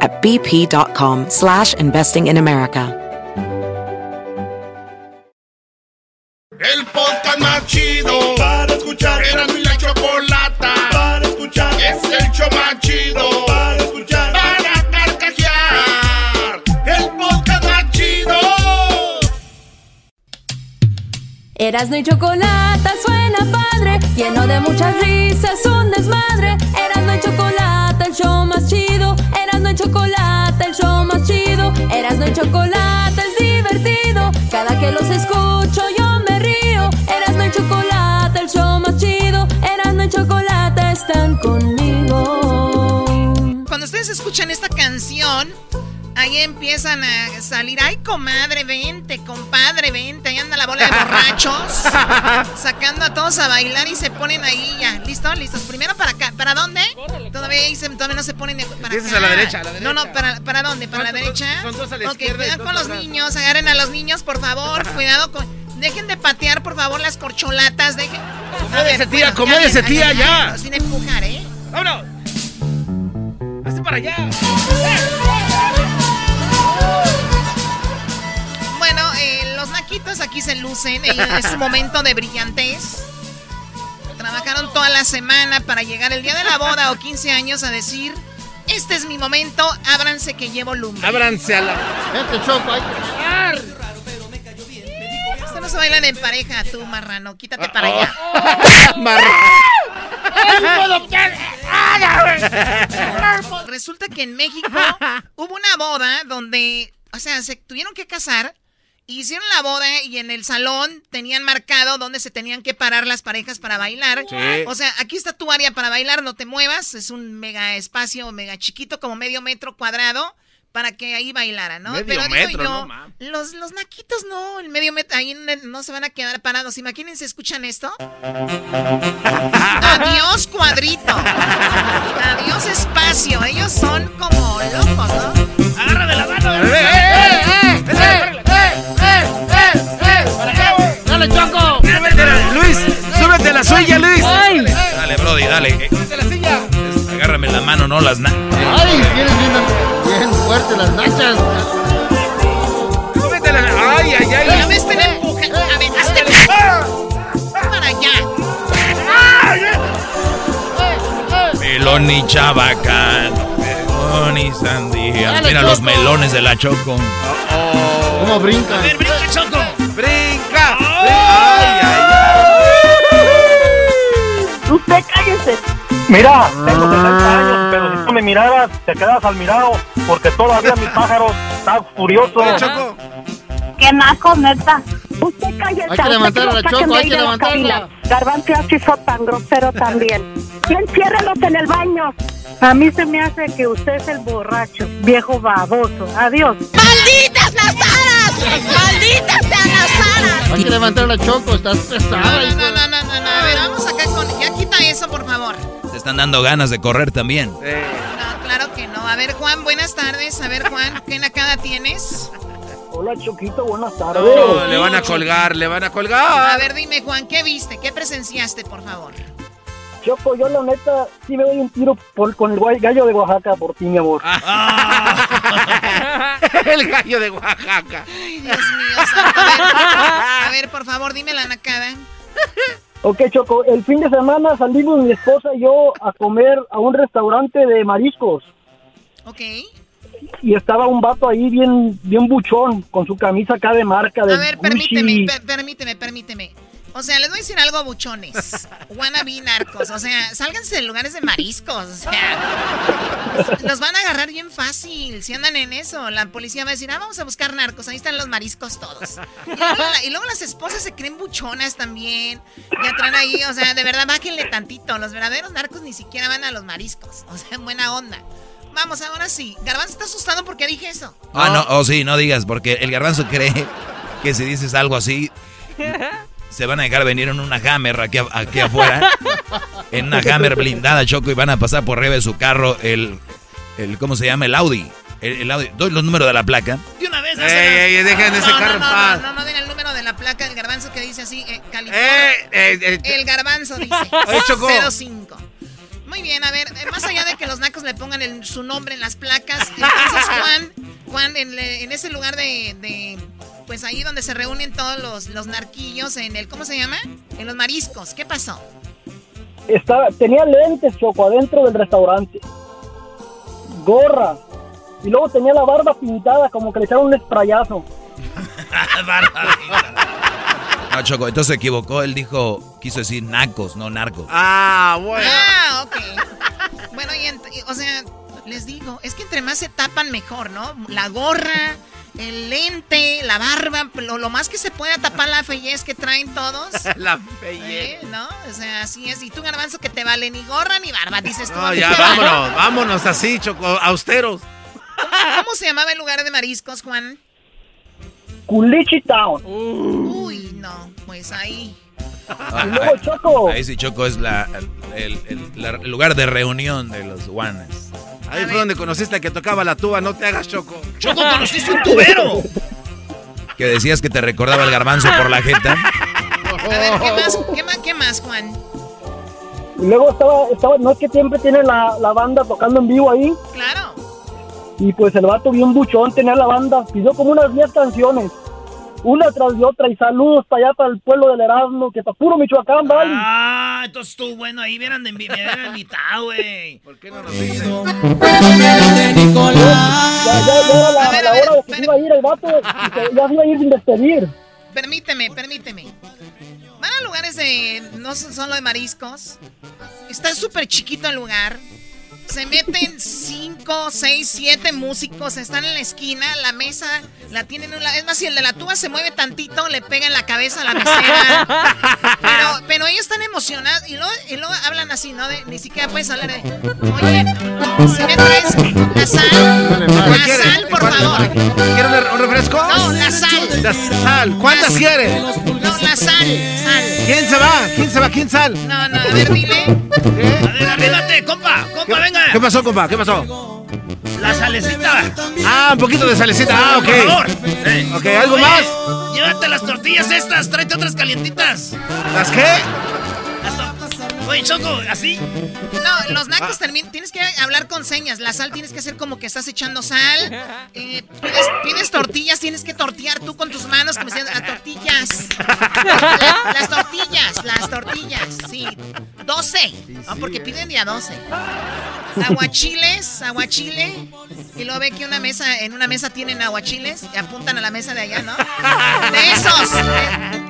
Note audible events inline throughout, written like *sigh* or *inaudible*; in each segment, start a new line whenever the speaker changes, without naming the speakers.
at bp.com slash investing in America.
El podcast más chido para escuchar. Era mi
Erasmo y chocolate suena padre, lleno de muchas risas, un desmadre. Erasmo y chocolate, el show más chido. Erasmo y chocolate, el show más chido. Erasmo y chocolate es divertido. Cada que los escucho yo me río. Erasmo y chocolate, el show más chido. Erasmo y chocolate están conmigo.
Cuando ustedes escuchan esta canción, ahí empiezan a salir, ay comadre, vente, compadre, vente, ahí anda la bola de borrachos, *laughs* sacando a todos a bailar y se ponen ahí ya, ¿listo? ¿Listos? Primero para acá, ¿para dónde? Todavía, ahí se- todavía no se ponen de- para acá.
a la derecha, a la
No, no. ¿para, para dónde? ¿Para la derecha?
son dos a la
Ok,
izquierda y
cuidado con los niños, agarren a los niños, por favor, *laughs* cuidado con... Dejen de patear, por favor, las corcholatas, dejen...
Acomódese, tía, acomódese, tía, ya.
Sin empujar, ¿eh?
¡Vámonos! ¡Hazte para allá!
Bueno, aquí se lucen. Es su momento de brillantez. Trabajaron toda la semana para llegar el día de la boda o 15 años a decir: Este es mi momento, ábranse que llevo lumbre.
Ábranse a la.
Vente, Choco, hay que bailar.
Esto no se bailan en pareja, tú, marrano. Quítate para
Oh.
allá. *laughs* Resulta que en México hubo una boda donde, o sea, se tuvieron que casar. Hicieron la boda y en el salón tenían marcado dónde se tenían que parar las parejas para bailar.
Sí.
O sea, aquí está tu área para bailar, no te muevas. Es un mega espacio, mega chiquito, como medio metro cuadrado, para que ahí bailaran, ¿no?
Medio
Pero digo
metro,
yo,
no
los, los naquitos no, el medio metro, ahí no- se van a quedar parados. Imagínense, ¿escuchan esto? Adiós cuadrito. Adiós espacio. Ellos son como locos, ¿no?
¡Agarra de la mano!
¡Eh, eh, eh! ¡Eh, eh, eh, eh! ¡Dale, Choco!
La- Luis, súbete a la suya, Luis.
Dale, Brody, dale. Eh,
Súbete a la silla.
Agárrame la mano, no las na-
¡Ay, tienes bien, bien fuerte las nachas!
Súbete a la. ¡Ay, ay, ay!
Ya me estén empujando. A ver, hazte para allá.
Melón y chabacán. Melón y sandía.
Dale,
Mira los melones de la Choco.
¿Cómo brinca?
A ver, brinca, Choco.
Usted cállese. Mira, tengo 60 años, pero si tú me miraras, te quedas al mirado, porque todavía mi *laughs* pájaro está furioso.
Choco.
¡Qué naco, neta! Usted cállese.
Hay que levantar a la Choco, hay que levantarla.
Garbanzo así fue tan grosero *laughs* también. Y enciérrelos en el baño. A mí se me hace que usted es el borracho, viejo baboso. Adiós.
¡Malditas las aras! ¡Malditas sean las aras!
Hay que levantar a la Choco, estás
No,
pesada.
no, no, no, no, no, no. A ver, vamos acá eso, por favor.
Te están dando ganas de correr también.
Eh,
No, claro que no. A ver, Juan, buenas tardes. A ver, Juan, ¿qué nacada tienes?
Hola, Choquito, buenas tardes.
no, le van a colgar, le van a
A
colgar.
ver, dime, Juan, ¿qué viste? ¿Qué presenciaste, por favor?
Choco, yo la neta sí me doy un tiro por- con el gallo de Oaxaca por ti, mi amor. *laughs*
El gallo de Oaxaca.
Ay, Dios mío. santo. A ver, a ver, por favor, dime la nacada.
Ok, Choco, el fin de semana salimos mi esposa y yo a comer a un restaurante de mariscos.
Ok.
y estaba un vato ahí bien, bien buchón, con su camisa acá de marca. De
A ver, permíteme, per- permíteme, permíteme. O sea, les voy a decir algo, buchones. Wannabe narcos. O sea, sálganse de lugares de mariscos. O sea, los van a agarrar bien fácil si andan en eso. La policía va a decir, ah, vamos a buscar narcos. Ahí están los mariscos todos. Y luego, las esposas se creen buchonas también. Ya traen ahí, o sea, de verdad, bájenle tantito. Los verdaderos narcos ni siquiera van a los mariscos. O sea, en buena onda. Vamos, ahora sí. Garbanzo está asustado porque dije eso.
Ah, no, oh sí, no digas, porque el garbanzo cree que si dices algo así, se van a dejar venir en una Hammer aquí, aquí afuera, *laughs* en una Hammer blindada, Choco, y van a pasar por arriba de su carro el, el ¿cómo se llama? El Audi. El, el Audi. Doy los números de la placa.
De una vez,
Ey, dejen ese
no,
carro
no,
en
no,
paz.
No, no, no den el número de la placa del garbanzo que dice así, eh, California.
Eh, eh, eh,
El garbanzo dice *laughs*
Oye, Choco.
05. Muy bien, a ver, más allá de que los nacos le pongan el- su nombre en las placas, entonces *laughs* Juan, Juan, en, le- en ese lugar de, de, pues ahí donde se reúnen todos los, los narquillos, en el, ¿cómo se llama? En los mariscos, ¿qué pasó?
Estaba, tenía lentes, Choco, adentro del restaurante. Gorra. Y luego tenía la barba pintada, como que le echaron un sprayazo. *laughs*
No, Choco, entonces se equivocó. Él dijo, quiso decir nacos, no narcos.
Ah, bueno.
Ah, ok. Bueno, y, y, o sea, les digo, es que entre más se tapan mejor, ¿no? La gorra, el lente, la barba, lo, lo más que se pueda tapar la fellez que traen todos. *laughs*
La fellez.
¿eh? ¿No? O sea, así es. Y tú, garbanzo, que te vale ni gorra ni barba, dices tú.
No,
¿a ti
ya, vámonos, vámonos así, Choco, austeros.
¿Cómo se llamaba el lugar de mariscos, Juan?
Culichi Town.
Uy, no, pues ahí.
Ah,
Y luego, Choco,
Ahí sí, Choco es la, el, el- la- el lugar de reunión de los guanes.
Ahí fue donde conociste a que tocaba la tuba, no te hagas, Choco.
¡Choco, conociste un tubero! Que decías que te recordaba el garbanzo por la jeta.
A ver, ¿qué más, qué más, qué más Juan?
y luego estaba, estaba, no es que siempre tiene la, la banda tocando en vivo ahí.
Claro.
Y pues el vato bien buchón tenía la banda, pidió como unas 10 canciones, una tras de otra, y saludos para allá, para el pueblo del Erasmo, que para puro Michoacán, ¿vale?
Ah, entonces estuvo bueno. Ahí hubieran de me hubieran invitado, güey.
¿Por qué no nos dicen?
Ya, ya, ya era la, la hora de que se iba a ir el vato, y que ya se iba a ir sin despedir.
Permíteme, permíteme. Van a lugares de. No son solo de mariscos. Está súper chiquito el lugar. Se meten 5, 6, 7 músicos. Están en la esquina. La mesa la tienen. en un la- Es más, si el de la tuba se mueve tantito, le pega en la cabeza a la mesera. Pero, pero ellos están emocionados. Y luego, y luego hablan así, ¿no? De- ni siquiera puedes hablar de. Oye, si me traes la sal.
¿Cuál
La sal, por
¿Cuál-
favor.
¿Quieres un- refresco?
No, la sal.
La sal. ¿Cuántas quieres?
No, la sal, sal.
¿Quién se va? ¿Quién se va? ¿Quién sal?
No, no, a ver, dile.
A ver, arríbate, compa, compa, venga.
¿Qué pasó, compa? ¿Qué pasó?
La salecita.
Ah, un poquito de salecita. Ah,
Por favor.
ok.
Eh.
Ok, ¿algo
Oye,
más?
Llévate las tortillas estas, tráete otras calientitas.
¿Las qué?
Oye, Choco, así.
No, los nacos terminan. Tienes que hablar con señas. La sal tienes que hacer como que estás echando sal. Eh, pides, pides tortillas, tienes que tortear tú con tus manos, como diciendo, las tortillas. La- las tortillas, las tortillas, sí. 12. No, porque piden de a 12. Aguachiles, aguachile. Y luego ve que una mesa, en una mesa tienen aguachiles y apuntan a la mesa de allá, ¿no? De esos.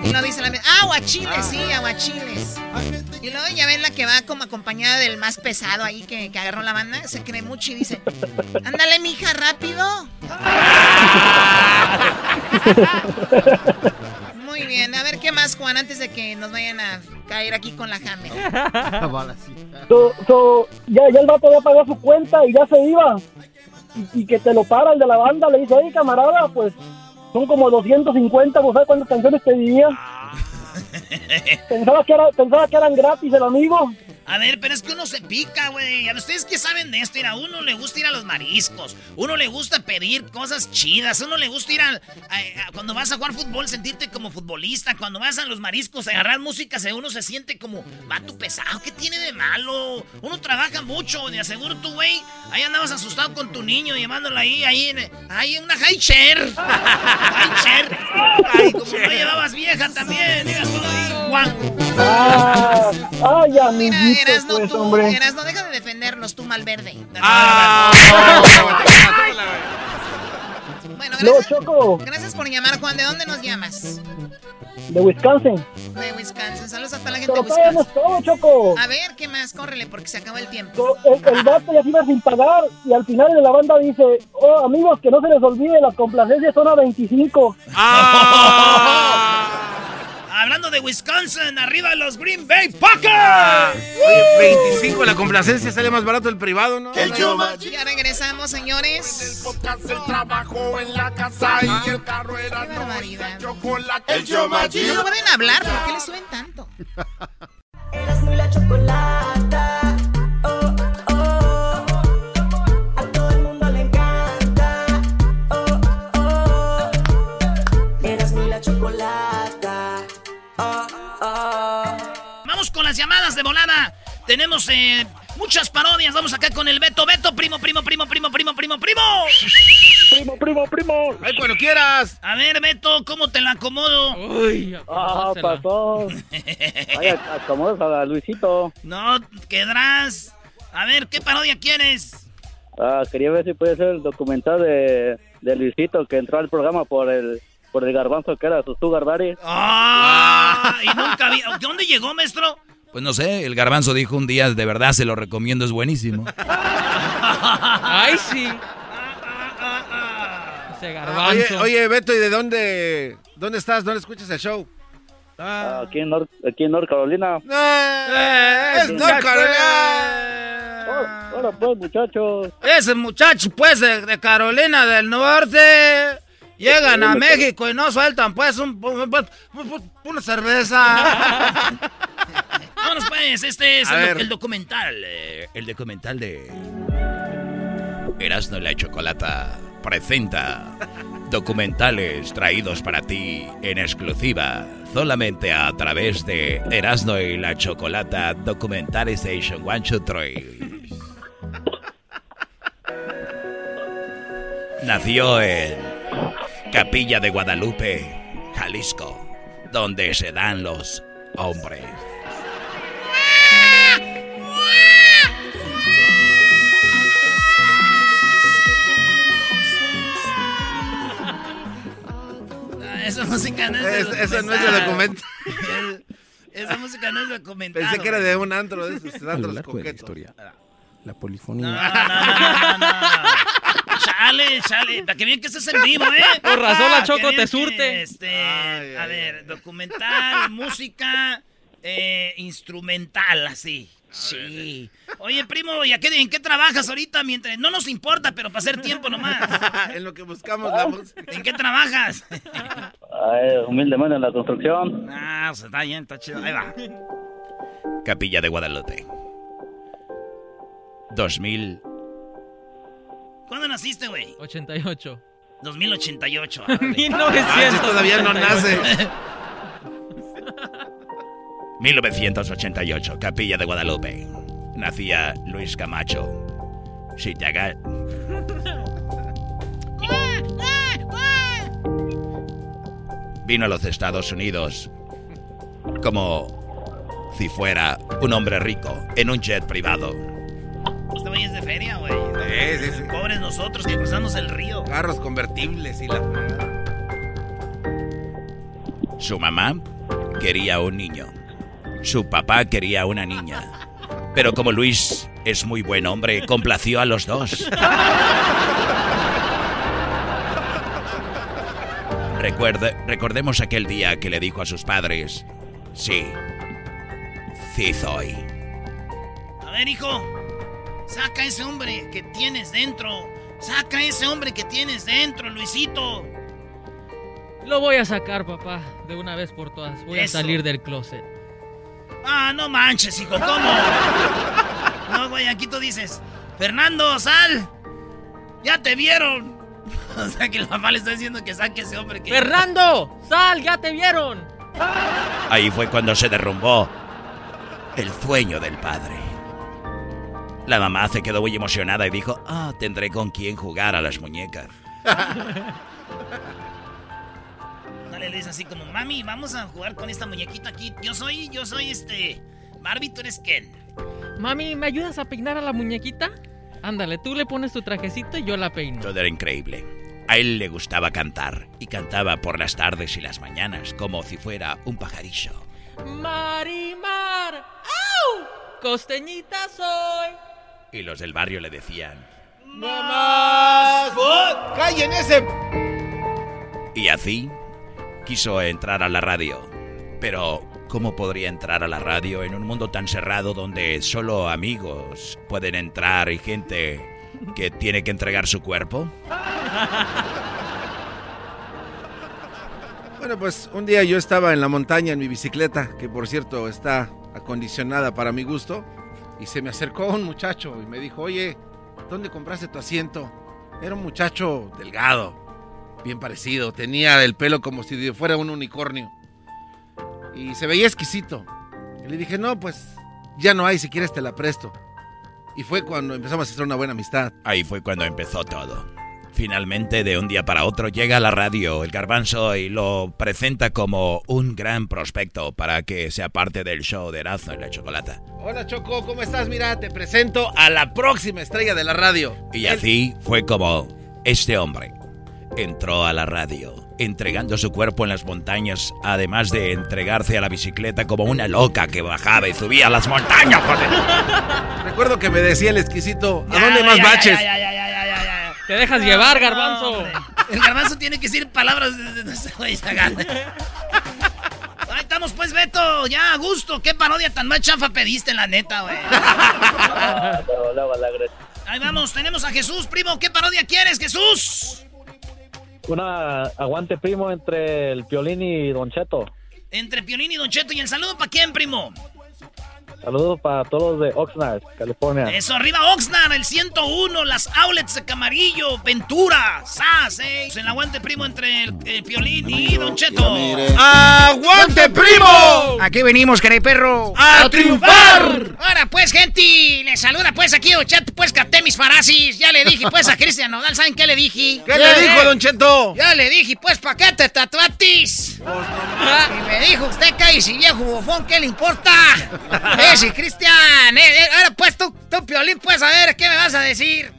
Y lo dice la mesa. Ah, aguachiles, sí, aguachiles. Y luego ya ven la que va como acompañada del más pesado ahí que, que agarró la banda. Se cree mucho y dice, ándale, mija, rápido. Muy bien, a ver qué más, Juan, antes de que nos vayan a caer aquí con la Hammer.
So, so, ya, ya el vato ya pagó su cuenta y ya se iba. Y, y que te lo para el de la banda, le dice, oye camarada, pues son como 250, ¿vos sabes cuántas canciones te diría? Pensaba que, era, pensaba que eran gratis el amigo.
A ver, pero es que uno se pica, güey. A ustedes que saben de esto, mira, a uno le gusta ir a los mariscos, uno le gusta pedir cosas chidas, uno le gusta ir a, a- a- cuando vas a jugar fútbol sentirte como futbolista, cuando vas a los mariscos a agarrar música, uno se siente como vato pesado, ¿qué tiene de malo? Uno trabaja mucho, de aseguro tú, güey, ahí andabas asustado con tu niño llevándolo ahí, ahí en, ahí en una high chair. *laughs* high chair. Ay, como no llevabas vieja también, digas ahí, Juan.
Ah, ay,
Mira,
amiguito,
Erasno,
pues,
tú,
hombre.
Erasno, deja de defenderlo. Llévanos tú, Malverde.
Ah,
bueno,
No,
gracias,
Choco,
gracias por llamar, Juan. ¿De dónde nos llamas?
de Wisconsin.
De Wisconsin. Saludos a toda la gente
Pero
de Wisconsin.
todo, Choco.
A ver, ¿qué más? Córrele porque se acabó el tiempo.
El, el vato ya se iba sin pagar y al final de la banda dice, oh amigos, que no se les olvide, las complacencias son a 25.
Ah.
Hablando de Wisconsin, arriba los Green Bay Packers.
Oye, 25 la complacencia sale más barato el privado, ¿no?
El.
Ya regresamos, señores.
El trabajo en la casa y el carro era
Qué barbaridad.
chocolate. El
No pueden hablar, ¿por qué le suben tanto?
Erasmo y la chocolata.
Las llamadas de volada. Tenemos eh, muchas parodias. Vamos acá con el Beto. Beto, primo, primo, primo, primo, primo, primo, primo.
Primo, primo, primo.
Ay, cuando quieras.
A ver, Beto, ¿cómo te la acomodo?
Uy,
Ah, pasó. Vaya, *laughs* acomodas a Luisito.
No, quedarás. A ver, ¿qué parodia quieres?
Ah, quería ver si puede ser el documental de, de Luisito que entró al programa por el por el garbanzo que era su sugar daddy.
¡Ah! Y nunca vi. ¿Dónde llegó, maestro?
Pues no sé, el garbanzo dijo un día, de verdad se lo recomiendo, es buenísimo. *laughs*
Ay, sí. Ese garbanzo.
Oye, oye, Beto, ¿y de dónde, dónde estás? ¿Dónde escuchas el show?
Ah, aquí en North, aquí en North Carolina.
Eh, es North Carolina.
Oh, Hola pues muchachos.
Ese muchacho, pues, de, de Carolina del Norte, llegan a México y no sueltan, pues, un, un- un- una cerveza. *laughs*
Vámonos, pues. Este es el, documental.
Eh, el documental de Erasmo y la Chocolata presenta documentales traídos para ti en exclusiva solamente a través de Erasmo y la Chocolata Documental Station 1, 2, 3. Nació en Capilla de Guadalupe, Jalisco, donde se dan los hombres.
Esa música no es
Es-
de
esa no es de documental.
Esa música no es documental.
Pensé que era de un antro de esos antros coquetos.
La polifonía.
No, no, no, no, no. Chale, chale. Para que bien que estés en vivo, ¿eh?
Por razón la Choco te
que,
surte.
Este,
Ay,
a
ay,
ver, documental, música, eh, instrumental, así. Sí. Oye, primo, ¿y a qué, en qué trabajas ahorita? Mientras no nos importa, pero para hacer tiempo nomás. *laughs*
en lo que buscamos la.
¿En qué trabajas?
Ay, humildemente en la construcción.
Ah, o sea, está bien, está chido. Ahí va.
Capilla de Guadalupe. 2000.
¿Cuándo naciste, güey?
88.
2088. árale.
1900.
Ah, todavía no nace. *laughs*
1988, Capilla de Guadalupe. Nacía Luis Camacho. Chitagal. Vino a los Estados Unidos como si fuera un hombre rico en un jet privado.
Este güey es de feria, güey.
Sí, sí, sí.
Pobres nosotros que cruzamos el río.
Carros convertibles y la.
Su mamá quería un niño. Su papá quería una niña. Pero como Luis es muy buen hombre, complació a los dos. Recuerde, recordemos aquel día que le dijo a sus padres, sí, sí soy.
A ver, hijo. Saca ese hombre que tienes dentro. Saca ese hombre que tienes dentro, Luisito.
Lo voy a sacar, papá, de una vez por todas. Voy
Eso.
a salir del closet.
Ah, no manches, hijo, ¿cómo? No, güey, aquí tú dices, Fernando, sal. Ya te vieron. *laughs* O sea que el papá le está diciendo que saque ese hombre que...
¡Fernando! ¡Sal! ¡Ya te vieron!
Ahí fue cuando se derrumbó el sueño del padre. La mamá se quedó muy emocionada y dijo, ah, tendré con quién jugar a las muñecas. *laughs*
Le dice así como, mami, vamos a jugar con esta muñequita aquí. Yo soy, yo soy este... Barbie, tú eres Ken.
Mami, ¿me ayudas a peinar a la muñequita? Ándale, tú le pones tu trajecito y yo la peino.
Todo era increíble. A él le gustaba cantar y cantaba por las tardes y las mañanas como si fuera un pajarillo.
Marimar, ¡au! Costeñita soy.
Y los del barrio le decían,
¡Mamás! ¡Callen ese!
Y así quiso entrar a la radio. Pero, ¿cómo podría entrar a la radio en un mundo tan cerrado donde solo amigos pueden entrar y gente que tiene que entregar su cuerpo? *laughs*
Bueno, pues un día yo estaba en la montaña en mi bicicleta, que por cierto está acondicionada para mi gusto, y se me acercó un muchacho y me dijo, oye, ¿dónde compraste tu asiento? Era un muchacho delgado, bien parecido, tenía el pelo como si fuera un unicornio. Y se veía exquisito. Y le dije, no, pues ya no hay, si quieres te la presto. Y fue cuando empezamos a hacer una buena amistad.
Ahí fue cuando empezó todo. Finalmente, de un día para otro, llega a la radio el garbanzo y lo presenta como un gran prospecto para que sea parte del show de Erasmo y la Chocolata.
Hola Choco, ¿cómo estás? Mira, te presento a la próxima estrella de la radio.
Y así fue como este hombre entró a la radio, entregando su cuerpo en las montañas, además de entregarse a la bicicleta como una loca que bajaba y subía a las montañas, joder. *laughs*
Recuerdo que me decía el exquisito, ¿a dónde
ya,
más
ya,
baches?
ya, ya, ya, ya, ya, ya.
Te dejas llevar, garbanzo.
hombre. El garbanzo tiene que decir palabras de. Ahí estamos pues, Beto. Ya, a gusto. ¿Qué parodia tan más chafa pediste, la neta, güey? *laughs* Ahí vamos, tenemos a Jesús, primo. ¿Qué parodia quieres, Jesús?
Una aguante primo entre el Piolín y Don Cheto.
Entre Piolín y Don Cheto. ¿Y el saludo para quién, primo?
Saludos para todos de Oxnard, California.
Eso, arriba Oxnard, el 101, las outlets de Camarillo, Ventura, SAS, eh. En aguante primo entre el, el Piolín y Don Cheto.
¡Aguante, primo!
Aquí venimos, querido perro.
¡A triunfar!
Ahora pues, gente, le saluda pues aquí Don Cheto, pues capté mis farasis. Ya le dije pues a Cristian Nodal, ¿saben qué le dije?
¿Qué le dijo, Don Cheto?
Ya le dije, pues, ¿pa' qué te tatuatis? Y me dijo, usted cállese, viejo bofón, ¿qué le importa? *laughs* Sí, Cristian, eh, eh, ahora pues tú, tú, Piolín, pues, a ver, ¿qué me vas a decir?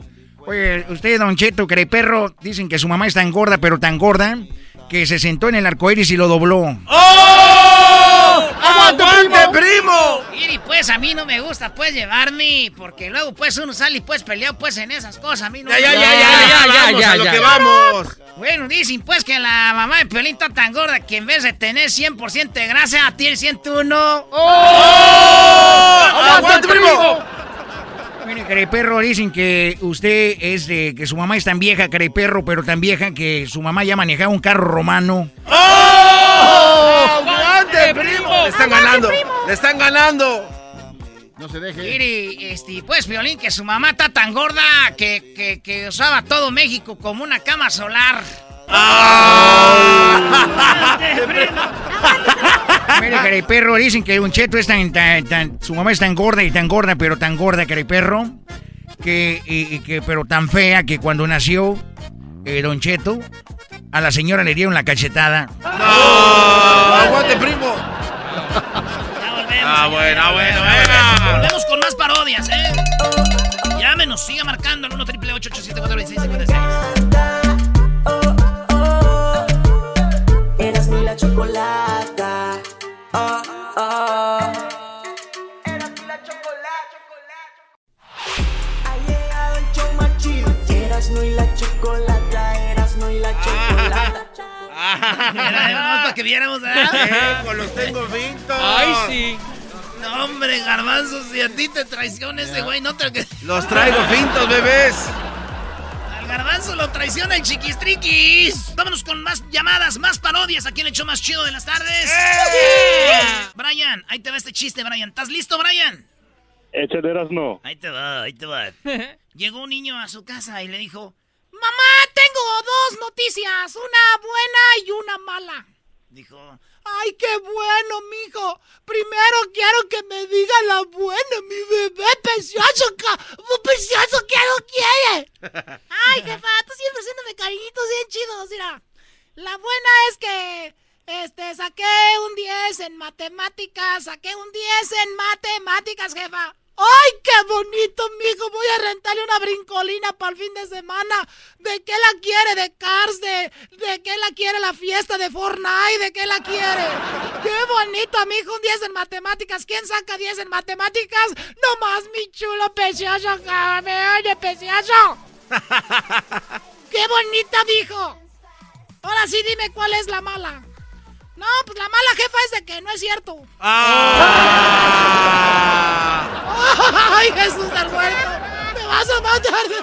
Oye, usted, Don Cheto, perro, dicen que su mamá es tan gorda, pero tan gorda, que se sentó en el arcoíris y lo dobló.
¡Oh! ¡Aguante,
Mire, pues, a mí no me gusta, pues, llevarme, porque luego, pues, uno sale, pues, peleado, pues, en esas cosas, a mí no
Ya,
me
ya, ya,
gusta.
ya, ya, vamos a lo que vamos.
Bueno, dicen pues que la mamá de Piolín está tan gorda que en vez de tener 100% de grasa, tiene 101.
¡Aguante, primo!
Mire, perro, dicen que usted es de que su mamá es tan vieja, perro, pero tan vieja que su mamá ya manejaba un carro romano.
¡Oh! ¡Aguante, primo!
Le están ganando, le están ganando.
No se deje.
Mire, este, pues Piolín, que su mamá está tan gorda que, que, que usaba todo México como una cama solar. *laughs*
Mire, perro, dicen que un cheto es tan, tan, tan- su mamá es tan gorda y tan gorda, pero tan gorda, perro, que, y- y que, pero tan fea que cuando nació eh, Don Cheto, a la señora le dieron la cachetada.
¡Aguante, primo!
Ah, bueno, ah, bueno,
Volvemos
bueno.
con más parodias, ¿eh? Llámenos, siga marcando al 1 triple 874 2656 para que viéramos, ¿verdad?
Con los tengo vintos.
Ay, sí.
No, hombre, garbanzo, si a ti te traiciona ese güey, no te...
Los traigo fintos, bebés.
Al garbanzo lo traiciona el chiquistriquis. Vámonos con más llamadas, más parodias aquí en el show más chido de las tardes. Brian, ahí te va este chiste, Brian. ¿Estás listo, Brian?
Échale no.
Ahí te va, ahí te va. *laughs* Llegó un niño a su casa y le dijo, Mamá, tengo dos noticias, una buena y una mala. Dijo, ay, qué bueno, mijo. Primero quiero que me diga la buena, mi bebé precioso, precioso, ¿qué lo quiere? *laughs* Ay, jefa, tú siempre haciéndome cariñitos bien chidos, mira. La buena es que, este, saqué un 10 en matemáticas, saqué un 10 en matemáticas, jefa.
¡Ay, qué bonito, mijo! Voy a rentarle una brincolina para el fin de semana. ¿De qué la quiere? ¿De Cars? ¿De, ¿De qué la quiere la fiesta de Fortnite? ¿De qué la quiere? ¡Qué bonito, mijo! Un 10 en matemáticas. ¿Quién saca 10 en matemáticas? No más, mi chulo precioso, me oye, precioso. *laughs* ¡Qué bonita, mijo! Ahora sí, dime cuál es la mala. No, pues la mala jefa es de que no es cierto.
Ah. *laughs*
¡Ay, Jesús del muerto! ¡Me vas a matar de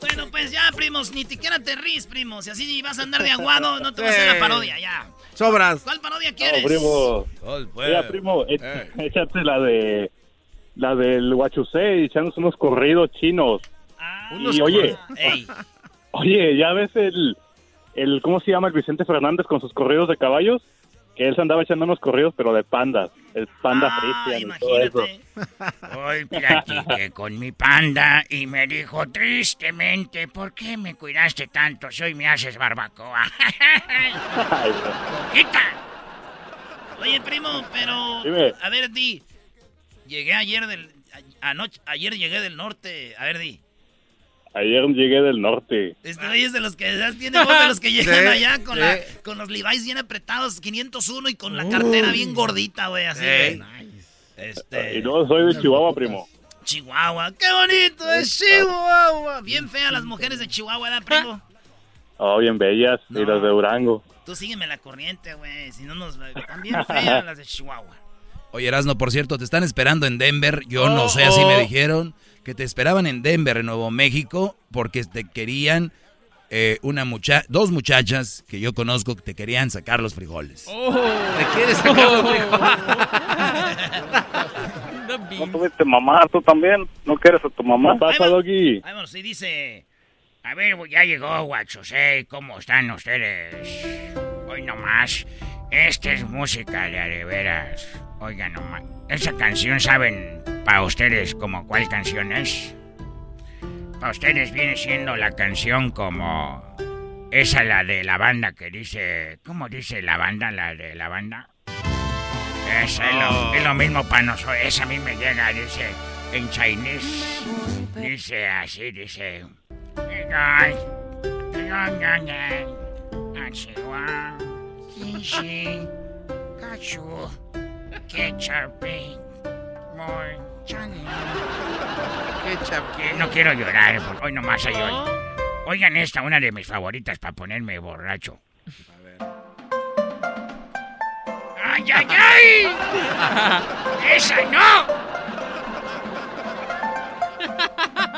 Bueno, pues ya, primos, ni siquiera te ríes, primos. Si así vas a andar de aguado, no te vas a hacer la parodia, ya.
Sobras.
¿Cuál parodia quieres?
No, primo.
pues.
Mira, primo, é- *laughs* échate la de. La del Huachusei, echándose unos corridos chinos.
unos
y oye,
corridos. Ey. *laughs*
oye, ya ves el, el. ¿Cómo se llama el Vicente Fernández con sus corridos de caballos? Que él se andaba echando unos corridos, pero de pandas. El panda Christian y todo eso.
Hoy platiqué con mi panda y me dijo tristemente, ¿por qué me cuidaste tanto? Soy me haces barbacoa. ¡Quita!
Oye, primo, pero.
Dime.
A ver, di. Llegué ayer del. a- Anoche, ayer llegué del norte. A ver, di.
Ayer llegué del norte.
Este güey es de los que. Tiene voz de los que *laughs* llegan
Sí,
allá con,
sí.
la, con los Levi's bien apretados, 501 y con la cartera bien gordita, güey, así.
Ey.
güey. Este.
Y no, soy de Chihuahua, primo.
Chihuahua. ¡Qué bonito es Chihuahua! Bien feas las mujeres de Chihuahua, ¿verdad, primo? *laughs*
Oh, bien bellas. Y las de Durango.
Tú sígueme la corriente, güey. Si no nos. Están bien feas las de Chihuahua.
Oye, Erasno, por cierto, te están esperando en Denver. Yo no sé, así me
oh.
dijeron que te esperaban en Denver, en Nuevo México, porque te querían eh, una mucha dos muchachas que yo conozco que te querían sacar los frijoles.
¿Te quieres sacar los *laughs*
¿No tuviste mamá tú también? ¿No quieres a tu mamá? pasa, Doggy?
Bueno, sí dice.
A ver, ya llegó Guachosei, ¿cómo están ustedes? Hoy nomás, esta es música de veras. Oigan nomás, esa canción, ¿saben para ustedes como cuál canción es? Para ustedes viene siendo la canción como... Esa la de la banda que dice... ¿Cómo dice la banda, la de la banda? Esa es, lo, es lo mismo para nosotros. Esa a mí me llega, dice... En chinese. Dice así, dice... Ketchup, More. Que No quiero llorar, porque hoy nomás hay hoy. Oigan esta, una de mis favoritas para ponerme borracho. ¡Ay, ay, ay! *laughs* ¡Esa no!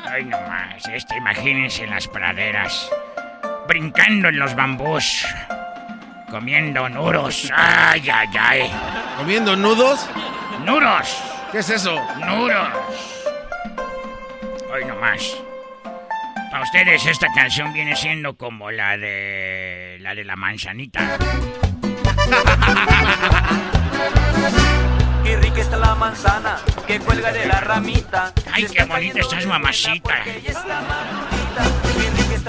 Ay, nomás, este, imagínense en las praderas, brincando en los bambús, comiendo nuros. ¡Ay, ay, ay!
¿Comiendo nudos?
¡Nuros!
¿Qué es eso?
¡Nuros! Hoy nomás. Para ustedes esta canción viene siendo como la de... la de la manzanita. *laughs*
Qué rica está la manzana que cuelga de la ramita.
¡Ay, qué bonita estás, mamacita!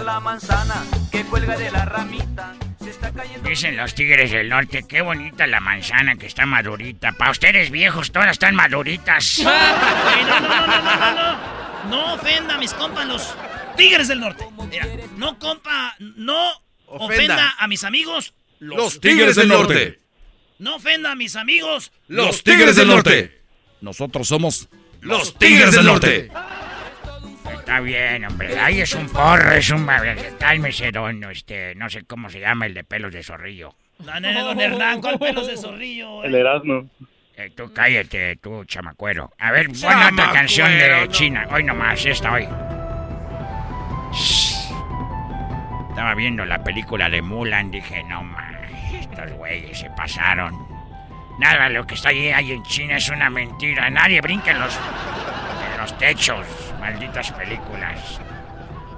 La manzana que cuelga de la ramita. Se está cayendo.
Dicen los tigres del norte, qué bonita la manzana que está madurita. Para ustedes viejos, todas están maduritas. *laughs*
No, no, no, no, no, no, no. No ofenda a mis compas los tigres del norte. Mira, no compa, no ofenda,
Ofenda.
a mis amigos
Los Tigres del Norte.
No ofenda a mis amigos
Los Tigres del Norte. Nosotros somos los Tigres del Norte.
Está bien, hombre. Ahí es un porro, es un... Cálmese, don, este... No sé cómo se llama el de pelos de zorrillo.
No, no, no, don Hernán, ¿cuál pelos de zorrillo?
El Erasmo.
Eh, tú cállate, tú chamacuero. A ver, pon otra canción de. China. Hoy nomás, esta hoy. Shh. Estaba viendo la película de Mulan, dije, no mames, estos güeyes se pasaron. Nada, lo que está ahí, ahí en China es una mentira. Nadie brinca en los, los techos, malditas películas.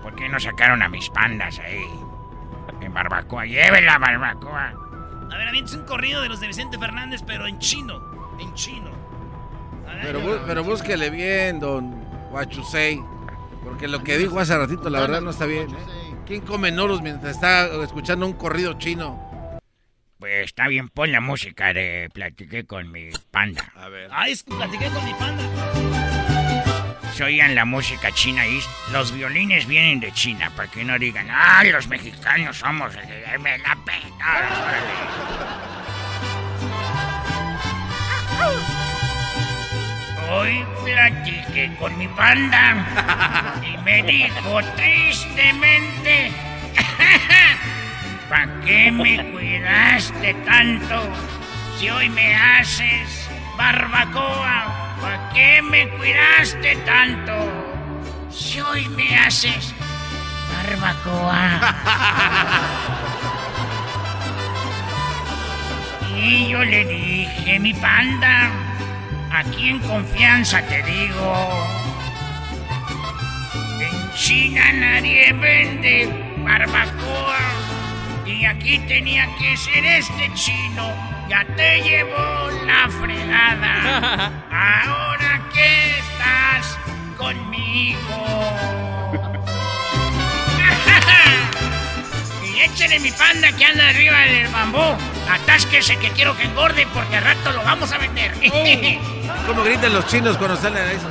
¿Por qué no sacaron a mis pandas ahí? En barbacoa, lleven la barbacoa.
A ver, aviéntese un corrido de los de Vicente Fernández, pero en chino. En chino. A ver,
Pero, pero búsquele bien, don Huachusei. Porque lo que dijo hace ratito, la verdad, no está bien. ¿eh? ¿Quién come noros mientras está escuchando un corrido chino?
Pues está bien, pon la música de Platiqué con mi panda.
A ver.
Ay, es que platiqué con mi panda.
Se oían la música china y los violines vienen de China, para que no digan, ah, los mexicanos somos, eh, me la. Hoy platiqué con mi panda y me dijo tristemente, *laughs* ¿para qué me cuidaste tanto si hoy me haces barbacoa? ¿Para qué me cuidaste tanto si hoy me haces barbacoa? *laughs* Y yo le dije, mi panda, aquí en confianza te digo, en China nadie vende barbacoa y aquí tenía que ser este chino, ya te llevó la fregada. Ahora que estás conmigo. y échale mi panda que anda arriba del bambú. Atásquese que quiero que engorde porque al rato lo vamos a vender.
¿Cómo gritan los chinos cuando salen a eso?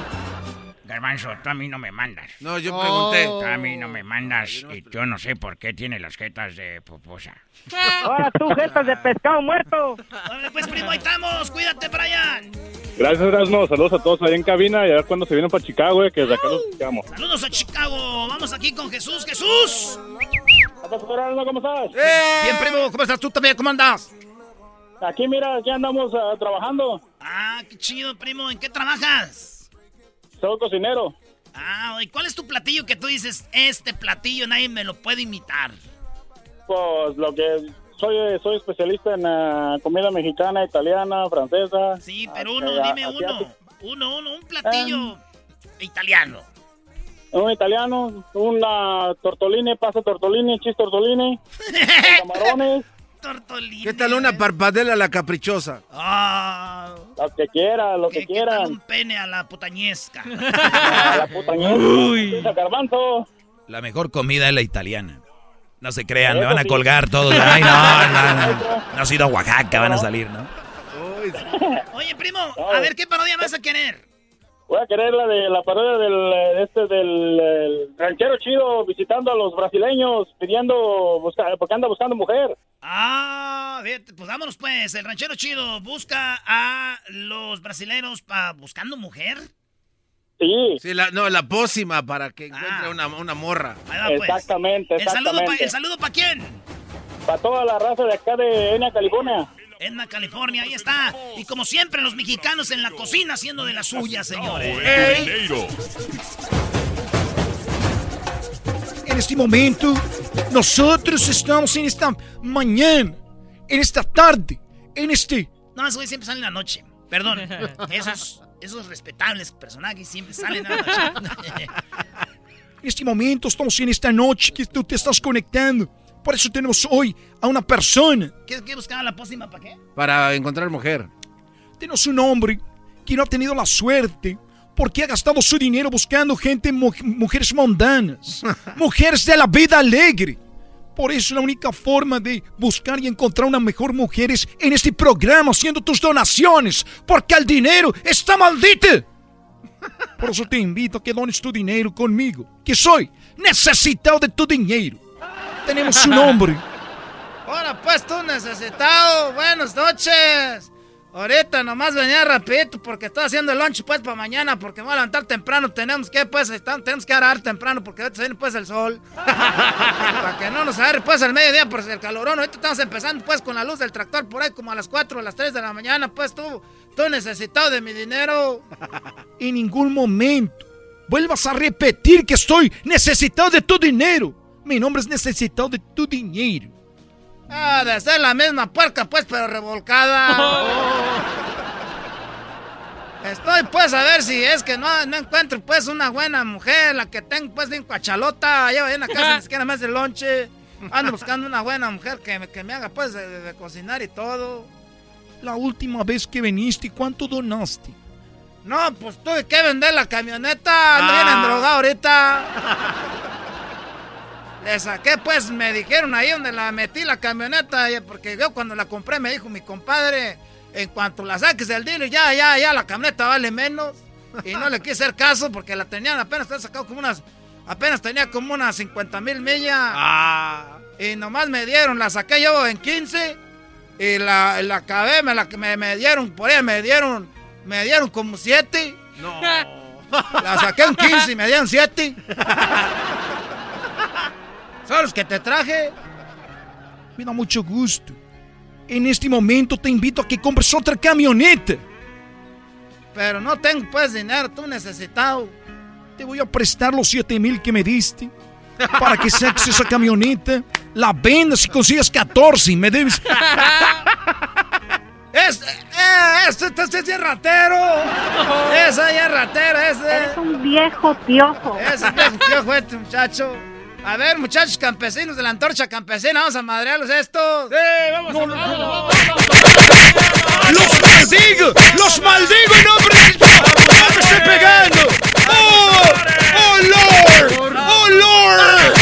Garbanzo, tú a mí no me mandas.
No, yo pregunté.
Tú a mí no me mandas y yo no sé por qué tiene las jetas de poposa. *laughs*
Ahora tú, jetas de pescado muerto.
Órale, pues, primo, ahí estamos. Cuídate, Brian.
Gracias, Erasmo. Saludos a todos ahí en cabina y a ver cuándo se vienen para Chicago, eh, que desde acá los buscamos.
Saludos a Chicago. Vamos aquí con Jesús. ¡Jesús!
¿Cómo estás?
Bien, primo. ¿Cómo estás tú también? ¿Cómo andas?
Aquí, mira, ya andamos ah, trabajando.
Ah, qué chido, primo. ¿En qué trabajas?
Soy cocinero.
Ah, ¿y cuál es tu platillo que tú dices, este platillo nadie me lo puede imitar?
Pues lo que soy, soy especialista en ah, comida mexicana, italiana, francesa.
Sí, pero uno, dime uno. Uno, uno, un platillo italiano.
Un italiano, una tortolini, pasta tortolini, chis tortolini, *laughs* con
¿Qué tal una parpadela a la caprichosa?
Ah,
lo que quiera, lo que,
¿qué, qué tal
quieran.
un pene a la putañesca? *laughs*
A la putañesca,
Uy.
garbanzo.
La mejor comida es la italiana. No se crean, me van a
sí.
colgar todos. Ay, no, *laughs* no, no. No ha sido a Oaxaca, van a salir, ¿no? *laughs*
Oye, primo, a ver qué parodia vas a querer.
Voy a querer la de la parodia del eh, este del el ranchero chido visitando a los brasileños pidiendo busca- porque anda buscando mujer.
Ah, bien, pues vámonos pues. El ranchero chido busca a los brasileños pa buscando mujer.
Sí.
Sí, la, no, la pócima para que encuentre una, una morra.
Ahí va, pues.
Exactamente,
¿El saludo, pa-
exactamente.
¿El saludo para quién?
Para toda la raza de acá de Ena, California.
Edna, California, ahí está. Y como siempre, los mexicanos en la cocina haciendo de las suyas, señores.
En este momento, nosotros estamos en esta mañana, en esta tarde, en este...
No, güeyes siempre salen en la noche. Perdón. *laughs* Esos, esos respetables personajes siempre salen a la noche.
En este momento estamos en esta noche que tú te estás conectando. Por eso tenemos hoy a una persona.
¿Qué, qué buscaba la pócima para qué?
Para encontrar mujer.
Tenemos un hombre que no ha tenido la suerte porque ha gastado su dinero buscando gente, mu- mujeres mundanas, *laughs* mujeres de la vida alegre. Por eso la única forma de buscar y encontrar una mejor mujer es en este programa haciendo tus donaciones, porque el dinero está maldito. Por eso te invito a que dones tu dinero conmigo, que soy necesitado de tu dinero. Tenemos un hombre *laughs*
Ahora pues tú necesitado, buenas noches. Ahorita nomás venía rapidito porque estoy haciendo el lunch pues para mañana porque me voy a levantar temprano. Tenemos que pues tenemos que arar temprano porque ahorita se viene pues el sol. *laughs* para que no nos agarre pues al mediodía por el calorón. Ahorita estamos empezando pues con la luz del tractor por ahí como a las 4 o las 3 de la mañana. Pues tú, tú necesitado de mi dinero. *laughs*
en ningún momento vuelvas a repetir que estoy necesitado de tu dinero. Mi nombre es necesitado de tu dinero.
Ah, de ser la misma puerca, pues, pero revolcada. *laughs* Estoy, pues, a ver si es que no, no encuentro, pues, una buena mujer, la que tengo, pues, bien cuachalota. Llevo ahí en la casa, ni siquiera me hace lonche. Ando buscando una buena mujer que me, que me haga, pues, de, de- de cocinar y todo.
La última vez que viniste, ¿cuánto donaste?
No, pues, tuve que vender la camioneta. Ando bien
Ah.
endrogado ahorita. *laughs*
Le saqué, pues, me dijeron ahí donde la metí la camioneta, porque yo cuando la compré me dijo mi compadre, en cuanto la saques del dealer, ya, ya, ya, la camioneta vale menos. Y no le quise hacer caso porque la tenían apenas, sacado como unas, apenas tenía como unas 50 mil millas.
Ah.
Y nomás me dieron, la saqué yo en 15 y la, la acabé, me, la, me, me dieron, por ahí me dieron, me dieron como 7.
No.
La saqué en 15 y me dieron 7. *laughs* Son los que te traje.
Me da mucho gusto. En este momento te invito a que compres otra camioneta.
Pero no tengo pues dinero, tú necesitado.
Te voy a prestar los 7 mil que me diste para que saques esa camioneta, la vendas y consigas 14 y me debes. *laughs*
Es, eh, este, este, este es ratero. Ese es ratero, ese.
Es un viejo piojo.
Ese viejo piojo este muchacho. A ver, muchachos campesinos de la antorcha campesina, vamos a madrearlos estos.
Sí, vamos a vamos,
¡Los maldigo! ¡Los maldigo en nombre de ¡Me estoy pegando! ¡Oh! ¡Oh, Lord! ¡Oh, Lord!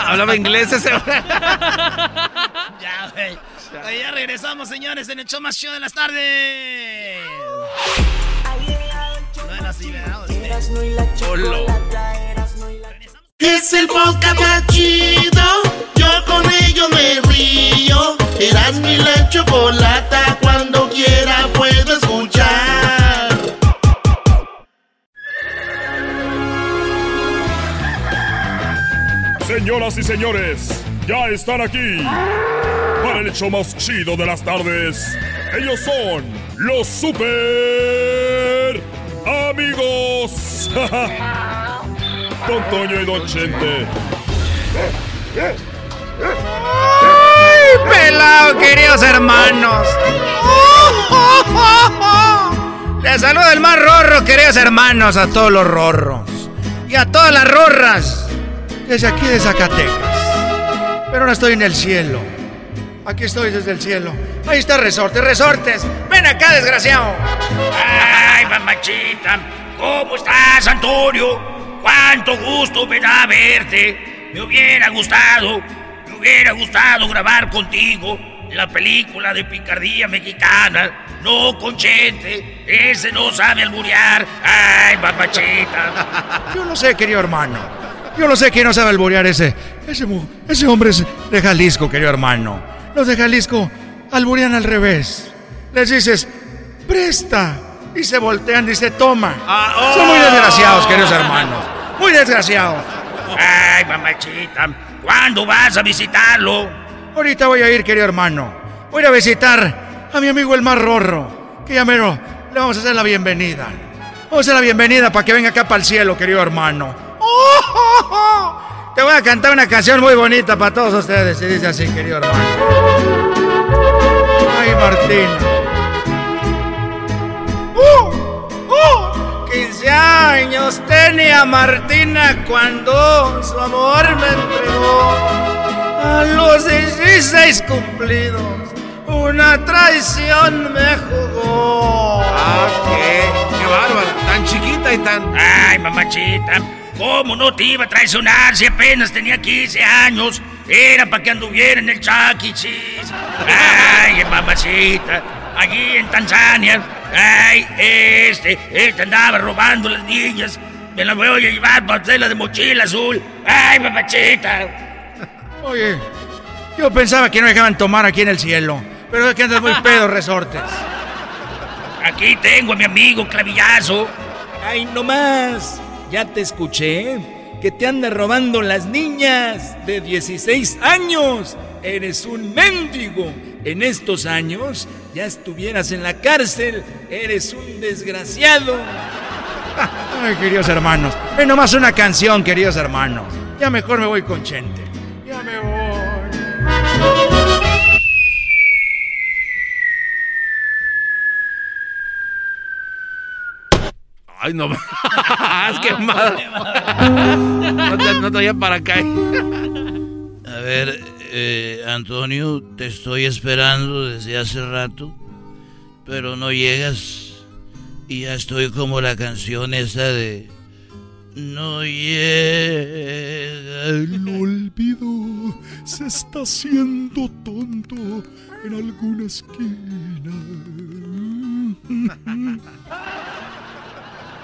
Hablaba inglés ese. *laughs*
ya, güey. Ahí ya regresamos, señores, en el show más chido de las tardes. No era así, ¿verdad?
Es el podcast más chido. Yo con ello me río. Eras mi la chocolata. Cuando quiera puedo escuchar.
Señoras y señores, ya están aquí para el hecho más chido de las tardes. Ellos son los super amigos. *laughs* Don Toño y Don Chente.
¡Ay, pelado, queridos hermanos! Les saluda el más rorro, queridos hermanos, a todos los rorros. Y a todas las rorras. Desde aquí de Zacatecas. Pero no estoy en el cielo. Aquí estoy desde el cielo. Ahí está Resortes, Resortes. Ven acá, desgraciado.
Ay, mamachita. ¿Cómo estás, Antonio? Cuánto gusto me da verte. Me hubiera gustado, me hubiera gustado grabar contigo la película de picardía mexicana. No con Chente, ese no sabe alburear. Ay, mamachita. *laughs*
Yo no sé, querido hermano. Yo no sé quién no sabe alburear ese. Ese, hombre es de Jalisco, querido hermano. Los de Jalisco alburean al revés. Les dices, presta. Y se voltean y se toma. Son muy desgraciados, queridos hermanos. Muy desgraciados.
Ay, mamachita. ¿Cuándo vas a visitarlo?
Ahorita voy a ir, querido hermano. Voy a visitar a mi amigo el más rorro. Que ya mero le vamos a hacer la bienvenida. Vamos a hacer la bienvenida para que venga acá para el cielo, querido hermano. Te voy a cantar una canción muy bonita para todos ustedes. Y dice así, querido hermano. Ay, Martina. Años tenía Martina cuando su amor me entregó. A los 16 cumplidos, una traición me jugó.
Ah, qué, qué bárbara. Tan chiquita y tan.
Ay, mamachita. ¿Cómo no te iba a traicionar si apenas tenía 15 años? Era para que anduviera en el. Cheese. Ay, mamacita. Allí en Tanzania. Ay, este, este andaba robando las niñas. Me las voy a llevar para hacerla de mochila azul. Ay, mamachita.
Oye, yo pensaba que no dejaban tomar aquí en el cielo. Pero es que andas muy pedo, resortes.
Aquí tengo a mi amigo Clavillazo.
Ay, no más. Ya te escuché que te andas robando las niñas de 16 años. Eres un mendigo. En estos años ya estuvieras en la cárcel. Eres un desgraciado. *laughs*
Ay, queridos hermanos. Es nomás una canción, queridos hermanos. Ya mejor me voy con Chente. Ya me voy.
Ay, no. *laughs* es que madre. *laughs* No te, no te para acá.
A ver, eh, Antonio, te estoy esperando desde hace rato, pero no llegas. Y ya estoy como la canción esa de no llega
El olvido se está haciendo tonto en alguna esquina. *laughs*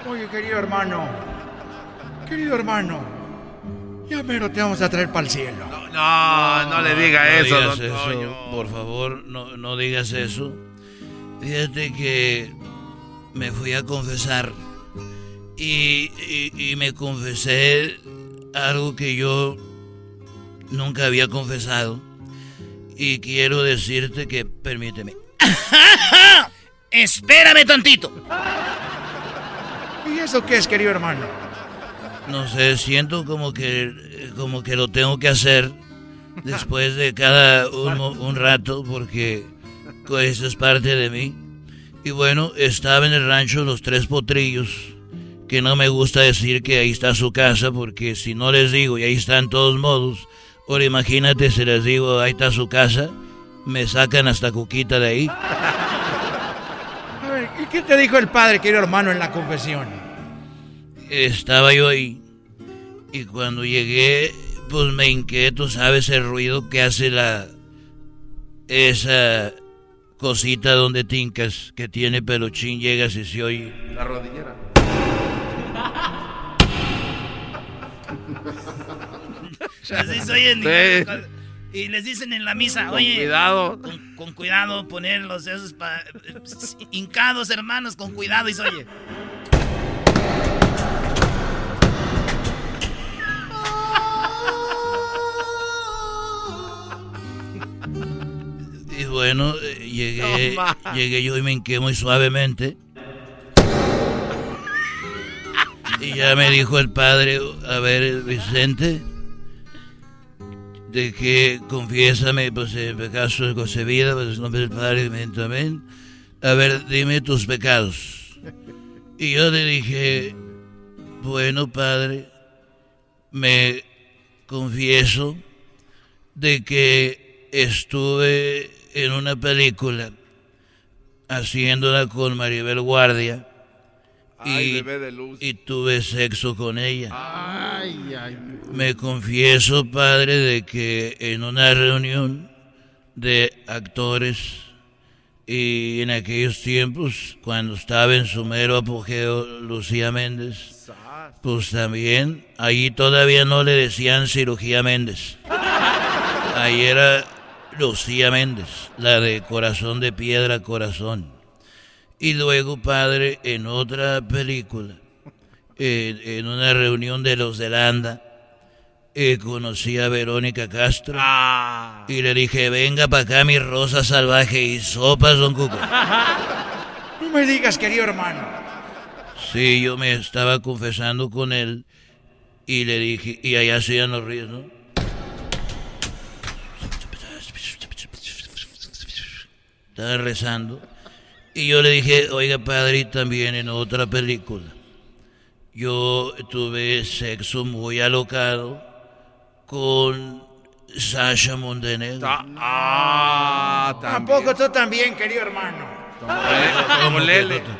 Oye, querido hermano. Querido hermano. Ya mero te vamos a traer para el cielo.
No, no le diga
no
eso,
digas
don
eso,
Toño.
Por favor, no, no digas eso. Fíjate que me fui a confesar y, y- y me confesé algo que yo nunca había confesado. Y quiero decirte que, permíteme. *laughs*
Espérame tantito.
¿Y eso qué es, querido hermano?
No sé, siento como que, como que lo tengo que hacer después de cada un, un rato porque eso es parte de mí. Y bueno, estaba en el rancho Los Tres Potrillos, que no me gusta decir que ahí está su casa porque si no les digo y ahí están todos modos, ahora imagínate si les digo ahí está su casa, me sacan hasta Cuquita de ahí.
A ver, ¿y qué te dijo el padre, querido hermano, en la confesión?
estaba yo ahí y cuando llegué pues me inquieto, ¿sabes el ruido que hace la esa cosita donde tincas que tiene peluchín llegas y se oye
La rodillera. *laughs*
Así se oyen,
Sí.
Y les dicen en la misa,
Con
oye.
cuidado.
Con, con cuidado, ponerlos esos pa- *laughs* hincados, hermanos, con cuidado y se oye.
Bueno, eh, llegué
No,
llegué yo y me hinqué muy suavemente. Y ya me dijo el padre, a ver, Vicente, de que confiésame, pues en pecados concebida, pues el nombre del Padre y del amén. A ver, dime tus pecados. Y yo le dije, bueno, padre, me confieso de que estuve en una película haciéndola con Maribel Guardia
Ay,
y,
bebé de luz.
y tuve sexo con ella.
Ay, ay.
Me confieso, padre, de que en una reunión de actores y en aquellos tiempos, cuando estaba en su mero apogeo Lucía Méndez, pues también, allí todavía no le decían cirugía Méndez. *laughs* Ahí era Lucía Méndez, la de corazón de piedra, corazón. Y luego, padre, en otra película, en, en una reunión de los de Landa, eh, conocí a Verónica Castro y le dije, venga para acá mi rosa salvaje y sopas, don Cuco.
No me digas, querido hermano.
Sí, yo me estaba confesando con él y le dije, y allá se los ríos, ¿no? Estaba rezando. Y yo le dije, oiga padre, y también en otra película. Yo tuve sexo muy alocado con Sasha Montenegro.
Ah,
Tampoco tú también, querido hermano.
¿Cómo que tú-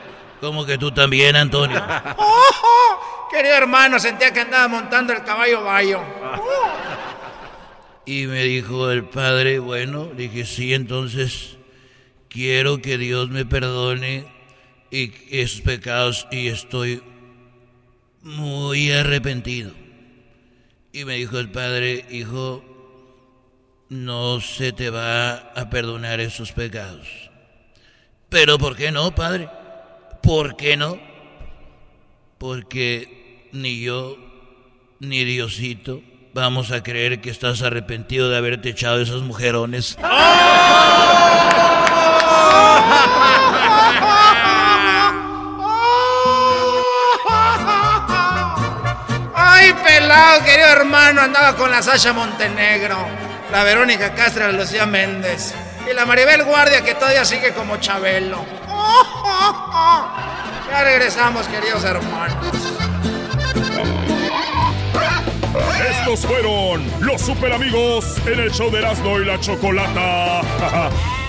¿Cómo que tú también, Antonio? *laughs*
¡Oh! Querido hermano, sentía que andaba montando el caballo bayo.
Y me dijo el padre, bueno, dije, sí, entonces quiero que Dios me perdone y esos pecados y estoy muy arrepentido. Y me dijo el padre, hijo, no se te va a perdonar esos pecados. Pero ¿por qué no, padre? ¿Por qué no? Porque ni yo ni Diosito vamos a creer que estás arrepentido de haberte echado esos mujerones.
Ay, pelado, querido hermano, andaba con la Sasha Montenegro, la Verónica Castro, la Lucía Méndez y la Maribel Guardia que todavía sigue como Chabelo. Ya regresamos, queridos hermanos.
Estos fueron los super amigos en el show de Erasmo y la Chocolata. *laughs*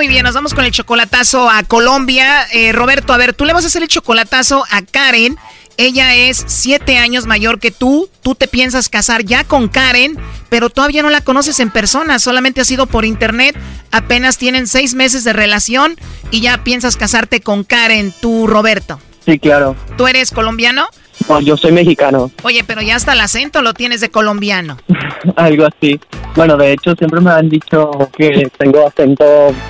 Muy bien, nos vamos con el chocolatazo a Colombia. Eh, Roberto, a ver, tú le vas a hacer el chocolatazo a Karen. Ella es siete años mayor que tú. Tú te piensas casar ya con Karen, pero todavía no la conoces en persona. Solamente ha sido por internet. Apenas tienen seis meses de relación y ya piensas casarte con Karen, tú, Roberto.
Sí, claro.
¿Tú eres colombiano?
No, yo soy mexicano.
Oye, pero ya hasta el acento lo tienes de colombiano. *laughs*
Algo así. Bueno, de hecho, siempre me han dicho que tengo acento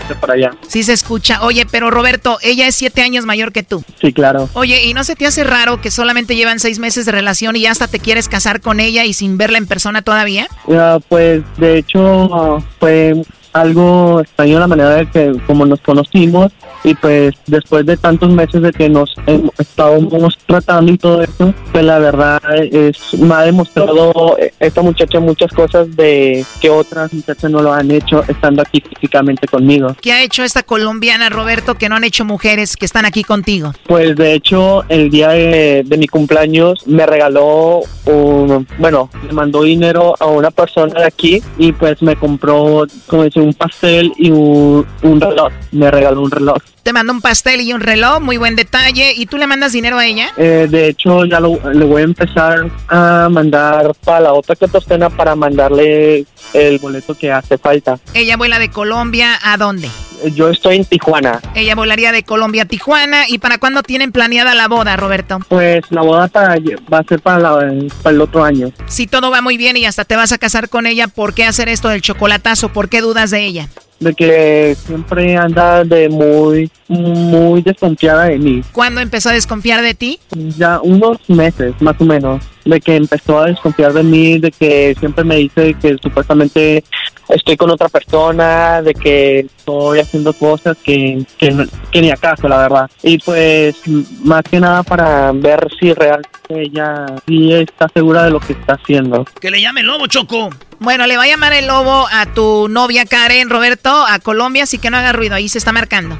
de por allá.
Sí se escucha. Oye, pero Roberto, ella es siete años mayor que tú.
Sí, claro.
Oye, ¿y no se te hace raro que solamente llevan seis meses de relación y ya hasta te quieres casar con ella y sin verla en persona todavía?
Ah, pues, de hecho, fue algo extraño la manera de que como nos conocimos y pues después de tantos meses de que nos estábamos tratando y todo eso, pues la verdad es me ha demostrado esta muchacha muchas cosas de que otras muchachas no lo han hecho estando aquí físicamente conmigo.
¿Qué ha hecho esta colombiana, Roberto, que no han hecho mujeres que están aquí contigo?
Pues de hecho el día de, de mi cumpleaños me regaló un, bueno, le mandó dinero a una persona de aquí y pues me compró, como dice, un pastel y un, un reloj. Me regaló un reloj.
Te mandó un pastel y un reloj, muy buen detalle. ¿Y tú le mandas dinero a ella?
Eh, de hecho, ya lo- le voy a empezar a mandar para la otra catostena para mandarle el boleto que hace falta.
Ella vuela de Colombia a dónde?
Yo estoy en Tijuana.
Ella volaría de Colombia a Tijuana. ¿Y para cuándo tienen planeada la boda, Roberto?
Pues la boda para, va a ser para, la- para el otro año.
Si todo va muy bien y hasta te vas a casar con ella, ¿por qué hacer esto del chocolatazo? ¿Por qué dudas de ella?
De que siempre anda de muy, muy desconfiada de mí.
¿Cuándo empezó a desconfiar de ti?
Ya unos meses, más o menos, de que empezó a desconfiar de mí, de que siempre me dice que supuestamente estoy con otra persona, de que estoy haciendo cosas que, que, ni acaso, la verdad. Y pues, más que nada para ver si realmente ella sí está segura de lo que está haciendo.
Que le llame el lobo, Choco.
Bueno, le va a llamar el lobo a tu novia Karen, Roberto, a Colombia, así que no haga ruido, ahí se está marcando.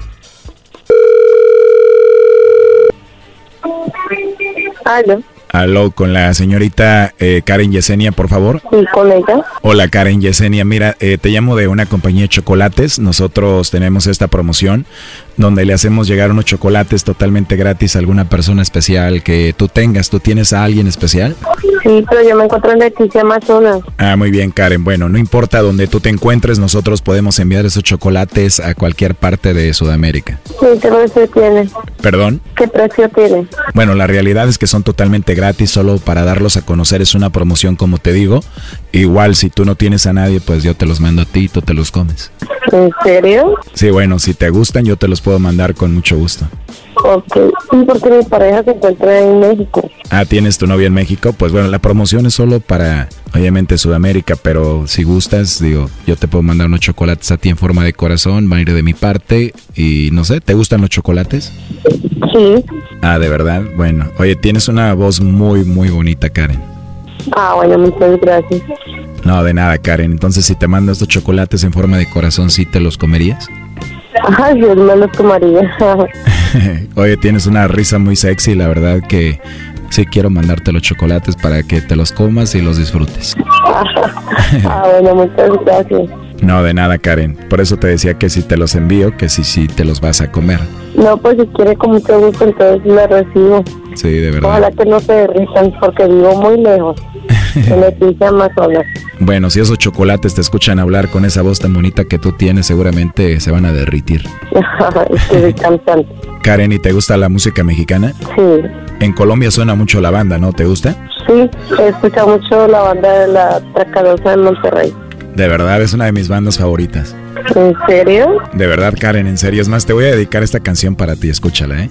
Aló,
Aló, con la señorita eh, Karen Yesenia, por favor.
sí, con ella.
Hola Karen Yesenia, mira, eh, te llamo de una compañía de chocolates. Nosotros tenemos esta promoción donde le hacemos llegar unos chocolates totalmente gratis a alguna persona especial que tú tengas. ¿Tú tienes a alguien especial?
Sí, pero yo me encuentro en Leticia, Amazonas.
Ah, muy bien Karen. Bueno, no importa donde tú te encuentres, nosotros podemos enviar esos chocolates a cualquier parte de Sudamérica.
Sí, ¿qué precio tiene?
¿Perdón?
¿Qué precio tiene?
Bueno, la realidad es que son totalmente gratis, solo para darlos a conocer es una promoción como te digo. Igual si tú no tienes a nadie, pues yo te los mando a ti y tú te los comes.
¿En serio?
Sí, bueno, si te gustan yo te los puedo mandar con mucho gusto.
Ok, sí, porque mi pareja se encuentra en México.
Ah, ¿tienes tu novia en México? Pues bueno, la promoción es solo para, obviamente, Sudamérica, pero si gustas, digo, yo te puedo mandar unos chocolates a ti en forma de corazón, va a ir de mi parte y no sé, ¿te gustan los chocolates?
Sí.
Ah, de verdad, bueno. Oye, tienes una voz muy, muy bonita, Karen.
Ah, bueno, muchas gracias.
No, de nada, Karen. Entonces, si te mando estos chocolates en forma de corazón, ¿sí te los comerías?
Ay, Dios me los tomaría. *laughs*
Oye, tienes una risa muy sexy, la verdad que sí quiero mandarte los chocolates para que te los comas y los disfrutes. *laughs*
ah, bueno, muchas gracias.
No, de nada, Karen. Por eso te decía que si te los envío, que sí, sí te los vas a comer.
No, pues si quiere con mucho gusto, entonces me recibo.
Sí, de verdad.
Ojalá que no se derritan porque vivo muy lejos. *laughs* En Leticia, Amazonas.
Bueno, si esos chocolates te escuchan hablar con esa voz tan bonita que tú tienes, seguramente se van a derritir. *laughs*
es cantante.
Karen, ¿y te gusta la música mexicana?
Sí,
En Colombia suena mucho la banda, ¿no? ¿Te gusta?
sí, he escuchado mucho la banda de la Tracadosa de Monterrey.
De verdad, es una de mis bandas favoritas.
¿En serio?
De verdad, Karen, en serio. Es más, te voy a dedicar esta canción para ti, escúchala, ¿eh?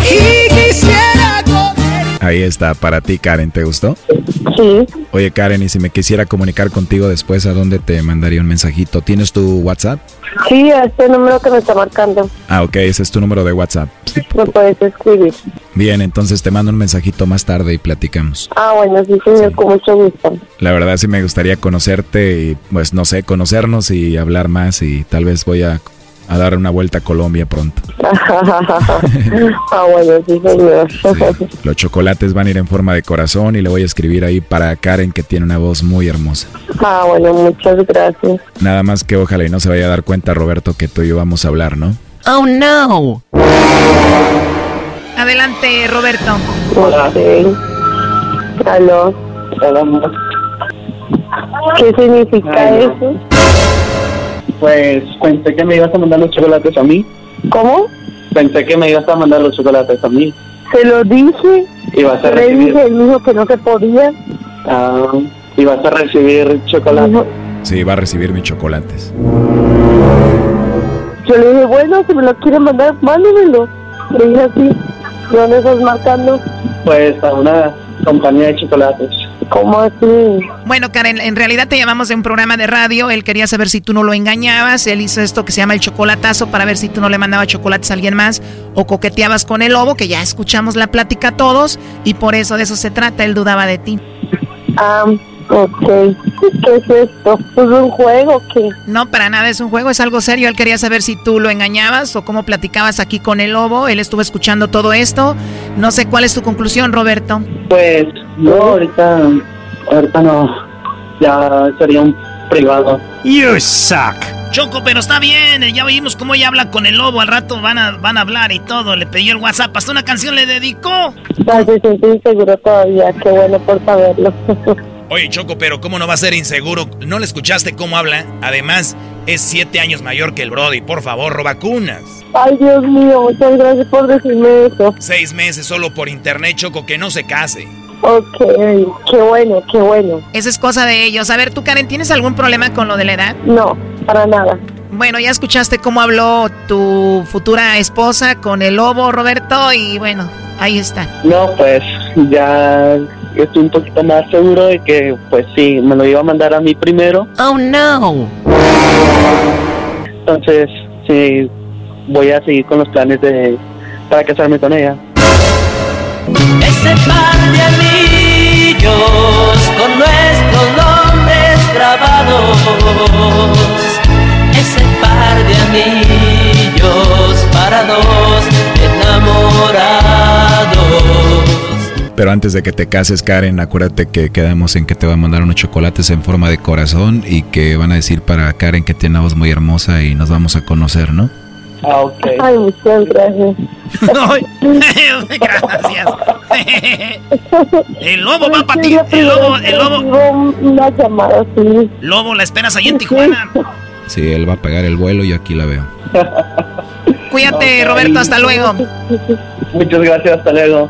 Ahí está, para ti Karen, ¿te gustó?
Sí.
Oye Karen, y si me quisiera comunicar contigo después, ¿a dónde te mandaría un mensajito? ¿Tienes tu WhatsApp?
Sí, este número que me está marcando.
Ah, ok, ese es tu número de WhatsApp.
Me puedes escribir.
Bien, entonces te mando un mensajito más tarde y platicamos.
Ah, bueno, sí, señor, con mucho gusto.
La verdad sí me gustaría conocerte y pues no sé, conocernos y hablar más y tal vez voy a, a dar una vuelta a Colombia pronto. *laughs*
ah, bueno, sí, señor.
Los chocolates van a ir en forma de corazón y le voy a escribir ahí para Karen que tiene una voz muy hermosa.
Ah, bueno, muchas gracias.
Nada más que ojalá y no se vaya a dar cuenta Roberto que tú y yo vamos a hablar, ¿no?
Oh, no. Adelante, Roberto.
Hola. Sí. Aló.
Hola,
¿Qué significa eso?
Pues pensé que me ibas a mandar los chocolates a mí.
¿Cómo?
Pensé que me ibas a mandar los chocolates a mí.
Se lo dije.
Y vas a
Le
recibir,
dije, él dijo que no se podía.
ah, y vas a recibir chocolate.
Sí, va a recibir mis chocolates.
Yo le dije, bueno, si me lo quieren mandar, mándemelo. Le dije así. ¿Dónde estás marcando?
Pues a una compañía de chocolates.
¿Cómo así?
Bueno, Karen, en realidad te llamamos de un programa de radio. Él quería saber si tú no lo engañabas. Él hizo esto que se llama el chocolatazo para ver si tú no le mandabas chocolates a alguien más o coqueteabas con el lobo, que ya escuchamos la plática todos y por eso de eso se trata. Él dudaba de ti.
Ah, ok. ¿Qué es esto? ¿Es un juego o qué?
No, para nada es un juego, es algo serio. Él quería saber si tú lo engañabas o cómo platicabas aquí con el lobo. Él estuvo escuchando todo esto. No sé cuál es tu conclusión, Roberto.
Pues no, ahorita, ahorita no. Ya sería un privado.
You suck. Choco, pero está bien. Ya oímos cómo ella habla con el lobo. Al rato van a, van a hablar y todo. Le pidió el WhatsApp. Hasta una canción le dedicó.
Ya se siente inseguro todavía. Qué bueno por saberlo. *laughs*
Oye, Choco, pero ¿cómo no va a ser inseguro? ¿No le escuchaste cómo habla? Además, es siete años mayor que el Brody. Por favor, vacunas.
Ay, Dios mío, muchas gracias por decirme eso.
Seis meses solo por internet, Choco, que no se case.
Ok, qué bueno, qué bueno.
Esa es cosa de ellos. A ver, tú, Karen, ¿tienes algún problema con lo de la edad?
No, para nada.
Bueno, ya escuchaste cómo habló tu futura esposa con el lobo, Roberto, y bueno, ahí está.
No, pues ya estoy un poquito más seguro de que, pues sí, me lo iba a mandar a mí primero.
Oh, no.
Entonces, sí, voy a seguir con los planes de para casarme con ella.
Ese par de anillos con nuestros nombres grabados. Ese par de anillos para dos enamorados.
Pero antes de que te cases, Karen, acuérdate que quedamos en que te va a mandar unos chocolates en forma de corazón y que van a decir para Karen que tiene una voz muy hermosa y nos vamos a conocer, ¿no?
Ah, ok.
Ay, muchas gracias. *laughs*
Gracias. El lobo va para ti. El lobo, el lobo.
Una llamada así.
Lobo, la esperas ahí en Tijuana.
Sí, él va a pagar el vuelo y aquí la veo.
Cuídate, Roberto, hasta luego.
Muchas gracias, hasta luego.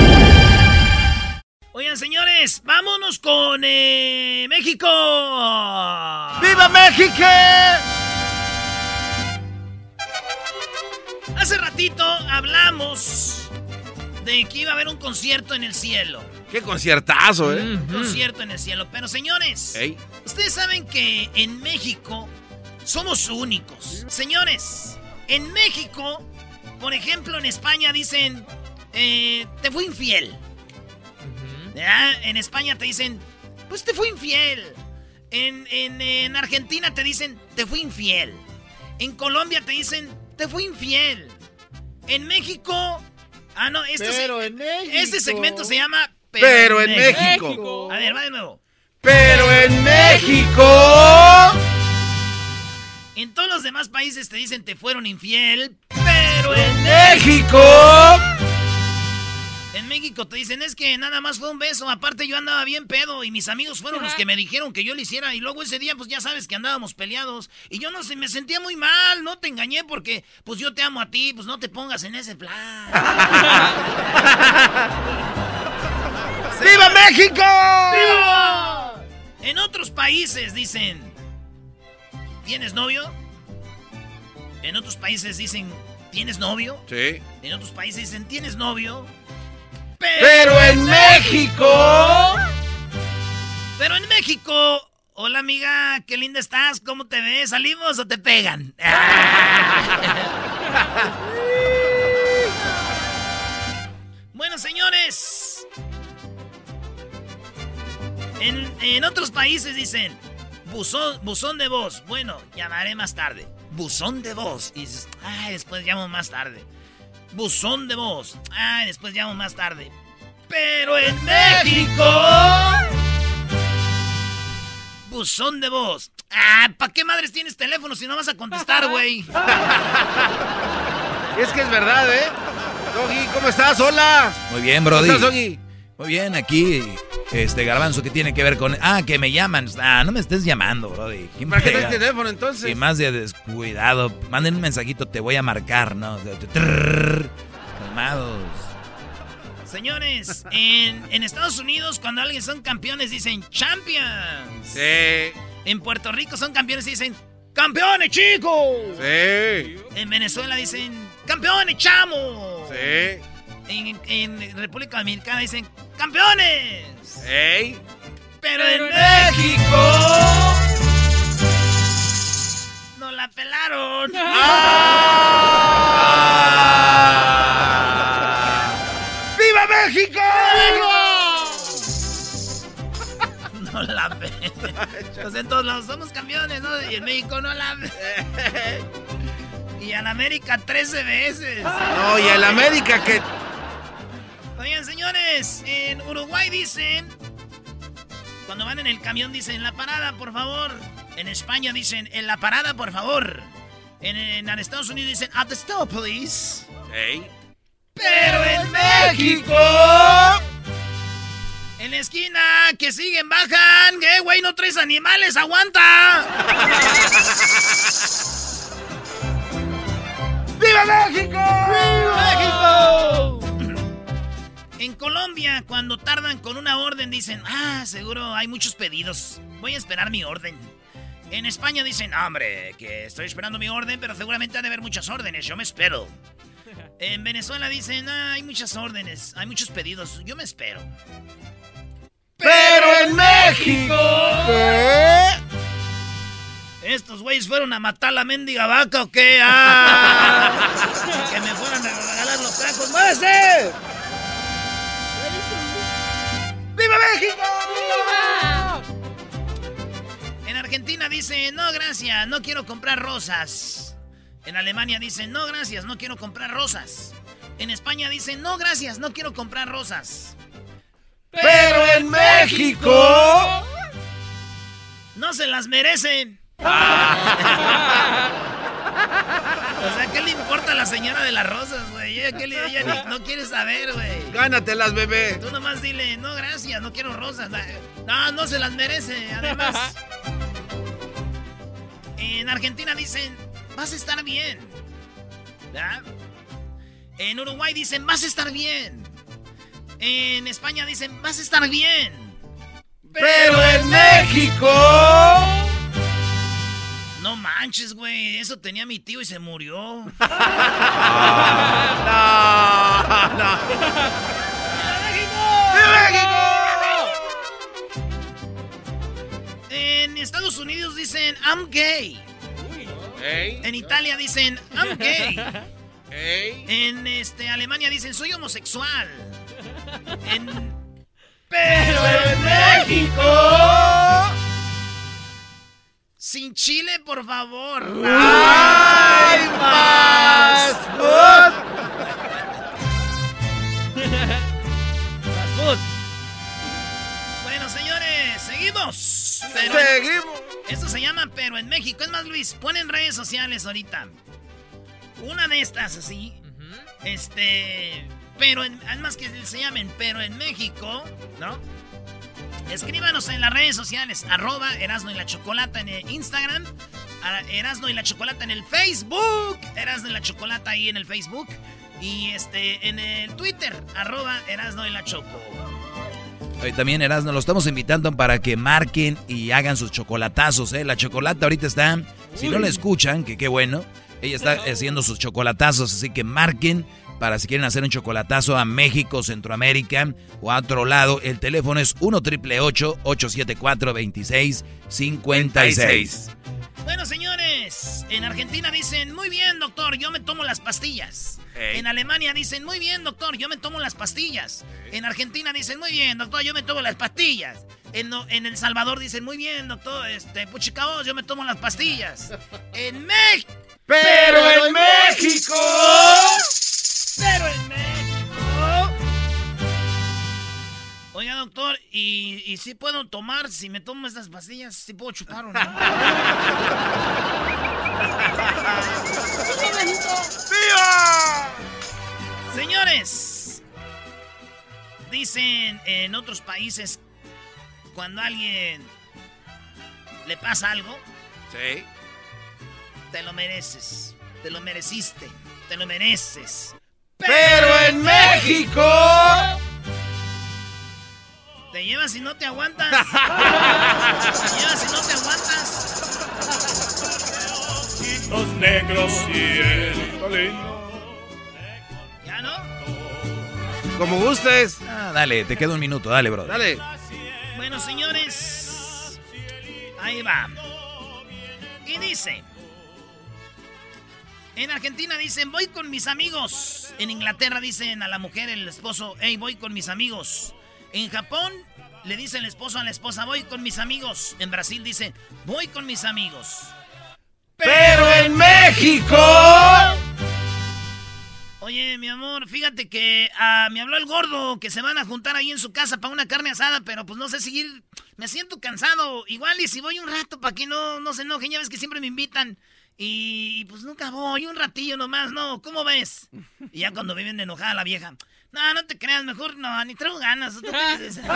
Oigan, señores, vámonos con eh, México.
¡Viva México!
Hace ratito hablamos de que iba a haber un concierto en el cielo.
¡Qué conciertazo, eh!
Un concierto en el cielo. Pero señores,
Ey.
ustedes saben que en México somos únicos. Señores, en México, por ejemplo, en España dicen, eh, te fui infiel. ¿Verdad? En España te dicen, pues te fui infiel. En, en- en Argentina te dicen, te fui infiel. En Colombia te dicen, te fui infiel. En México... Ah, no, este,
Pero
se-
en México.
este segmento se llama
Pero en México.
A ver, va de nuevo.
Pero en México.
En todos los demás países te dicen te fueron infiel, pero en
México.
En México te dicen es que nada más fue un beso, aparte yo andaba bien pedo y mis amigos fueron los que me dijeron que yo lo hiciera y luego ese día pues ya sabes que andábamos peleados y yo no sé, me sentía muy mal, no te engañé porque pues yo te amo a ti, pues no te pongas en ese plan. *laughs*
¡Viva México!
¡Viva! En otros países dicen, ¿tienes novio? En otros países dicen, ¿tienes novio?
Sí.
En otros países dicen, ¿tienes novio?
Pero en México.
Pero en México. Hola amiga, qué linda estás, ¿cómo te ves? ¿Salimos o te pegan? *laughs* bueno, señores. En, en otros países dicen, buzón, buzón de voz. Bueno, llamaré más tarde. Buzón de voz. Y dices, ay, después llamo más tarde. Buzón de voz. Ay, después llamo más tarde. Pero en México. Buzón de voz. Ah, ¿para qué madres tienes teléfono si no vas a contestar, güey?
Es que es verdad, ¿eh? Doggy, ¿cómo estás? Hola.
Muy bien, Brody.
¿Cómo estás, Doggy?
Muy bien, aquí, este garbanzo que tiene que ver con. Ah, que me llaman. Ah, no me estés llamando, Brody. ¿Quién
¿Para qué traes teléfono entonces?
Y más de descuidado. Manden un mensajito, te voy a marcar, ¿no? Trrr. Calmados.
Señores, en, en Estados Unidos, cuando alguien son campeones, dicen champions.
Sí.
En Puerto Rico son campeones y dicen ¡Campeones, chicos!
Sí.
En Venezuela dicen ¡Campeones, chamos!
Sí.
En, en República Dominicana dicen ¡Campeones!
¡Ey!
Pero en México. ¡No la pelaron!
¡Viva México! *laughs*
No la pelaron. Pues en todos lados somos campeones, ¿no? Y en México no la *laughs* Y en América 13 veces.
No, y el América que.
Oigan, señores, en Uruguay dicen. Cuando van en el camión dicen en la parada, por favor. En España dicen en la parada, por favor. En, en Estados Unidos dicen at the stop, please. Pero en México. En la esquina, que siguen, bajan. ¿Qué, güey? No traes animales, aguanta.
¡Viva México!
¡Viva México! En Colombia, cuando tardan con una orden, dicen, ah, seguro hay muchos pedidos. Voy a esperar mi orden. En España dicen, "Ah, hombre, que estoy esperando mi orden, pero seguramente ha de haber muchas órdenes, yo me espero. *laughs* En Venezuela dicen, ah, hay muchas órdenes, hay muchos pedidos, yo me espero.
¡Pero en México!
¿Estos güeyes fueron a matar la mendiga vaca o qué? ¡Ah! *laughs* que me fueran a regalar los tacos. ¡Muévese!
¡Viva México!
En Argentina dicen, no, gracias, no quiero comprar rosas. En Alemania dicen, no, gracias, no quiero comprar rosas. En España dicen, no, gracias, no quiero comprar rosas.
¡Pero en México!
No se las merecen. *laughs* o sea, ¿qué le importa a la señora de las rosas, güey? Ella, ¿qué le- ella ni- no quiere saber, güey.
Gánatelas, bebé.
Tú nomás dile, no, gracias, no quiero rosas. No, no se las merece, además. *laughs* En Argentina dicen, vas a estar bien. ¿Verdad? En Uruguay dicen, vas a estar bien. En España dicen, vas a estar bien.
¡Pero en México!
No manches, güey. Eso tenía mi tío y se murió.
No, no.
En Estados Unidos dicen, I'm gay.
¡Ey!
En Italia dicen, I'm gay.
¡Ey!
En este, Alemania dicen, soy homosexual. En... Pero en México... Sin chile, por favor.
¡Ay, más!
Bueno, señores, seguimos Seguimos.
Seguimos.
Esto se llama Pero en México. Es más, Luis, ponen redes sociales ahorita. Una de estas así. Este. Pero en. Además que se llamen Pero en México, ¿no? Escríbanos en las redes sociales. Arroba Erasno y la Chocolata en el Instagram. Erasno y la Chocolata en el Facebook. Erasno y la Chocolata ahí en el Facebook. Y este en el Twitter. Arroba Erasno y la Choco.
También, Erasmo, lo estamos invitando para que marquen y hagan sus chocolatazos, ¿eh? La chocolata ahorita está, si no la escuchan, que qué bueno, ella está haciendo sus chocolatazos, así que marquen para si quieren hacer un chocolatazo a México, Centroamérica o a otro lado. El teléfono es 1 triple 874 2656
Bueno, señores, en Argentina dicen, muy bien, doctor, yo me tomo las pastillas. En Alemania dicen, muy bien, doctor, yo me tomo las pastillas. En Argentina dicen, muy bien, doctor, yo me tomo las pastillas. En, en El Salvador dicen, muy bien, doctor, este, puchicaos, yo me tomo las pastillas. *laughs* En México.
Pero en México.
Pero en México. Oiga, doctor, ¿y, y si puedo tomar, si me tomo estas pastillas, si puedo chupar o no? Señores, dicen en otros países, cuando a alguien le pasa algo,
Sí.
te lo mereces, te lo mereciste, te lo mereces.
Pero en México.
Te llevas y no te aguantas. *laughs* te llevas y no te aguantas.
Los negros y el talento.
¿Ya no?
Como gustes.
Ah, dale, te queda un minuto, dale, bro.
Dale.
Bueno, señores, ahí va. Y dice, en Argentina dicen, voy con mis amigos. En Inglaterra dicen a la mujer, el esposo, hey, voy con mis amigos. En Japón le dice el esposo a la esposa, voy con mis amigos. En Brasil dice, voy con mis amigos.
Pero en México.
Oye, mi amor, fíjate que ah, me habló el gordo que se van a juntar ahí en su casa para una carne asada, pero pues no sé seguir. Me siento cansado. Igual y si voy un rato para que no, no se enojen, ya ves que siempre me invitan. Y, y, pues nunca voy, un ratillo nomás, ¿no? ¿Cómo ves? Y ya cuando me viene enojada la vieja. No, no te creas, mejor no, ni traigo ganas. ¿tú qué dices? *laughs* y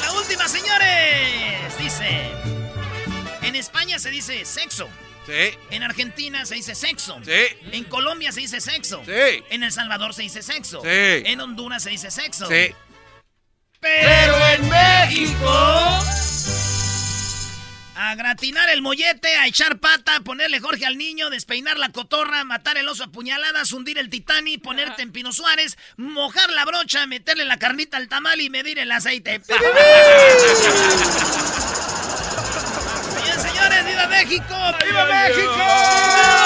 la última, señores, dice. En España se dice sexo.
Sí.
En Argentina se dice sexo.
Sí.
En Colombia se dice sexo.
Sí.
En El Salvador se dice sexo.
Sí.
En Honduras se dice sexo.
Sí.
Pero en México. A gratinar el mollete, a echar pata, ponerle Jorge al niño, despeinar la cotorra, matar el oso a puñaladas, hundir el titani, ponerte en Pino Suárez, mojar la brocha, meterle la carnita al tamal y medir el aceite. *laughs* Bien, señores, ¡viva México! ¡Viva México!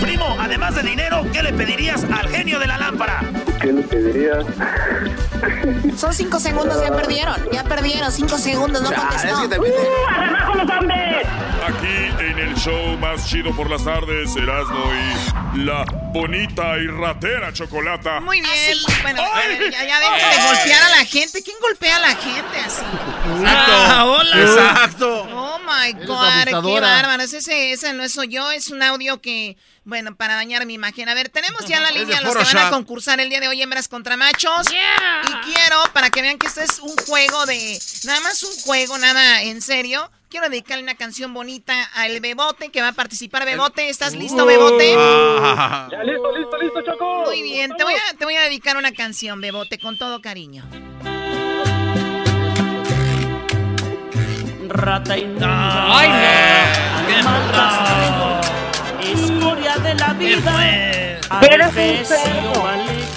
Primo, además de dinero, ¿qué le pedirías al genio de la lámpara?
¿Qué le pedirías?
Son cinco segundos, ya perdieron. Ya perdieron, cinco segundos, no contestó.
Aquí en el show más chido por las tardes, Erasmo y la bonita y ratera chocolata.
Muy bien. Bueno, a ver, ya, ya dejen de golpear a la gente. ¿Quién golpea a la gente así?
Ah, hola. Exacto.
My God, qué bárbaro. Ese, ese no soy yo, es un audio que, bueno, para dañar mi imagen. A ver, tenemos ya la línea a los que van a concursar el día de hoy, hembras contra machos. Y quiero, para que vean que esto es un juego de. Nada más un juego, nada en serio. Quiero dedicarle una canción bonita al Bebote que va a participar. Bebote, ¿estás listo, Bebote? *laughs*
Ya listo, listo, listo, Choco.
Muy bien, te voy, a, te voy a dedicar una canción, Bebote, con todo cariño.
Rata y
¡Ay, no!
Animal rastrero, Escoria de la
¿Qué
vida. cerdo.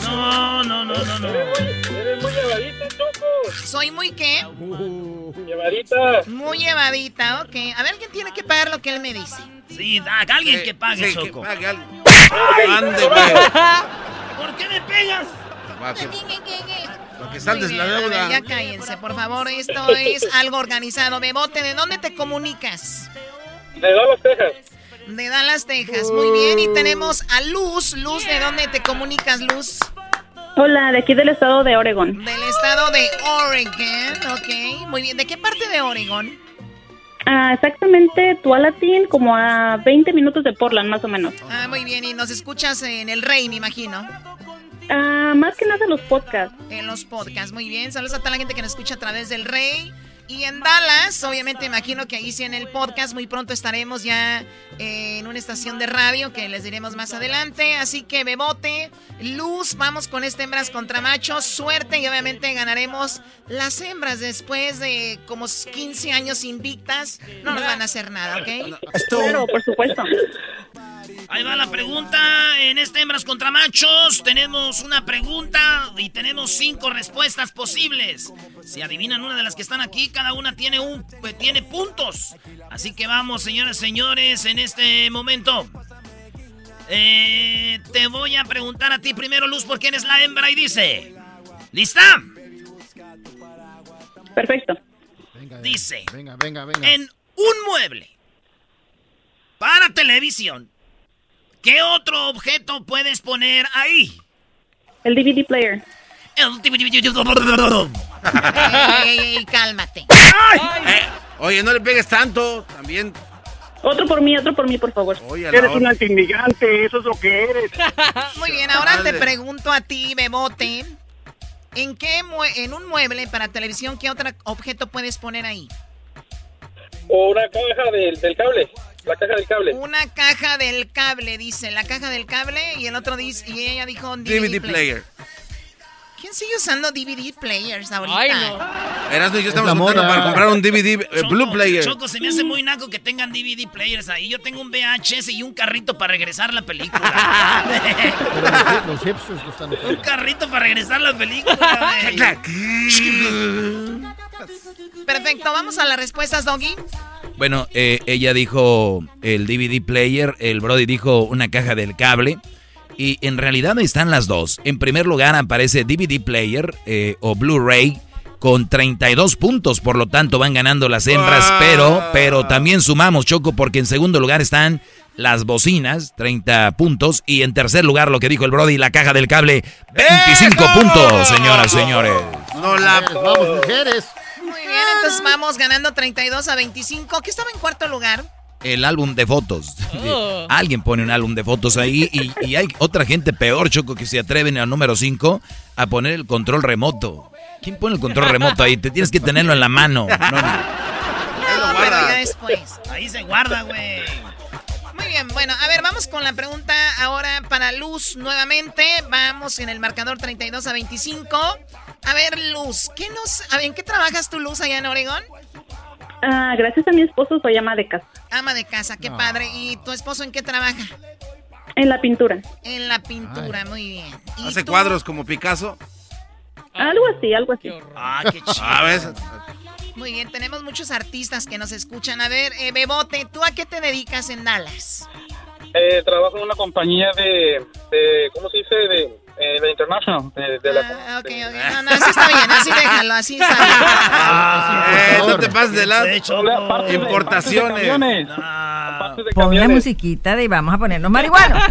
No, no, no, no, no.
Eres muy llevadita, Choco.
¿Soy muy qué?
Llevadita.
Muy llevadita, ok. A ver, alguien tiene que pagar lo que él me dice.
Sí, da, alguien que pague,
Sí, que
Choco.
pague alguien. Ande, güey.
¿Por qué me pegas!
Que- saldes la
bien, a ver,
deuda.
ya cállense, por favor. Esto es algo organizado. Bebote, ¿de dónde te comunicas?
De Dallas, Texas.
De Dallas, Texas. Muy bien. Y tenemos a Luz. Luz, ¿de dónde te comunicas, Luz?
Hola, de aquí del estado de Oregon.
Del estado de Oregon. Ok. Muy bien. ¿De qué parte de Oregon?
Ah, exactamente, Tualatin, como a 20 minutos de Portland, más o menos.
Ah, muy bien. Y nos escuchas en El Rey, me imagino.
Ah, más que nada los podcasts.
En los podcasts. Muy bien. Saludos a toda la gente que nos escucha a través del Rey. Y en Dallas, obviamente imagino que ahí sí en el podcast muy pronto estaremos ya eh, en una estación de radio que les diremos más adelante. Así que Bebote, Luz, vamos con este hembras contra machos. Suerte y obviamente ganaremos las hembras después de como 15 años invictas. No nos van a hacer nada, ¿ok?
Claro, por supuesto.
Ahí va la pregunta. En este Hembras contra Machos tenemos una pregunta y tenemos cinco respuestas posibles. Si adivinan una de las que están aquí, cada una tiene, un, eh, tiene puntos. Así que vamos, señoras y señores, en este momento. Eh, te voy a preguntar a ti primero, Luz, porque eres la hembra y dice... ¿Lista?
Perfecto.
Dice...
Venga, venga, venga.
En un mueble para televisión, ¿qué otro objeto puedes poner ahí?
El DVD player.
El *laughs*
Ey, ey, ey, cálmate.
Eh, oye, no le pegues tanto. También.
Otro por mí, otro por mí, por favor.
Oye,
Eres un antimigrante, eso es lo que eres. *laughs*
Muy bien, ahora te pregunto a ti, Bebote. ¿En qué mue- en un mueble para televisión qué otro objeto puedes poner ahí?
O una caja del, del cable. La caja del cable.
Una caja del cable, dice, la caja del cable y el otro dice y ella dijo un DVD,
DVD
player.
player.
¿Quién sigue usando DVD players ahorita?
Ay, no.
Erasmo y yo estamos
moda.
para comprar un DVD eh,
Choco,
Blue Player.
Choco, se me hace muy naco que tengan DVD players ahí. Yo tengo un VHS y un carrito para regresar la película.
Pero los, hip- los hipsters lo están
un carrito para regresar la película. *laughs*
Perfecto, vamos a las respuestas, Doggy.
Bueno, eh, ella dijo el DVD player, el Brody dijo una caja del cable. Y en realidad están las dos. En primer lugar aparece DVD player eh, o Blu-ray con 32 puntos. Por lo tanto van ganando las hembras. Pero, pero también sumamos, Choco, porque en segundo lugar están las bocinas, 30 puntos. Y en tercer lugar, lo que dijo el Brody, la caja del cable, 25
¡Eso!
puntos, señoras, señores.
No la.
Mujeres, vamos, mujeres.
Muy bien, entonces vamos ganando 32 a 25. ¿Qué estaba en cuarto lugar?
El álbum de fotos. *laughs*
Oh.
Alguien pone un álbum de fotos ahí y, y hay otra gente peor, Choco, que se atreven al número 5 a poner el control remoto. ¿Quién pone el control remoto ahí? Te tienes que tenerlo en la mano. No, no.
No, pero ya después.
Ahí se guarda, güey.
Muy bien, bueno, a ver, vamos con la pregunta ahora para Luz nuevamente. Vamos en el marcador 32 a 25. A ver, Luz, ¿qué nos, a ver, ¿en qué trabajas tú, Luz, allá en Oregón?
Ah, gracias a mi esposo soy ama de casa.
Ama de casa, qué padre. ¿Y tu esposo en qué trabaja?
En la pintura.
En la pintura, muy bien. ¿Y
Hace
tú?
cuadros como Picasso.
Algo así, algo así.
Ah, qué chido.
A ver.
Muy bien, tenemos muchos artistas que nos escuchan. A ver, eh, Bebote, ¿tú a qué te dedicas en Dallas?
Eh, trabajo en una compañía de, de ¿cómo se dice? De, eh, de International. De, de la,
Ah, ok, ok. No, no, así está bien, así déjalo, así está bien.
Eh, no te pases de lado.
De hecho,
de-
Importaciones.
Ah.
Pon la musiquita de vamos a ponernos marihuanos.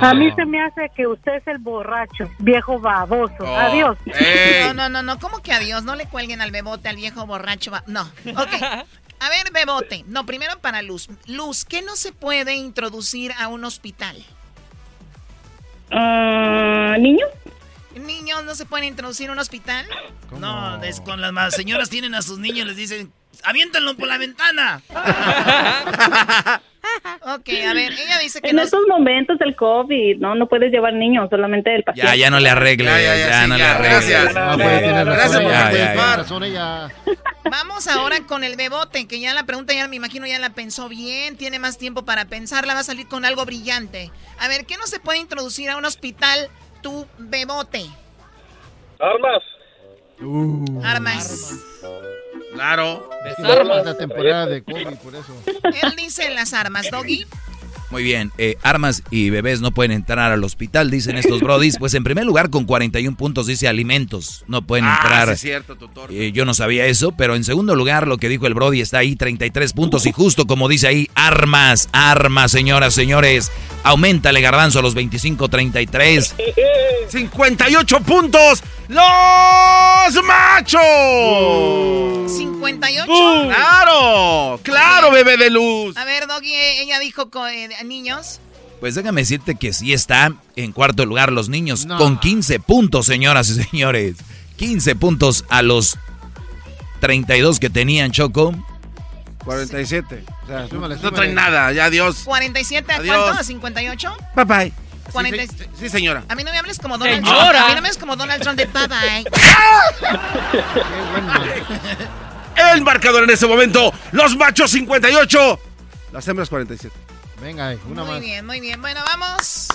A mí se me hace que usted es el borracho, viejo baboso.
Oh.
Adiós.
Ey.
No, no, no, no, ¿cómo que adiós? No le cuelguen al bebote, al viejo borracho. No, ok. A ver, bebote. No, primero para Luz. Luz, ¿qué no se puede introducir a un hospital?
Ah, ¿Niño?
¿Niños no se pueden introducir a un hospital?
No, es con las más señoras tienen a sus niños, les dicen, aviéntenlo por la ventana. *laughs* *laughs*
Ok, a ver, ella dice que
En
no...
estos momentos del COVID, no, no puedes llevar niños, solamente el paciente.
Ya, ya no le arregle.
Ya,
Ya,
ya, ya, sí,
no le arregle.
gracias.
Ah, pues, razón
Gracias por
ya.
razón ella.
Vamos ahora con el bebote, que ya la pregunta ya me imagino ya la pensó bien, tiene más tiempo para pensarla, va a salir con algo brillante. A ver, ¿qué no se puede introducir a un hospital tu bebote?
Armas.
Armas.
Claro.
Es la temporada de COVID, por eso.
Él dice las armas, Doggy.
Muy bien, eh, armas y bebés no pueden entrar al hospital, dicen estos *laughs* brodis. Pues en primer lugar, con 41 puntos dice alimentos, no pueden
Ah,
entrar.
sí es cierto, tutor.
Eh, yo no sabía eso, pero en segundo lugar, lo que dijo el Brody está ahí, 33 puntos. Y justo como dice ahí, armas, armas, señoras, señores. Aumentale garbanzo a los 25, 33.
58 puntos. ¡Los machos!
58.
¡Claro! ¡Claro, bebé de luz!
A ver, Doggy, eh, ella dijo eh, niños.
Pues déjame decirte que sí está en cuarto lugar los niños
No.
con 15 puntos, señoras y señores. 15 puntos a los 32 que tenían Choco.
47. O sea,
Súmale,
no traen nada, ya adiós.
47 a
Adiós.
cuánto? ¿A 58?
Bye bye.
40
Sí, sí, sí, señora.
A mí no me hables como Donald
Señora.
Trump. A mí no me hables como Donald Trump de bye *laughs* bye.
El marcador en este momento. Los machos 58. Las hembras 47.
Venga, una
Muy
más.
bien, muy bien. Bueno, vamos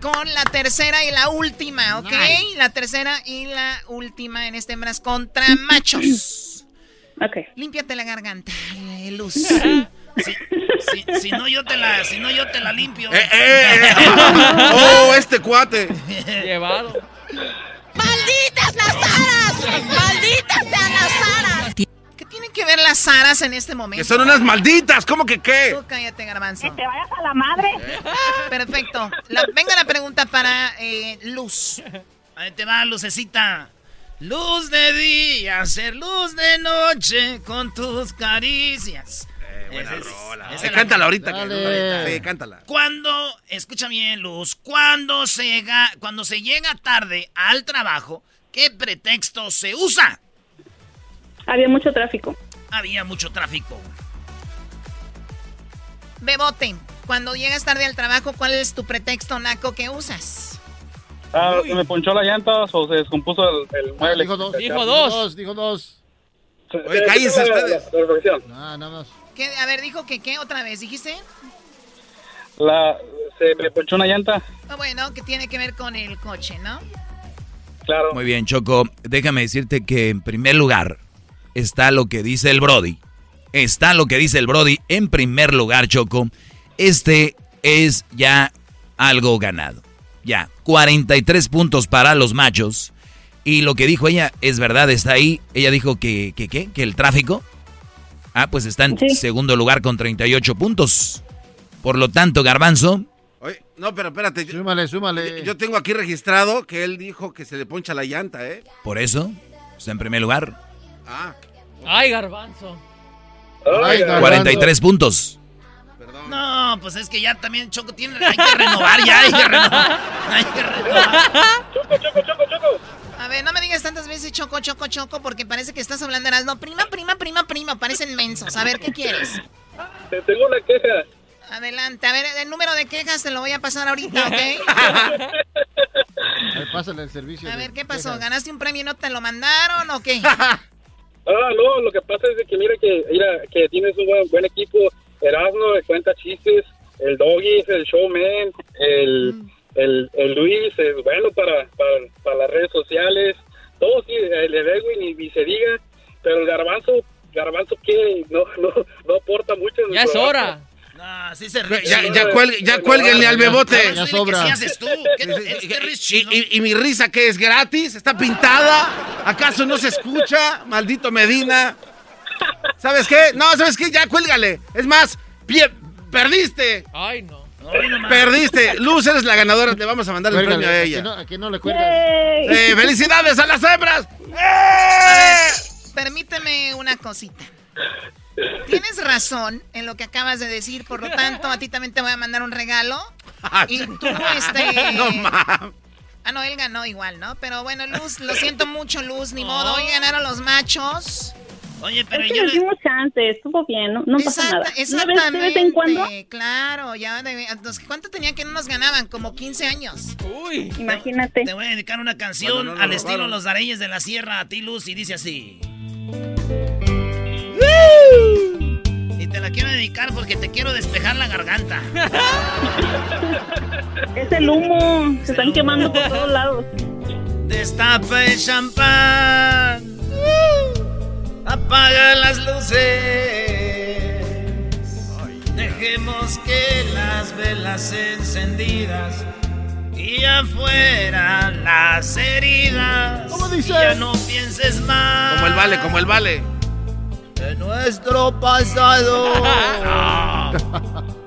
con la tercera y la última, ¿ok? La tercera y la última en este hembras contra machos.
Ok.
Límpiate la garganta, eh, Luz. *laughs*
Si, si- si no yo te la, si no yo te la limpio.
¡Eh, eh! ¡Oh, este cuate!
Llevado.
¡Malditas las aras! ¡Malditas sean las aras!
¿Qué tienen que ver las aras en este momento?
Que son unas malditas. ¿Cómo que qué?
Tú cállate, garbanzo.
te vayas a la madre!
Perfecto. La- venga la pregunta para eh, Luz.
Ahí te va, lucecita. Luz de día, ser luz de noche con tus caricias.
Buena
es-
rola.
es
cántala ahorita. que-. Sí, cántala.
Cuando, escucha bien, Luz, cuando se, llega, cuando se llega tarde al trabajo, ¿qué pretexto se usa?
Había mucho tráfico.
Había mucho tráfico.
Bebote, cuando llegas tarde al trabajo, ¿cuál es tu pretexto naco que usas?
Ah, se me ponchó la llanta o se descompuso el, el mueble.
Dijo dos.
Dijo
Dijo
dos.
dos. Dijo dos.
Oye, cállense ustedes.
La, la reflexión.
No, nada más.
¿Qué? A ver, dijo que qué otra vez, ¿dijiste?
La- se me ponchó una llanta,
Ah, bueno, que tiene que ver con el coche, ¿no?
claro.
Muy bien, Choco. Déjame decirte que en primer lugar está lo que dice el Brody. Está lo que dice el Brody. En primer lugar, Choco, este es ya algo ganado. Ya, 43 puntos para los machos. Y lo que dijo ella es verdad, está ahí. Ella dijo que, que, ¿qué? que el tráfico. Ah, pues está en segundo lugar con 38 puntos. Por lo tanto, Garbanzo,
Oye, no, pero espérate. Yo,
Súmale, súmale.
yo tengo aquí registrado que él dijo que se le poncha la llanta, ¿eh?
por eso, está en primer lugar.
Ah,
Ay, garbanzo.
Ay, garbanzo.
43 puntos.
No, pues es que ya también Choco tiene, hay que renovar ya, hay que renovar. Hay que renovar.
A ver, no me digas tantas veces choco, choco, choco, porque parece que estás hablando de no prima, prima, prima, prima, parecen mensos. A ver, ¿qué quieres?
Te tengo una queja.
Adelante, a ver, el número de quejas te lo voy a pasar ahorita, ¿ok?
Ahí pásale el servicio.
A ver, ¿qué pasó?
quejas.
¿Ganaste un premio y no te lo mandaron o qué? *laughs*
Ah, no, lo que pasa es que mira que, mira, que tienes un buen, buen equipo. Erasmo cuenta chistes, el Doggy es el showman, el, el, el Luis es bueno para, para, para las redes sociales, todo sí, el Edwin ni, ni se diga, pero el Garbanzo, Garbanzo que no, no, no aporta mucho. en
Ya es hora.
No, sí se
ya, ya, cuelgue- ya cuélguenle al bebote.
Ya sobra.
¿Qué haces tú? ¿Qué, es
¿Y, y, y mi risa que es gratis? ¿Está pintada? ¿Acaso no se escucha? Maldito Medina. ¿Sabes qué? No, ¿sabes qué? Ya cuélgale. Es más, pie- perdiste.
Ay, no.
No.
Perdiste. Luz, eres la ganadora. Le vamos a mandar el premio a
¿a
ella.
que no- a que no le?
Eh, ¡Felicidades a las hembras! ¡Eh!
Permíteme una cosita. Tienes razón en lo que acabas de decir, por lo tanto, a ti también te voy a mandar un regalo. Y tú, este... *laughs*
No mames.
Ah, no, él ganó igual, ¿no? Pero bueno, Luz, lo siento mucho, Luz, ni modo. Hoy ganaron los machos.
Oye, pero
Es que
yo
les dimos chance, estuvo bien, no, no pasa nada. Vez de
exactamente.
vez en cuando,
Claro, ya de- los- ¿Cuánto tenían que no nos ganaban? Como 15 años.
Uy.
imagínate.
te voy a dedicar una canción
no
al estilo. Los Dareyes de la Sierra a ti, Luz, y dice así. Y te la quiero dedicar porque te quiero despejar la garganta. *laughs*
Es el humo, se están quemando por todos lados.
Destapa el champán. Apaga las luces. Dejemos que las velas encendidas y afuera las heridas.
¿Cómo dice?
Ya no pienses más.
Como el vale, como el vale.
De nuestro pasado. *laughs*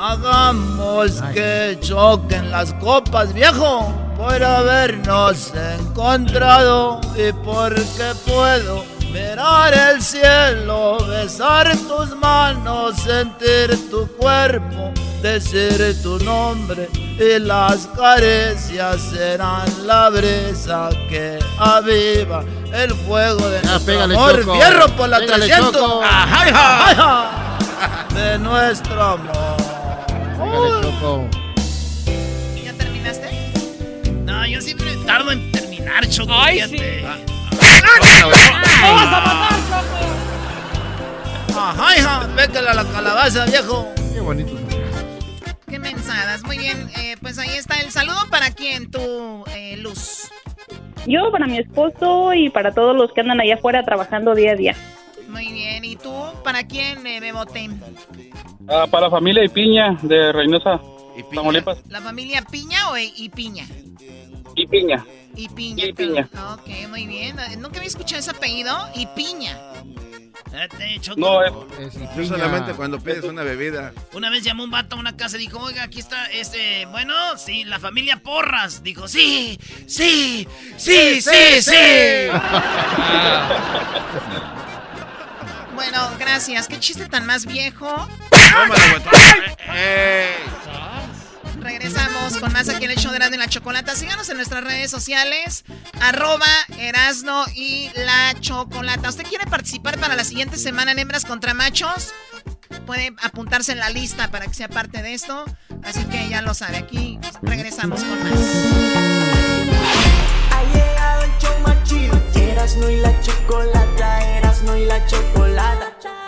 Hagamos que choquen las copas, viejo, por habernos encontrado y porque puedo mirar el cielo, besar tus manos, sentir tu cuerpo, decir tu nombre y las caricias serán la brisa que aviva el fuego de nuestro
pégale,
amor.
Choco.
Fierro por la
Pégale,
300
Choco.
Ajá, ajá, ajá. *laughs* de nuestro amor.
Pégale, Choco.
¿Ya terminaste?
No, yo siempre tardo en terminar, Choco.
Ay,
fíjate.
¡Vamos a matar, Choco!
Ajá, hija, pégale a la calabaza, viejo.
Qué bonito.
Qué mensadas. Muy bien, eh, pues ahí está el saludo para quién, tu eh, Luz.
Yo para mi esposo y para todos los que andan allá afuera trabajando día a día.
Muy bien, ¿y tú para quién, eh, Bebote?
Ah, para familia y piña de Reynosa, Tamaulipas.
¿La familia Piña o e- y Piña?
Y piña.
Y Piña.
Y Piña.
Ok, muy bien. Eh, Nunca había escuchado ese apellido. Y Piña.
No, es,
Yo solamente cuando pides una bebida.
Una vez llamó un vato a una casa y dijo, oiga, aquí está, este, bueno, sí, la familia Porras. Dijo, sí, sí, sí, sí, sí. *laughs*
Bueno, gracias. ¿Qué chiste tan más viejo? Regresamos con más aquí en el show de Erasmo y la Chocolata. Síganos en nuestras redes sociales, arroba Erasno y la Chocolata. ¿Usted quiere participar para la siguiente semana en Hembras contra Machos? Puede apuntarse en la lista para que sea parte de esto. Así que ya lo sabe. Aquí regresamos con más.
Ha y la chocolata, Erasmo y la chocolata.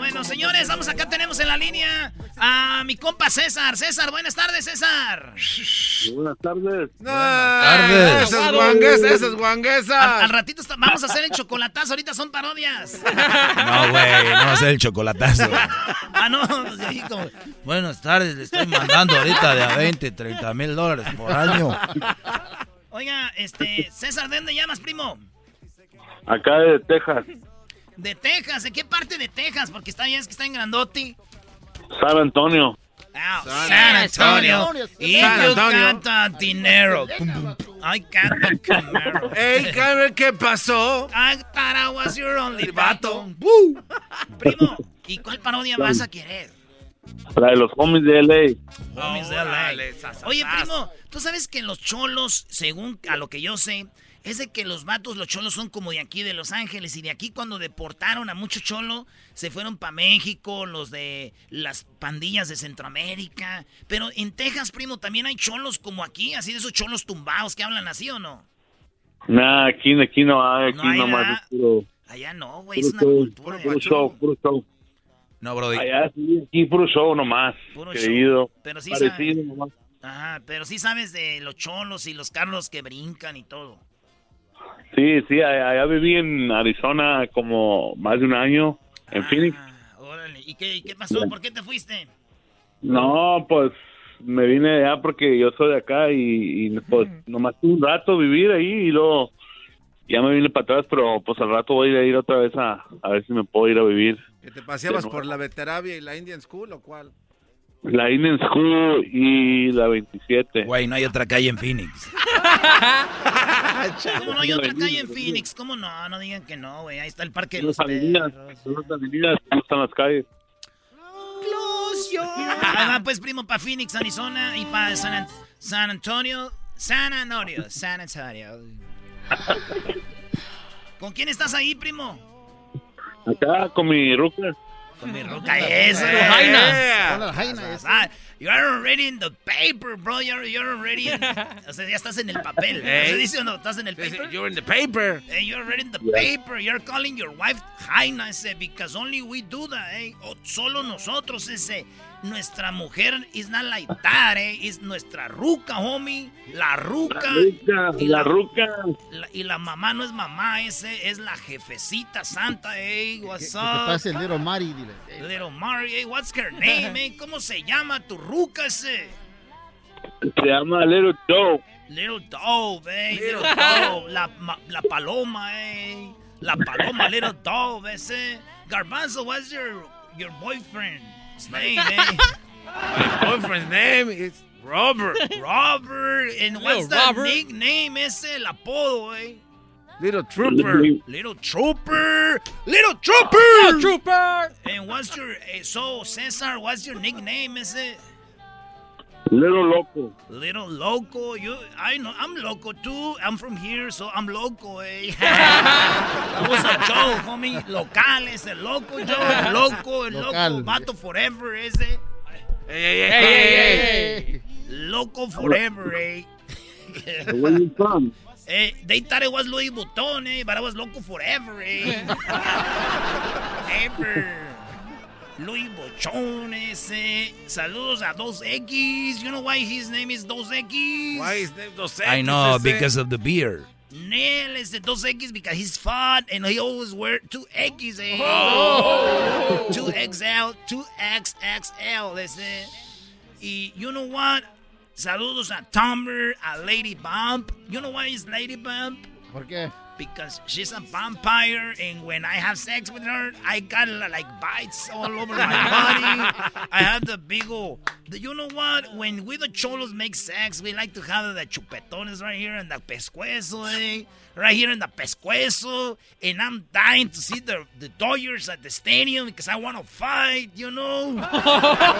Bueno, señores, vamos acá, tenemos en la línea a mi compa César. César, buenas tardes, César.
Buenas tardes.
tardes. Esa es guanguesa, esa es.
Al, al ratito está- vamos a hacer el chocolatazo, ahorita son parodias.
No, güey, no va a ser el chocolatazo.
Ah, no, pues, como, Buenas tardes, le estoy mandando ahorita de a 20, 30 mil dólares por año. Oiga, este, César, ¿de dónde llamas, primo?
Acá de Texas,
De Texas, ¿de qué parte de Texas? Porque está ya es que está en Grandote.
San Antonio.
Ah,
San
San Antonio.
Antonio.
Y
San Antonio.
the dinero. Got the Camaro.
Ey, ¿qué pasó?
I was your only vato. Primo, ¿y cuál parodia vas a querer?
La de los homies de LA.
Homies de LA. Oye, primo, ¿tú sabes que los cholos, según a lo que yo sé, es de que los vatos, los cholos son como de aquí de Los Ángeles y de aquí cuando deportaron a mucho cholo, se fueron para México, los de las pandillas de Centroamérica. Pero en Texas, primo, también hay cholos como aquí, así de esos cholos tumbados que hablan así o no.
Nah, aquí, aquí no hay, aquí
No hay,
nomás puro,
Allá no, güey, es una
show,
cultura
puro show, puro show.
No, Brody.
Allá sí, aquí puro show nomás,
Puro
creído,
show. Pero sí
parecido
sabe-
nomás.
Ajá, pero sí sabes de los cholos y los carros que brincan y todo.
Sí, sí, allá, allá viví en Arizona como más de un año, en Phoenix.
Órale, ¿y qué, qué pasó? ¿Por qué te fuiste?
No, pues me vine de allá porque yo soy de acá y, y, pues nomás tuve un rato vivir ahí y luego ya me vine para atrás, pero pues al rato voy a ir otra vez a, a ver si me puedo ir a vivir.
¿Que te paseabas por la Veteravia y la Indian School o cuál?
La Indian School y la 27.
Güey, no hay otra calle en Phoenix. *laughs*
¿Cómo no hay otra calle en Phoenix? ¿Cómo no? No digan que no, güey. Ahí está el parque de los
avenidas, las avenidas, ¿cómo están las calles?
Ahí va, pues, primo, para Phoenix, Arizona y para San, An- San Antonio. San Antonio, San Antonio. *laughs* ¿Con quién estás ahí, primo?
Acá con mi ruca.
Con mi ruca esa. Jaina.
con la Jaina esa.
Ah, you're already in the paper, bro. You're, you're already in... *laughs* O sea, ya estás en el papel.
Ey.
¿Se dice o no? ¿Estás en el paper?
You're in the paper.
Hey, you're already in the
Yeah.
paper. You're calling your wife Jaina, ese, because only we do that, eh. O solo nosotros, ese. nuestra mujer is not like that, eh. Es nuestra ruca, homie. La ruca.
La ruca,
Y
la ruca.
la- y la mamá no es mamá, ese es la jefecita santa, eh. What's
¿Qué
up?
pasa el Little Mari? Dile.
Little Mari, eh. What's her name, eh? ¿Cómo se llama tu ruca ese?
Se llama Little Joe.
Little Dove, eh. Little Dove. La, ma- la paloma, eh. La paloma, Little Dove, ese. Garbanzo, what's your, your boyfriend's name, eh? *laughs*
My boyfriend's name is Robert.
Robert. And what's
Little
the
Robert.
nickname ese? El apodo, eh.
Little Trooper.
Little Trooper. Little Trooper.
Little Trooper.
And what's your, eh, so, Cesar, what's your nickname, ese?
Little Loco.
Little loco, you. I know I'm loco too. I'm from here, so I'm loco, eh. *laughs* That was a joke, homie. Local es el loco, Joe. Loco, el loco.
Local.
Vato forever, ese.
Hey,
Hey, hey, hey.
Loco forever, eh.
Where you from? *laughs*
Eh, they thought it was Louis Vuitton, eh, but I was loco forever, eh. *laughs* Ever. Louis Vuitton, ese. Saludos a 2X. You know why his name is 2X?
Why is name Dos
I
X,
know,
ese?
because of the beer.
Nel is the 2X because he's fat and he always wear 2X, eh?
Oh.
2XL, 2XXL, ese. Y you know what? Saludos a Tumblr, a Lady Bump. You know why is Lady Bump?
¿Por qué?
Because she's a vampire, and when I have sex with her, I got like bites all over my *laughs* body. I have the big old. the- You know what? When we the cholos make sex, we like to have the chupetones right here in the pescuezo, eh? Right here in the pescuezo. And I'm dying to see the, the Dodgers at the stadium because I want to fight, you know? *laughs*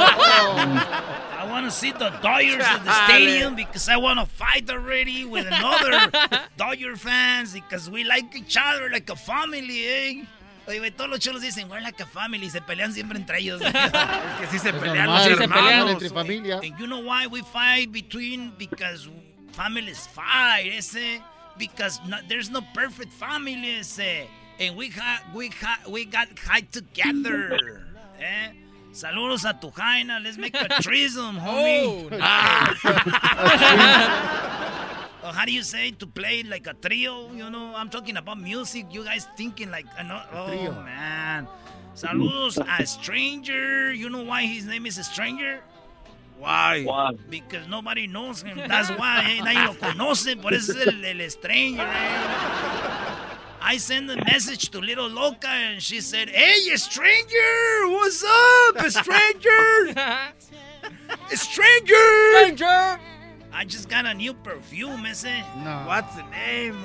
I want to see the Dodgers at the stadium because I want to fight already with another *laughs* Dodger fans because we like each other like a family, eh? Oye, todos los cholos dicen, we're like a family, se pelean siempre entre ellos. *laughs* es
que sí se
pelean los sí se pelean entre familia.
And you know why we fight between, because families fight, ese, because no, there's no perfect family, ese. And we, ha, we, ha, we got high together, *laughs* eh? Saludos a tu Jaina. Let's make a *laughs* threesome, homie.
Oh.
Ah. Oh, how do you say to play like a trio? You know, I'm talking about music. You guys thinking like ano- oh
trio.
man. Saludos a stranger. You know why his name is a stranger?
Why? Why?
Because nobody knows him. That's why. Eh? Nadie lo conoce. Por eso es el, el stranger. Eh? I sent a message to Little Loca and she said, Hey, stranger! What's up, stranger? *laughs* stranger!
Stranger!
I just got a new perfume, ese.
No.
What's the name?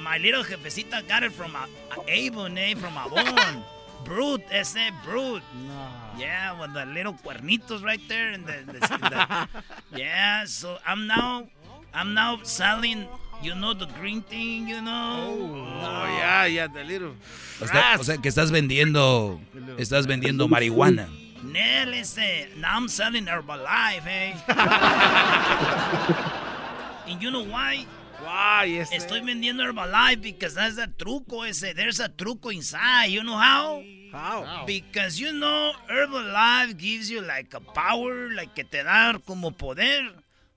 My little jefecita got it from a, a Avon, eh? From Avon. *laughs* Brute, ese, Brute.
No.
Yeah, with the little cuernitos right there and the, the, the- *laughs* yeah. So I'm now, I'm now selling. You know the green thing, you know.
Oh, yeah, yeah, the little.
O sea, o sea, que estás vendiendo, estás vendiendo marihuana.
Nel ese. Now I'm selling Herbalife, eh. *laughs* and you know why?
Why, ese?
Estoy vendiendo Herbalife because that's a truco ese. There's a truco inside. You know how?
How?
Because you know Herbalife gives you like a power, like que te da como poder.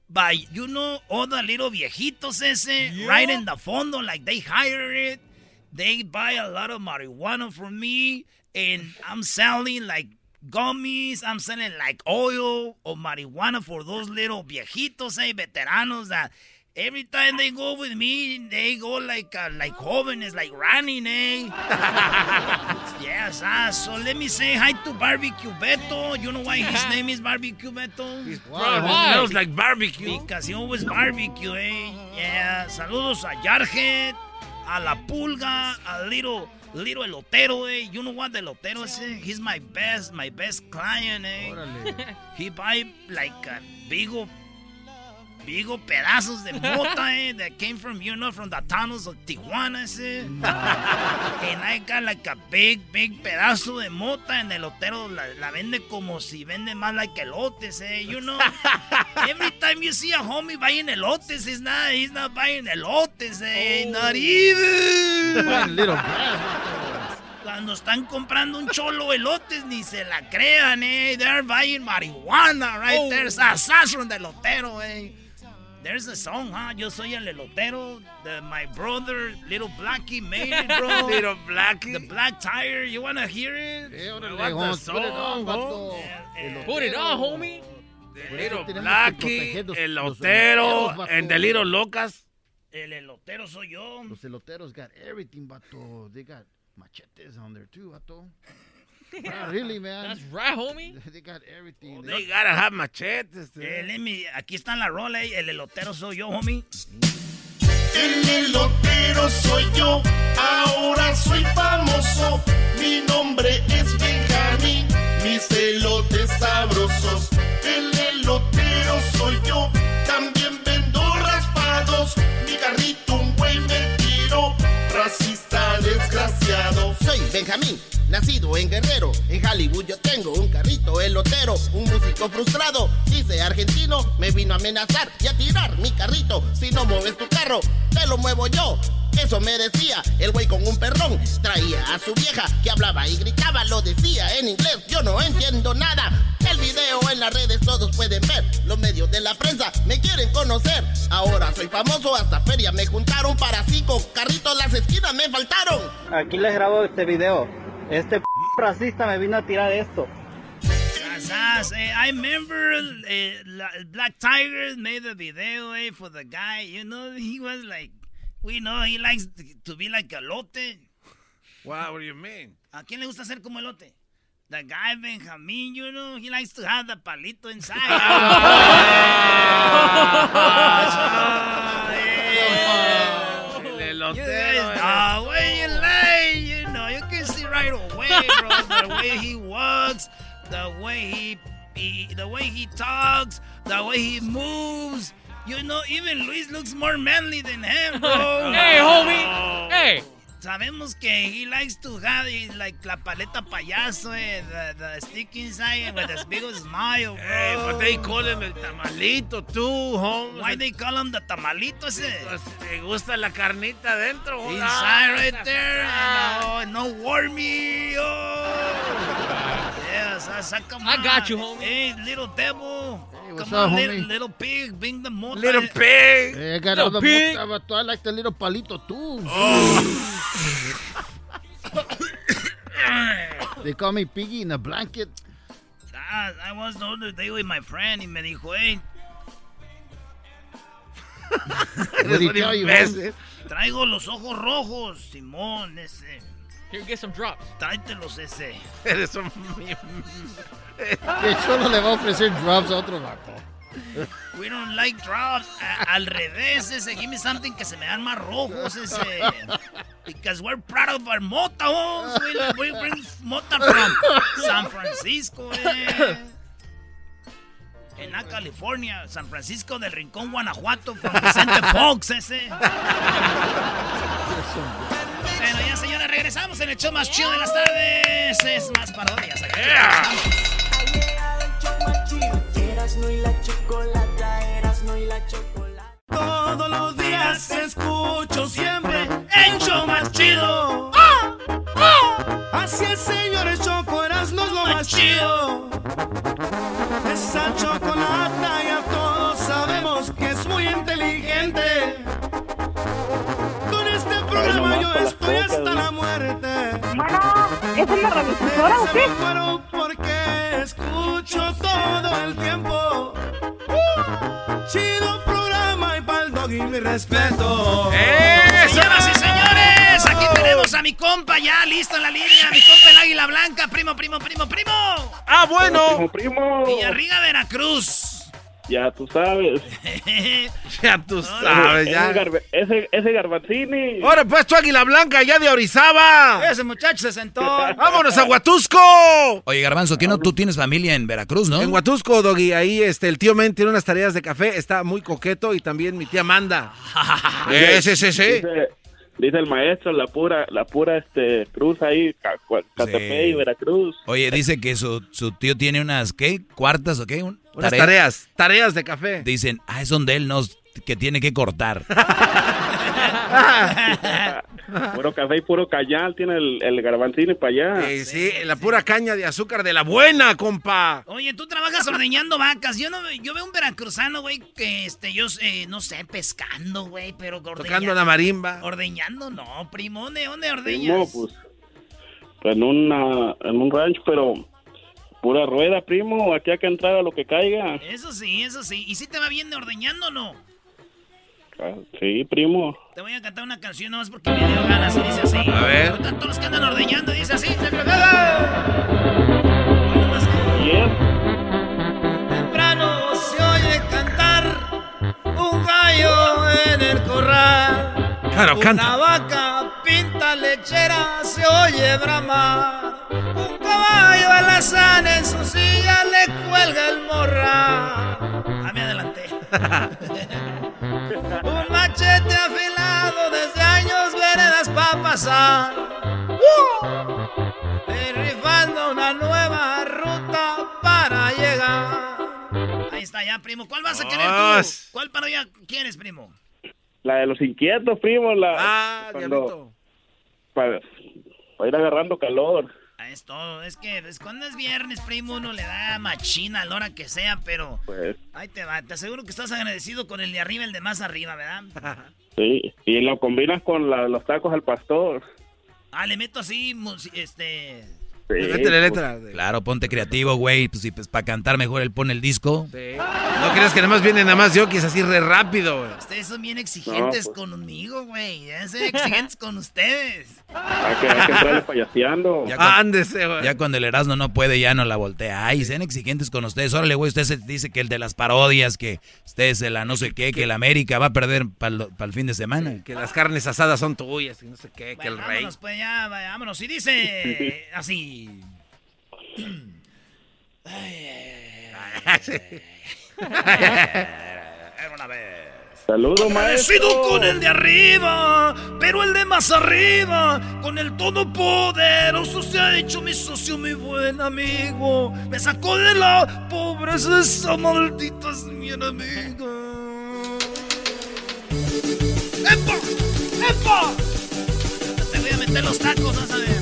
By you know all the little viejitos ese right in the fondo, like they hire it. They buy a lot of marijuana from me, and I'm selling like gummies. I'm selling like oil or marijuana for those little viejitos, eh, veteranos that every time they go with me, they go like uh, like jóvenes, like running, eh. *laughs* yes, ah, so let me say hi to Barbecue Beto. You know why his *laughs* name is Barbecue Beto?
His probably smells like barbecue.
Because he always barbecue, eh. Yeah, saludos a Jarhead, a La Pulga, a Little Little Elotero, eh. You know what the Elotero is? eh? He's my best, my best client, eh. he buy like a big ol' pedazos de mota, eh, that came from, you know, from the tunnels of Tijuana, ese. and I got like a big, big pedazo de mota, and el elotero la, la vende como si vende más like elotes, eh, you know. Every time you see a homie buying elotes, he's not, he's not buying elotes, eh, not even.
Little
Cuando están comprando un cholo elotes, ni se la crean, eh. They're buying marihuana right
Oh.
there. Sazazón de elotero, eh. There's a song, huh? Yo soy el elotero. The, my brother, Little Blackie, made it, bro. *laughs*
Little Blackie.
The Black Tire. You wanna hear it? What the
vamos, put it
song,
on, vato.
Eh,
Put it on, homie.
Little
tenemos que
Blackie,
los-
el
los
lotero,
eloteros, vato.
el de Little Locas.
El elotero soy yo.
Los eloteros got everything, vato. They got machetes on there too, vato. Not *laughs* really, man.
That's right, homie. *laughs*
They got everything.
They
gotta have machetes.
Eh, let me- aquí está la rola, eh, el elotero soy yo, homie.
El elotero soy yo, ahora soy famoso. Mi nombre es Benjamín, mis elotes sabrosos. El elotero soy yo, también vendo raspados. Mi carrito un güey me tiró, racista desgraciado.
Soy Benjamín, nacido en Guerrero. En Hollywood yo tengo un carrito elotero. Un músico frustrado, dice argentino, me vino a amenazar y a tirar mi carrito. Si no mueves tu carro, te lo muevo yo. Eso me decía el güey con un perrón. Traía a su vieja que hablaba y gritaba, lo decía en inglés. Yo no entiendo nada. El video en las redes todos pueden ver. Los medios de la prensa me quieren conocer. Ahora soy famoso, hasta feria me juntaron para cinco carritos. Las esquinas me faltaron.
Aquí les grabo este video. Este p racista me vino a tirar esto.
Eh, I remember eh, la- Black Tiger made the video eh, for the guy. You know, he was like, we know he likes to be like elote.
Wow, what do you mean?
¿A quién le gusta ser como elote? The guy Benjamin, you know, he likes to have the palito inside. *laughs*
El
You
elotero.
guys, ah, you right away, bro, the way he walks, the way he, he, the way he talks, the way he moves. You know, even Luis looks more manly than him, bro. *laughs*
Hey, homie. Oh. Hey.
Sabemos que he likes to have eh, like la paleta payaso, eh, the, the stick inside with this big smile, bro.
Hey, but they call him el tamalito too, home.
Why they call him the tamalito ese?
Te gusta la carnita adentro.
Inside
Ah,
right there. *laughs*
ah.
No, no wormy. Oh. Yes, I saca
I got you, homie.
Hey, little devil.
What's
Come
up,
on, little, little pig, bring the mota.
Little pig.
Hey, I got
Little
all the
pig.
mota, vato. I like the little palito too. *coughs* they call me Piggy in a blanket.
Ah, I was the other day with my friend y me dijo, hey, *laughs*
What did he tell you,
traigo los ojos rojos, Simón, ese.
Here, get some drops.
Tráetelos ese. *laughs*
Eres un... *laughs*
Que solo le va a ofrecer drops a otro vato.
We don't like drops. A- al revés, ese. Give me something que se me dan más rojos, ese. Because we're proud of our mota, homes. We, we bring mota from San Francisco, eh. En la California, San Francisco del Rincón, Guanajuato, from Vicente Fox, ese. Bueno, ya señores, regresamos en el show más chido de las tardes. Es más parodias. Aquí
Erasno y la chocolata, Erasno y la chocolata.
Todos los días escucho siempre el show más chido. Así es, señores, Choco Erasmo es lo más chido. Esa chocolata ya todos sabemos que es muy inteligente. Con este programa yo estoy hasta la muerte.
¿es una radiodifusora o qué?
Escucho todo el tiempo. Chido programa y pa'l doggy mi respeto.
Señoras y señores, aquí tenemos a mi compa ya listo en la línea. Mi compa el águila blanca, primo, primo, primo, primo.
Ah, bueno.
primo.
Villarriga, Veracruz.
Ya tú sabes. *laughs*
Ya tú sabes,
Ese,
ya.
garbe- ese, ese garbanzini.
Ahora pues tu águila blanca ya de Orizaba.
Ese muchacho se sentó. *laughs*
Vámonos a Huatusco.
Oye, Garbanzo, ¿qué no tú tienes familia en Veracruz, no?
En Huatusco, Doggy, ahí este, el tío Men tiene unas tareas de café, está muy coqueto y también mi tía Amanda. *laughs* Eh, sí, sí, sí.
Dice, dice el maestro, la pura, la pura este, cruz ahí, Catepec y Veracruz.
Oye, dice que su, su tío tiene unas, ¿qué? ¿Cuartas o qué? Un-
Unas
tarea.
tareas, tareas de café.
Dicen, ah, es donde él nos, que tiene que cortar. *laughs* *laughs*
puro café y puro cañal tiene el, el garbanzini para allá.
Eh, sí, la pura caña de azúcar de la buena, compa.
Oye, tú trabajas ordeñando vacas. Yo no, yo veo un veracruzano, güey, que este, yo eh, no sé, pescando, güey, pero ordeñando.
Tocando la marimba.
Ordeñando, no, primo, ¿dónde, dónde
Primo,
ordeñas?
pues, pues en, una, en un rancho, pero pura rueda, primo. Aquí hay que entrar a lo que caiga.
Eso sí, eso sí. ¿Y si te va bien de ordeñando o no?
Ah, Sí, primo.
Te voy a cantar una canción nomás porque me dio ganas y dice así.
A ver.
Ahorita Todos los que andan ordeñando dice así. se me Temprano se oye cantar un gallo en el corral.
Claro,
Una
canta.
vaca pinta lechera se oye bramar. Un caballo alazán en su silla le cuelga el morral. A mí adelante. *laughs* Un machete afilado desde años veredas pa' pasar. ¡Uh! Y rifando una nueva ruta para llegar. Ahí está ya, primo. ¿Cuál vas a querer tú? ¿Cuál parodia quieres, primo?
La de los inquietos, primo. La,
Ah,
cuando- para, para ir agarrando calor.
Es todo. Es que pues, cuando es viernes, primo, uno le da machina a la hora que sea, pero
Pues
ahí te va. Te aseguro que estás agradecido con el de arriba el de más arriba, ¿verdad? *laughs*
sí. Y lo combinas con la- los tacos al pastor.
Ah, le meto así, este...
Claro, ponte creativo, güey. Pues, sí, pues para cantar mejor él pone el disco.
No creas que nada más viene nada más yokis así re rápido, güey.
Ustedes son bien exigentes
No, pues.
conmigo, güey. Ya ser exigentes con ustedes.
Hay que, hay que entrarle payaseando.
Ya, cuando, ya cuando el Erasmo no puede, ya no la voltea. Ay, sean exigentes con ustedes. Órale, güey, usted se dice que el de las parodias, que usted se la no sé qué, que el América va a perder para el fin de semana.
Que las carnes asadas son tuyas y no sé qué, que el rey.
Vámonos, pues ya, vámonos. Y dice *laughs* así. Era una vez.
Saludos, maestro.
con el de arriba, pero el de más arriba, con el todopoderoso se ha hecho mi socio, mi buen amigo. Me sacó de la pobreza, esa maldita es mi enemiga. ¡Epa! ¡Epa! Te voy a meter los tacos, vas a ver.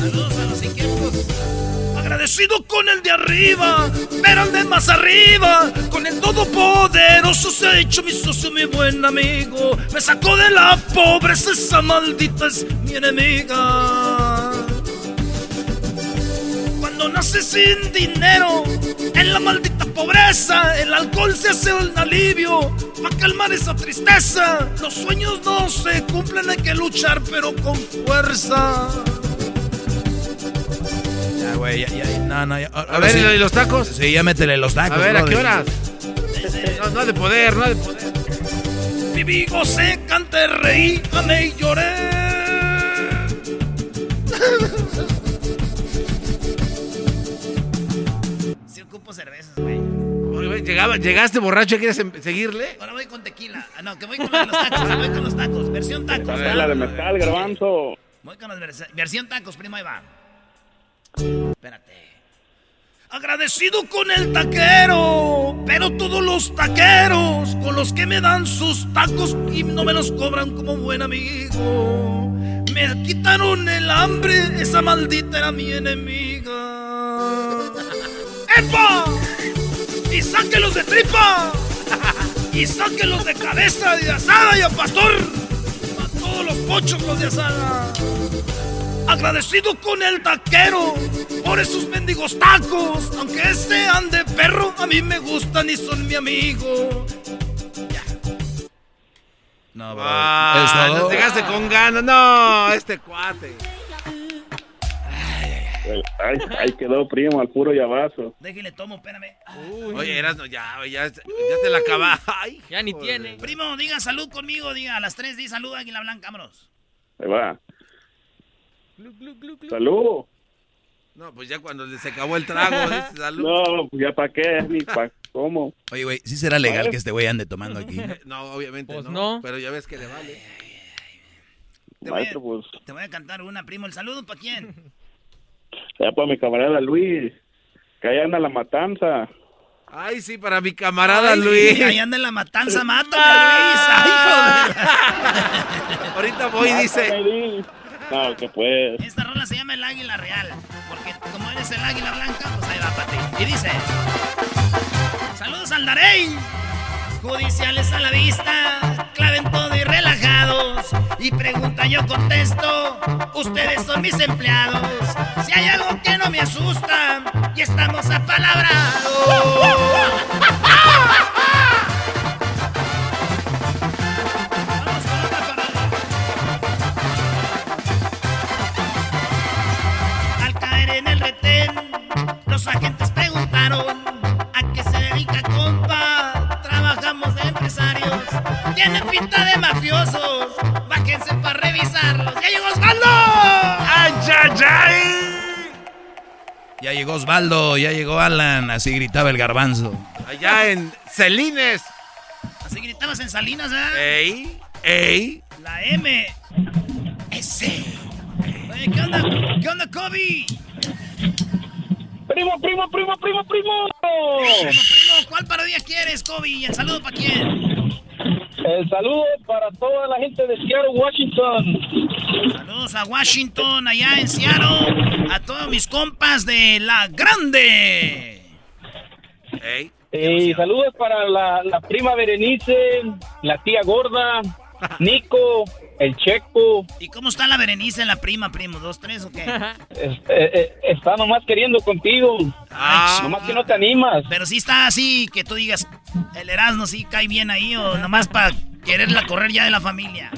Saludos a los inquietos. Agradecido con el de arriba, pero el de más arriba, con el todopoderoso se ha hecho mi socio, mi buen amigo. Me sacó de la pobreza, esa maldita es mi enemiga. Cuando naces sin dinero, en la maldita pobreza, el alcohol se hace un alivio para calmar esa tristeza. Los sueños no se cumplen, hay que luchar, pero con fuerza.
Ya, güey, ya, ya, no, no, ya.
A ver, ¿y los tacos?
Sí, ya métele los tacos.
A ver, ¿a qué horas? No, no de poder, no de poder.
Viví, gocé, canté, reí, amé y lloré. Si ocupo cervezas, güey.
Llegaba- llegaste borracho, ¿quieres em- seguirle?
Ahora voy con tequila. Ah, no, que voy con los tacos. *laughs* Voy con los tacos. Versión tacos.
A ver,
¿verdad?
la de mezcal, garbanzo.
Voy con vers- versión tacos, primo, ahí va. Espérate. Agradecido con el taquero, pero todos los taqueros con los que me dan sus tacos y no me los cobran como buen amigo. Me quitaron el hambre, esa maldita era mi enemiga. ¡Epa! ¡Y sáquenlos de tripa! ¡Y sáquenlos de cabeza, de asada y a pastor! ¡A todos los pochos los de asada! Agradecido con el taquero por esos mendigos tacos. Aunque sean de perro, a mí me gustan y son mi amigo.
No, bro.
Ah,
¿Es todo?
nos llegaste con ganas. No, este cuate.
Ay, ahí quedó, primo, al puro llavazo.
Déjale, tomo, espérame.
Oye, eras, no, ya, ya, ya te la acabas. Ay,
Ya ni
joder.
tiene.
Primo, diga salud conmigo, diga a las 3, di salud, Águila Blanca, vámonos.
Ahí va. Salud.
No, pues ya cuando se acabó el trago, *laughs* dice, salud.
No, pues ya para qué, ni para cómo.
Oye, güey, ¿sí será legal que este güey ande tomando aquí? *laughs*
No, obviamente
Pues
no,
no.
Pero ya ves que le vale.
Te voy,
pues,
a, te voy a cantar una, primo. ¿El saludo para quién? *laughs*
ya para mi camarada Luis, que ahí anda la matanza.
Ay, sí, para mi camarada
Ay,
Luis.
Ahí anda en la matanza, mátame Luis. Ay, joder.
Ahorita voy, dice.
Que pues.
Esta rola se llama El Águila Real. Porque como eres el águila blanca, pues ahí va para ti. Y dice: Saludos al Darey. Judiciales a la vista, claven todo y relajados. Y pregunta, yo contesto: Ustedes son mis empleados. Si hay algo que no me asusta, y estamos apalabrados. *laughs* en el retén, los agentes preguntaron ¿A qué se dedica, compa? Trabajamos de empresarios. Tienen pinta de mafiosos. Bájense para revisarlos. ¡Ya llegó Osvaldo!
¡Ay, ay, ay!
Ya llegó Osvaldo, ya llegó Alan, así gritaba el garbanzo.
Allá en Celines.
Así gritabas en Salinas, ¿eh?
Ey, ey.
La M. S. Oye, ¿qué onda? ¿Qué onda, Kobe?
Primo, primo, primo, primo, primo.
Primo, primo, ¿cuál parodia quieres, Kobe? ¿Y el saludo para quién?
El saludo para toda la gente de Seattle, Washington.
Saludos a Washington, allá en Seattle. A todos mis compas de La Grande.
Ey.
Y saludos para la, la prima Berenice, la tía gorda, *laughs* Nico, el Checo.
¿Y cómo está la Berenice, la prima, primo? ¿Dos, tres o qué? *laughs*
Es- eh, eh, está nomás queriendo contigo. nomás que no te animas.
Pero sí está así, que tú digas, el Erasmo sí cae bien ahí o nomás para quererla correr ya de la familia.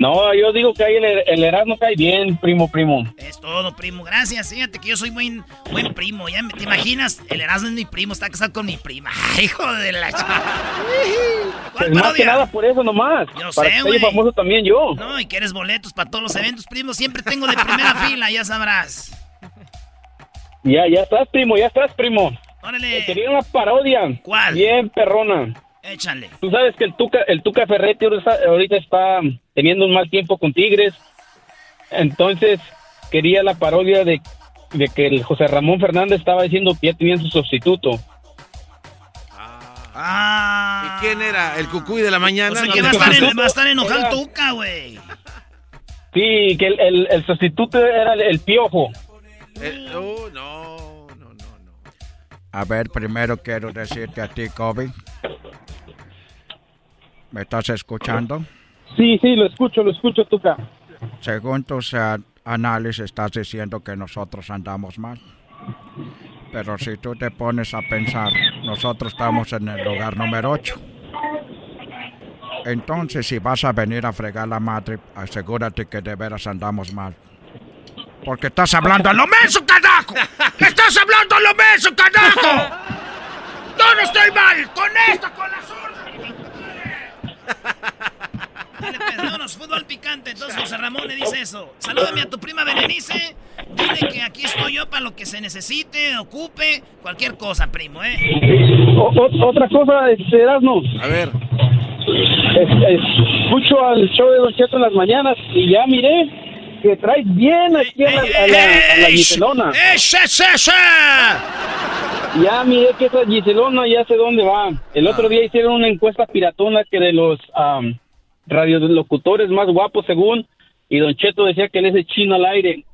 No, yo digo que ahí el, el Erasmo cae bien, primo, primo.
Es todo, primo. Gracias. Fíjate que yo soy buen, buen primo. ¿ya? me- ¿Te imaginas? El Erasmo es mi primo, está casado con mi prima. *laughs* Hijo de la chica.
Pues más que nada por eso nomás.
Yo
para
sé, güey.
famoso también yo.
No, y quieres boletos para todos los eventos, primo. Siempre tengo de primera *laughs* fila, ya sabrás.
Ya, ya estás, primo, ya estás, primo.
Órale.
Quería una parodia.
¿Cuál?
Bien perrona.
Échale.
Tú sabes que el Tuca, el Tuca Ferretti ahorita está teniendo un mal tiempo con Tigres. Entonces, quería la parodia de, de que el José Ramón Fernández estaba diciendo que ya tenían su sustituto.
Ah.
¿Y quién era? ¿El cucuy de la mañana?
O sea,
No
que
te
va a estar, en, va a estar enojado
Era-
Tuca, güey.
Sí, que el, el- el sustituto era el, el Piojo.
Eh, oh, no.
A ver, primero quiero decirte a ti, Kobe. ¿Me estás escuchando?
Sí, sí, lo escucho, lo escucho, Tuca.
Según tus eh, análisis, estás diciendo que nosotros andamos mal. Pero si tú te pones a pensar, nosotros estamos en el lugar número 8. Entonces, si vas a venir a fregar la madre, asegúrate que de veras andamos mal. Porque estás hablando a lo menso, carajo. ¡Estás hablando a lo menso, carajo!
¡Yo no estoy mal! ¡Con esta, con la zurda! Pues, vámonos, fútbol picante. Entonces José Ramón le dice eso. Salúdame a tu prima Berenice. Dile que aquí estoy yo para lo que se necesite, ocupe, cualquier cosa, primo, ¿eh?
O- o- otra cosa, este, Erasmo.
A ver.
Es- es- escucho al show de Don Cheto en las mañanas y ya miré que traes bien aquí a la, a la, a la Giselona.
¡Ese, ese, ese!
Ya miré que esa Giselona ya sé dónde va. El otro día hicieron una encuesta piratona que de los am, radiolocutores más guapos según, y Don Cheto decía que él es el chino al aire.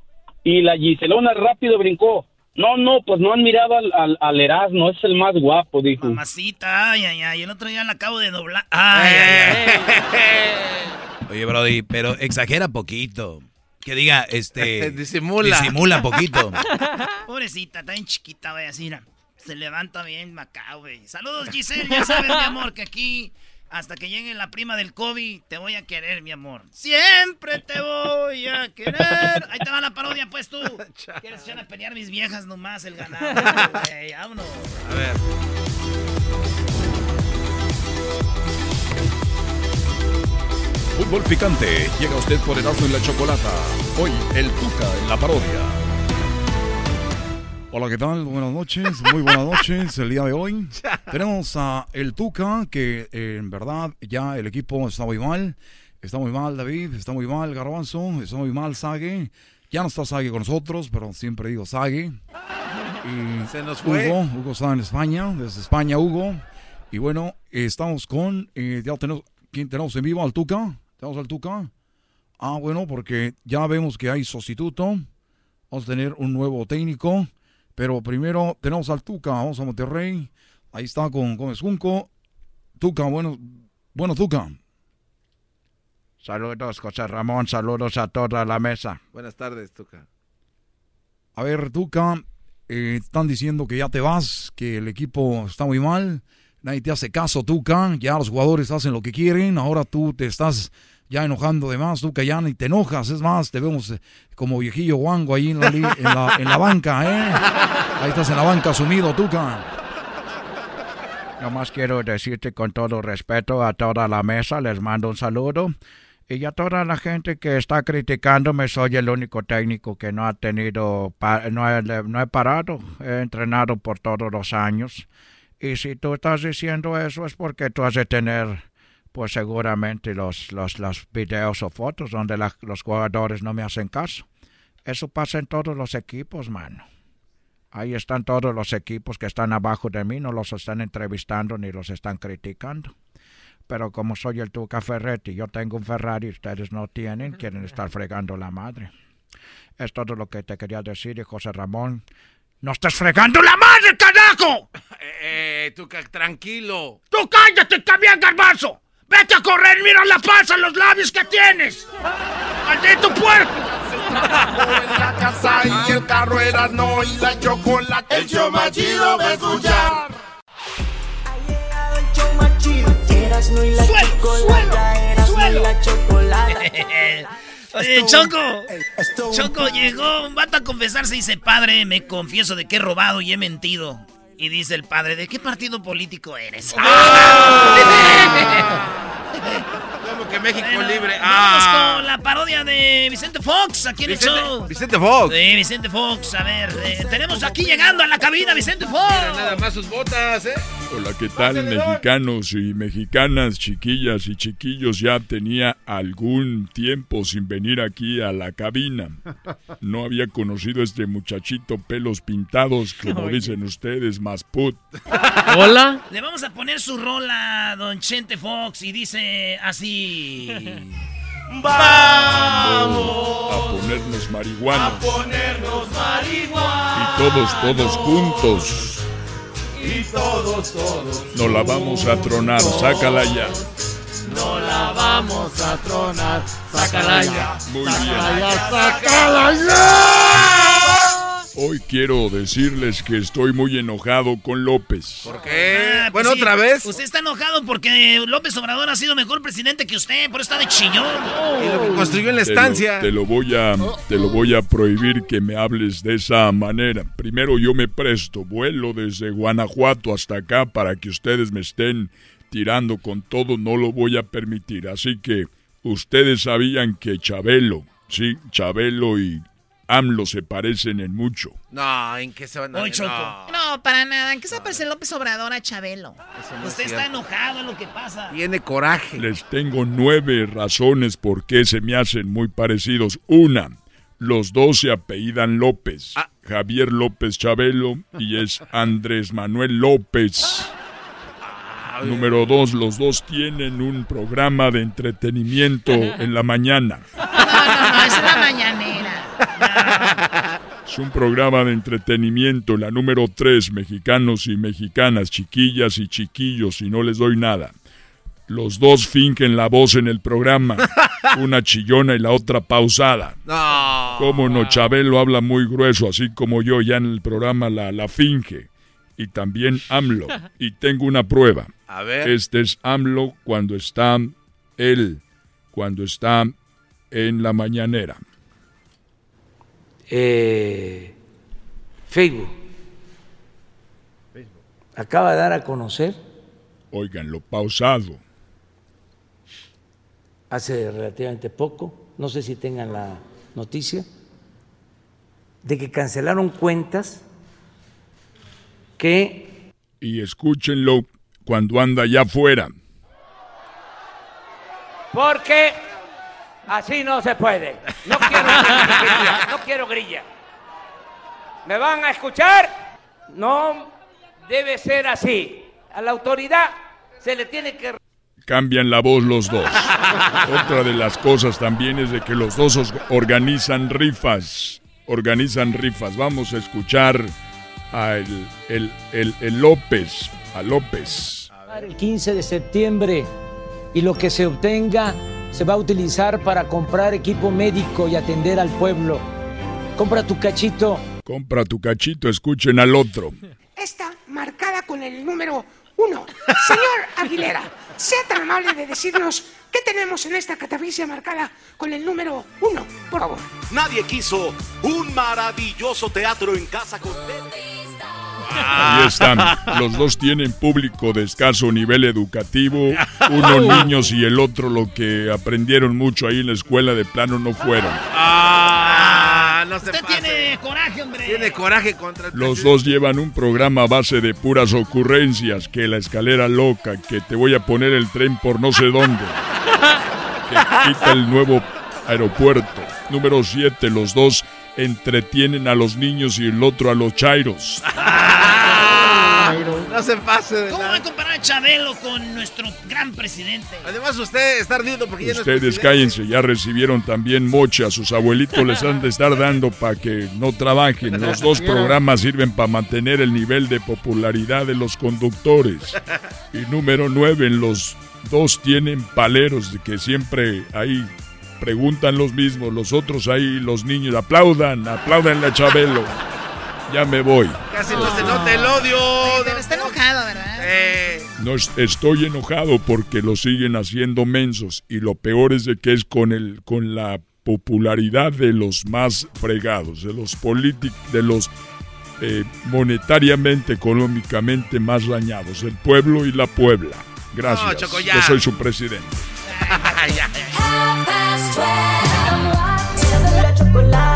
Y la Giselona rápido brincó. No, no, pues no han mirado al, al, al Erasmo, es el más guapo, dijo.
Mamacita, ay, ay, ay. El otro día la acabo de doblar. Ay, ay, ay. *laughs*
Oye, Brody, pero exagera poquito. Que diga, este... *laughs*
Disimula.
Disimula poquito. *laughs*
Pobrecita, está bien chiquita, güey, así, mira. Se levanta bien acá, güey. Saludos, Giselle, ya sabes, mi amor, que aquí, hasta que llegue la prima del COVID, te voy a querer, mi amor. Siempre te voy a querer. Ahí te va la parodia, pues, tú. *laughs* ¿Quieres echar a pelear mis viejas nomás el ganado? Vámonos.
A ver.
Fútbol picante llega a usted por Erasmo y la Chocolata. Hoy, el Tuca en la parodia. Hola, ¿qué tal? Buenas noches, muy buenas *laughs* noches. El día de hoy tenemos a el Tuca, que eh, en verdad ya el equipo está muy mal. Está muy mal David, está muy mal Garbanzo, está muy mal Sague. Ya no está Sague con nosotros, pero siempre digo Sague. Y *laughs*
Se nos fue.
Hugo, Hugo está en España, desde España, Hugo. Y bueno, estamos con, eh, ya tenemos, ¿quién tenemos en vivo? ¿Al Tuca? ¿Tenemos al Tuca? Ah, bueno, porque ya vemos que hay sustituto. Vamos a tener un nuevo técnico. Pero primero tenemos al Tuca, vamos a Monterrey. Ahí está con Gómez Junco. Tuca, bueno, bueno, Tuca. Saludos, José Ramón, saludos a toda la mesa.
Buenas tardes, Tuca.
A ver, Tuca, eh, están diciendo que ya te vas, que el equipo está muy mal. Nadie te hace caso, Tuca. Ya los jugadores hacen lo que quieren. Ahora tú te estás ya enojando de más, Tuca. Ya ni te enojas. Es más, te vemos eh, como viejillo guango ahí en la, en la, en la banca, ¿eh? Ahí estás en la banca sumido, Tuca. Nomás quiero decirte con todo respeto a toda la mesa, les mando un saludo. Y a toda la gente que está criticándome, soy el único técnico que no ha tenido, no he, no he parado, he entrenado por todos los años. Y si tú estás diciendo eso es porque tú has de tener, pues seguramente los, los, los videos o fotos donde la- los jugadores no me hacen caso. Eso pasa en todos los equipos, mano. Ahí están todos los equipos que están abajo de mí, no los están entrevistando ni los están criticando. Pero como soy el Tuca Ferretti, yo tengo un Ferrari, ustedes no tienen, quieren estar fregando la madre. Es todo lo que te quería decir, y José Ramón. ¡No estés fregando la madre, carajo! *laughs*
Eh, Tuca, tranquilo.
¡Tú cállate también, garbanzo! ¡Vete a correr! ¡Mira la panza, los labios que tienes! ¡Maldito puerco! en la casa y el carro era no y la chocolate. El show más chido va a escuchar.
El show más chido. Erasmo y la chocolata. Erasmo y la chocolata. *laughs*
Oye, Choco. Choco llegó un vato a confesarse y dice, padre, me confieso de que he robado y he mentido. Y dice el padre, ¿de qué partido político eres? *laughs*
Como que México
Bueno,
libre.
Vamos
Ah.
con la parodia de Vicente Fox aquí en el
Vicente-
show.
Vicente Fox.
Sí, Vicente Fox. A ver, eh, tenemos aquí llegando a la cabina Vicente Fox.
Nada más sus botas, ¿eh?
Hola, ¿qué tal mexicanos y mexicanas, chiquillas y chiquillos? Ya tenía algún tiempo sin venir aquí a la cabina. No había conocido a este muchachito pelos pintados, como
Oye.
dicen ustedes, más put.
Hola.
Le vamos a poner su rola, don Chente Fox, y dice así.
Vamos a ponernos marihuana.
ponernos marihuana.
Y todos, todos juntos.
Y todos, todos.
Nos la vamos a tronar, sácala ya.
No la vamos a tronar. Sácala ya.
Muy
Sácala
bien.
ya, sácala ya.
Hoy quiero decirles que estoy muy enojado con López.
¿Por qué?
Ah, pues
bueno,
sí,
otra vez.
Usted está enojado porque López Obrador ha sido mejor presidente que usted, por eso está de chillón.
Y lo que construyó en la
Te lo-
estancia.
Te lo, voy a, te lo voy a prohibir que me hables de esa manera. Primero yo me presto, vuelo desde Guanajuato hasta acá para que ustedes me estén tirando con todo, no lo voy a permitir. Así que ustedes sabían que Chabelo, sí, Chabelo y AMLO se parecen en mucho.
No, ¿en qué se van a
Hoy.
No.
No, para nada. ¿En qué se parece López Obrador a Chabelo?
no es
Usted está enojado en lo que pasa.
Tiene coraje.
Les tengo nueve razones por qué se me hacen muy parecidos. Una, los dos se apellidan López. Javier López Chabelo y es Andrés Manuel López. Número dos, los dos tienen un programa de entretenimiento en la mañana. *laughs*
No, no, no, es la mañanera. *laughs*
Es un programa de entretenimiento. La número tres, mexicanos y mexicanas, chiquillas y chiquillos, y no les doy nada. Los dos fingen la voz en el programa. *laughs* Una chillona y la otra pausada.
No.
Como no, Chabelo habla muy grueso, así como yo ya en el programa la, la finge. Y también AMLO. *laughs* Y tengo una prueba.
A ver.
Este es AMLO cuando está él, cuando está en la mañanera.
Eh, Facebook. Acaba de dar a conocer.
Óiganlo, pausado.
hace relativamente poco, no sé si tengan la noticia, de que cancelaron cuentas que
Y escúchenlo cuando anda allá afuera.
Porque así no se puede. No quiero *laughs* grilla, no quiero grilla. ¿Me van a escuchar?
No debe ser así. A la autoridad se le tiene que...
Cambian la voz los dos. Otra de las cosas también es de que los dos os- organizan rifas. Organizan rifas. Vamos a escuchar a el, el, el- el López. A López.
El 15 de septiembre y lo que se obtenga se va a utilizar para comprar equipo médico y atender al pueblo. Compra tu cachito.
Compra tu cachito, escuchen al otro.
Esta marcada con el número uno. Señor Aguilera, sea tan amable de decirnos qué tenemos en esta catafixia marcada con el número uno, por favor.
Nadie quiso un maravilloso teatro en casa con
Ahí están. Los dos tienen público de escaso nivel educativo. Uno *laughs* niños y el otro lo que aprendieron mucho ahí en la escuela de plano no fueron.
Ah, no se
Usted
pase.
tiene coraje, hombre.
Tiene coraje contra el
Los dos llevan un programa a base de puras ocurrencias, que la escalera loca, que te voy a poner el tren por no sé dónde, que quita el nuevo aeropuerto. Número 7, los dos entretienen a los niños y el otro a los chairos. *laughs*
No se pase de
¿Cómo va a comparar a Chabelo con nuestro gran presidente?
Además, usted está ardido porque ya no es
Ustedes cállense, ya recibieron también mocha, a sus abuelitos les han de estar dando para que no trabajen. *laughs* Los dos programas sirven para mantener el nivel de popularidad de los conductores. Y número nueve, los dos tienen paleros de que siempre ahí preguntan los mismos, los otros ahí, los niños, aplaudan, aplaudan a Chabelo. Ya me voy.
Casi no se nota el odio.
Pero está enojado, ¿verdad?
Eh,
No es- estoy enojado porque lo siguen haciendo mensos y lo peor es de que es con el con la popularidad de los más fregados, de los políticos, de los eh, monetariamente, económicamente más dañados, el pueblo y la puebla. Gracias.
No, Choco, ya.
Yo soy su presidente. *laughs*
La chocolata,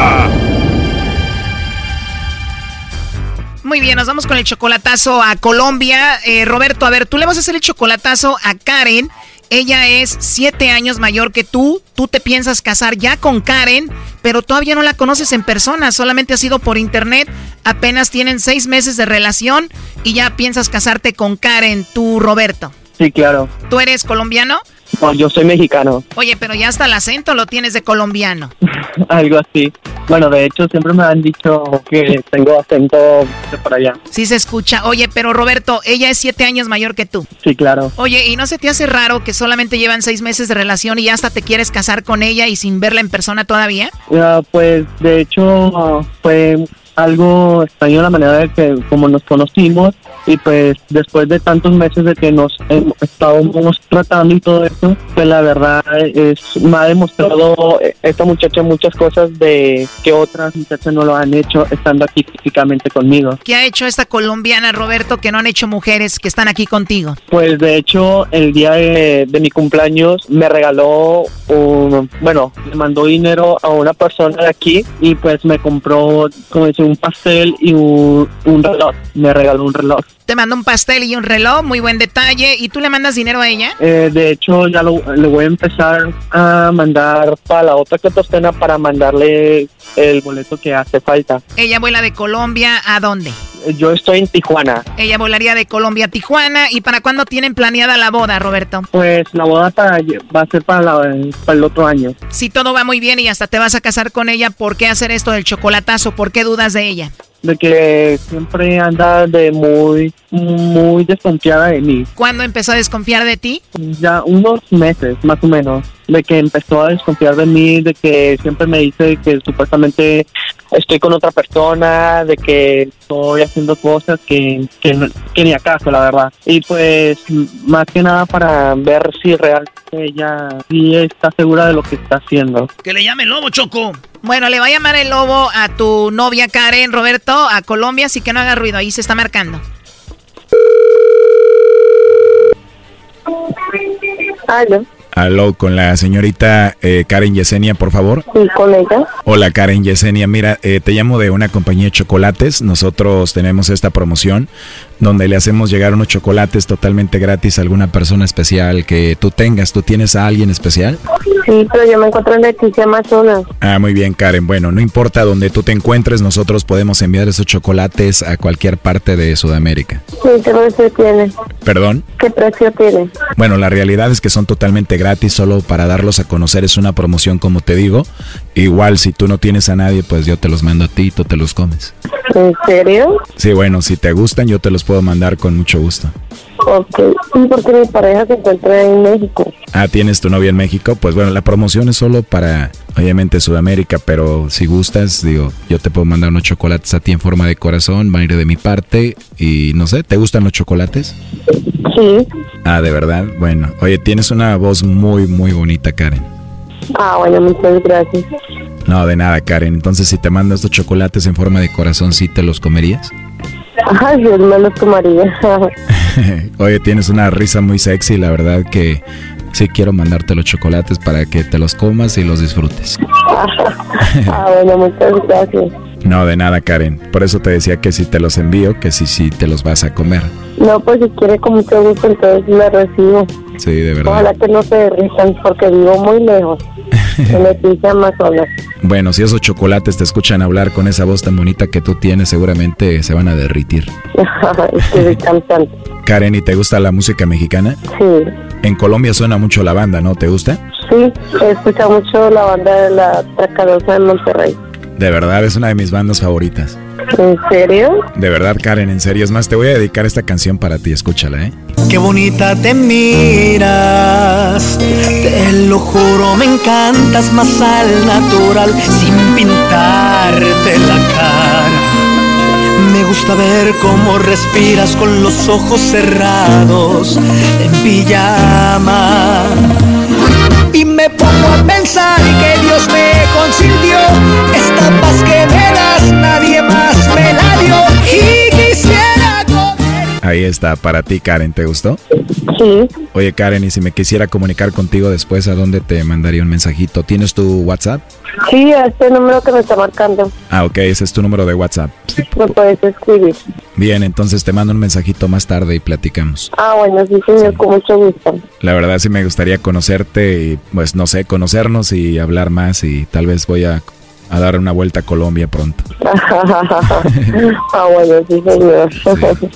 Muy bien, nos vamos con el chocolatazo a Colombia. Eh, Roberto, a ver, tú le vas a hacer el chocolatazo a Karen. Ella es siete años mayor que tú. Tú te piensas casar ya con Karen, pero todavía no la conoces en persona. Solamente ha sido por internet. Apenas tienen seis meses de relación y ya piensas casarte con Karen, tú, Roberto.
Sí, claro.
¿Tú eres colombiano?
No, yo soy mexicano,
Oye, pero ya hasta el acento lo tienes de colombiano. *laughs*
algo así. Bueno, de hecho, siempre me han dicho que tengo acento de por allá.
Sí se escucha. Oye, pero Roberto, ella es siete años mayor que tú.
Sí, claro.
Oye, ¿y no se te hace raro que solamente llevan seis meses de relación y ya hasta te quieres casar con ella y sin verla en persona todavía?
Ah, pues, de hecho, fue algo extraño la manera de que como nos conocimos y pues después de tantos meses de que nos hemos estábamos tratando y todo eso, pues la verdad es me ha demostrado esta muchacha muchas cosas de que otras muchachas no lo han hecho estando aquí físicamente conmigo.
¿Qué ha hecho esta colombiana, Roberto, que no han hecho mujeres que están aquí contigo?
Pues de hecho, el día de, de mi cumpleaños me regaló un, bueno, le mandó dinero a una persona de aquí y pues me compró, como dice, un pastel y un, un reloj. Me regaló un reloj.
Te manda un pastel y un reloj, muy buen detalle. ¿Y tú le mandas dinero a ella?
Eh, de hecho, ya lo, le voy a empezar a mandar para la otra catostena para mandarle el boleto que hace falta.
Ella vuela de Colombia a dónde?
Yo estoy en Tijuana.
Ella volaría de Colombia a Tijuana. ¿Y para cuándo tienen planeada la boda, Roberto?
Pues la boda para, va a ser para, la- para el otro año.
Si todo va muy bien y hasta te vas a casar con ella, ¿por qué hacer esto del chocolatazo? ¿Por qué dudas de ella?
de que siempre anda de muy, muy desconfiada de mí.
¿Cuándo empezó a desconfiar de ti?
Ya unos meses, más o menos, de que empezó a desconfiar de mí, de que siempre me dice que supuestamente estoy con otra persona, de que estoy haciendo cosas que, que, no- que ni acaso, la verdad. Y pues, más que nada para ver si realmente ella sí está segura de lo que está haciendo.
Que le llame el lobo, Choco.
Bueno, le va a llamar el lobo a tu novia Karen, Roberto, a Colombia, así que no haga ruido, ahí se está marcando.
Aló,
Aló, con la señorita eh, Karen Yesenia, por favor.
sí, con ella.
Hola Karen Yesenia, mira, eh, te llamo de una compañía de chocolates. Nosotros tenemos esta promoción donde le hacemos llegar unos chocolates totalmente gratis a alguna persona especial que tú tengas. ¿Tú tienes a alguien especial?
Sí, pero yo me encuentro en Leticia, Amazonas.
Ah, muy bien Karen. Bueno, no importa donde tú te encuentres, nosotros podemos enviar esos chocolates a cualquier parte de Sudamérica.
Sí, ¿qué precio tiene?
¿Perdón?
¿Qué precio tiene?
Bueno, la realidad es que son totalmente gratis, solo para darlos a conocer es una promoción como te digo. Igual si tú no tienes a nadie, pues yo te los mando a ti y tú te los comes.
¿En serio?
Sí, bueno, si te gustan yo te los puedo mandar con mucho gusto.
Ok, sí, porque mi pareja se encuentra en México.
Ah, ¿tienes tu novia en México? Pues bueno, la promoción es solo para, obviamente, Sudamérica, pero si gustas, digo, yo te puedo mandar unos chocolates a ti en forma de corazón, van a ir de mi parte y no sé, ¿te gustan los chocolates?
Sí.
Ah, de verdad, bueno. Oye, tienes una voz muy, muy bonita, Karen.
Ah, bueno, muchas gracias.
No, de nada, Karen. Entonces, si te mando estos chocolates en forma de corazón, ¿sí te los comerías?
Ay, Dios me los tomaría. *laughs*
Oye, tienes una risa muy sexy, la verdad que sí quiero mandarte los chocolates para que te los comas y los disfrutes. *laughs*
ah, bueno, muchas gracias.
No, de nada, Karen. Por eso te decía que si te los envío, que sí, sí te los vas a comer.
No, pues si quiere con mucho gusto, entonces me recibo.
Sí, de verdad.
Ojalá que no se derritan, porque vivo muy lejos. En Leticia, Amazonas.
Bueno, si esos chocolates te escuchan hablar con esa voz tan bonita que tú tienes, seguramente se van a derritir. *laughs*
es que soy cantante.
Karen, ¿y te gusta la música mexicana?
Sí,
En Colombia suena mucho la banda, ¿no? ¿Te gusta?
sí, he escuchado mucho la banda de la Tracadosa de Monterrey.
De verdad, es una de mis bandas favoritas.
¿En serio?
De verdad, Karen, en serio. Es más, te voy a dedicar esta canción para ti, escúchala, ¿eh?
Qué bonita te miras, te lo juro, me encantas más al natural, sin pintarte la cara. Me gusta ver cómo respiras con los ojos cerrados, en pijama. Y me pongo a pensar que Dios me consintió, esta paz que me das, nadie más. Y quisiera
Ahí está, para ti, Karen. ¿Te gustó?
Sí.
Oye, Karen, y si me quisiera comunicar contigo después, ¿a dónde te mandaría un mensajito? ¿Tienes tu WhatsApp?
Sí, a este número que me está marcando.
Ah, ok, ese es tu número de WhatsApp.
Me puedes escribir.
Bien, entonces te mando un mensajito más tarde y platicamos.
Ah, bueno, sí, señor, con mucho gusto.
La verdad sí me gustaría conocerte y, pues, no sé, conocernos y hablar más y tal vez voy a, a dar una vuelta a Colombia pronto. *laughs*
ah, bueno, sí, señor.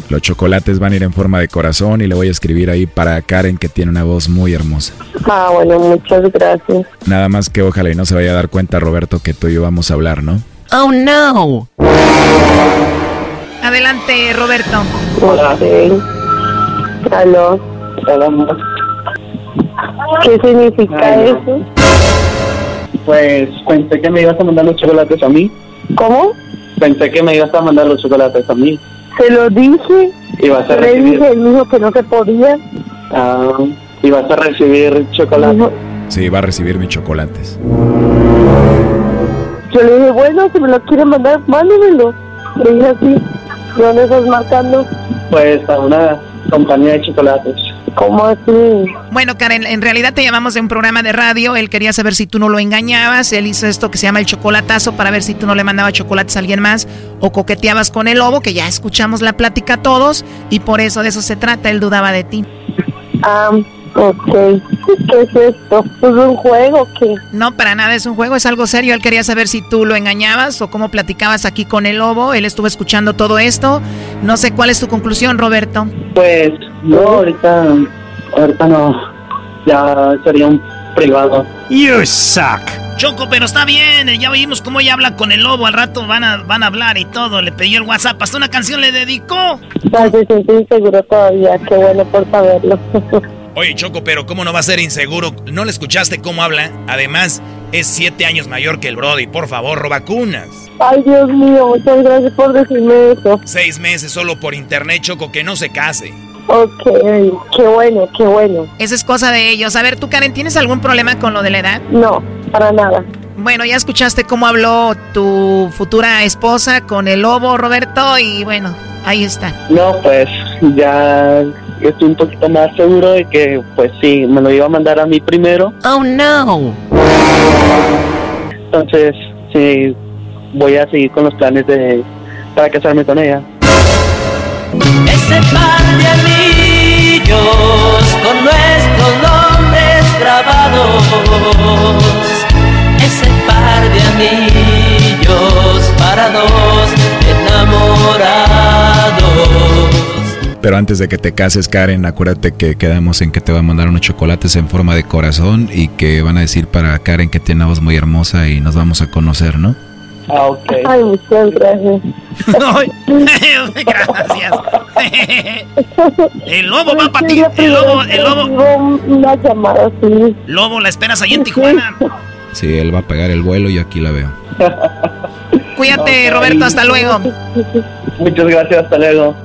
Los chocolates van a ir en forma de corazón y le voy a escribir ahí para Karen que tiene una voz muy hermosa.
ah, bueno, muchas gracias.
Nada más que ojalá y no se vaya a dar cuenta Roberto que tú y yo vamos a hablar, ¿no?
Oh no. Adelante, Roberto.
Hola. Sí. Aló. ¿Qué significa
Ay, no.
eso?
Pues pensé que me ibas a mandar los chocolates a mí.
¿Cómo?
Pensé que me ibas a mandar los chocolates a mí.
Se lo dije.
Y vas a
Le
recibir,
dije, él dijo que no se podía.
ah, y vas a recibir chocolate.
Sí, va a recibir mis chocolates.
Yo le dije, bueno, si me lo quiere mandar, mándemelo. Le dije así. ¿De dónde estás marcando?
Pues a una compañía de chocolates.
¿Cómo así?
Bueno, Karen, en realidad te llamamos de un programa de radio. Él quería saber si tú no lo engañabas. Él hizo esto que se llama el chocolatazo para ver si tú no le mandabas chocolates a alguien más o coqueteabas con el lobo, que ya escuchamos la plática todos y por eso de eso se trata. Él dudaba de ti.
Ah, ok. ¿Qué es esto? ¿Es un juego o qué?
No, para nada es un juego, es algo serio. Él quería saber si tú lo engañabas o cómo platicabas aquí con el lobo. Él estuvo escuchando todo esto. No sé cuál es tu conclusión, Roberto.
Pues no, ahorita, ahorita no. Ya sería un privado.
You suck.
Choco, pero está bien, ya oímos cómo ella habla con el lobo, al rato van a, van a hablar y todo, le pidió el WhatsApp, hasta una canción le dedicó.
Ya se siente inseguro todavía, qué bueno por saberlo. *laughs*
Oye, Choco, pero ¿cómo no va a ser inseguro? ¿No le escuchaste cómo habla? Además, es siete años mayor que el Brody. Por favor, vacunas.
Ay, Dios mío, muchas gracias por decirme eso.
Seis meses solo por internet, Choco, que no se case.
Ok, qué bueno, qué bueno.
Esa es cosa de ellos. A ver, tú, Karen, ¿tienes algún problema con lo de la edad?
No, para nada.
Bueno, ya escuchaste cómo habló tu futura esposa con el lobo, Roberto, y bueno, ahí está.
No, pues ya estoy un poquito más seguro de que, pues sí, me lo iba a mandar a mí primero.
Oh, no.
Entonces, sí, voy a seguir con los planes de para casarme con ella.
Ese par de anillos con nuestros nombres grabados. Ese par de anillos para dos enamorados.
Pero antes de que te cases, Karen, acuérdate que quedamos en que te va a mandar unos chocolates en forma de corazón y que van a decir para Karen que tiene una voz muy hermosa y nos vamos a conocer, ¿no?
Ah, ok.
Ay, muchas gracias. *laughs*
Gracias. *laughs* El lobo va para ti. El lobo, el lobo.
Una llamada así.
Lobo, la esperas ahí en Tijuana.
Sí, él va a pegar el vuelo y aquí la veo.
Cuídate, Roberto, hasta luego.
Muchas gracias, hasta luego.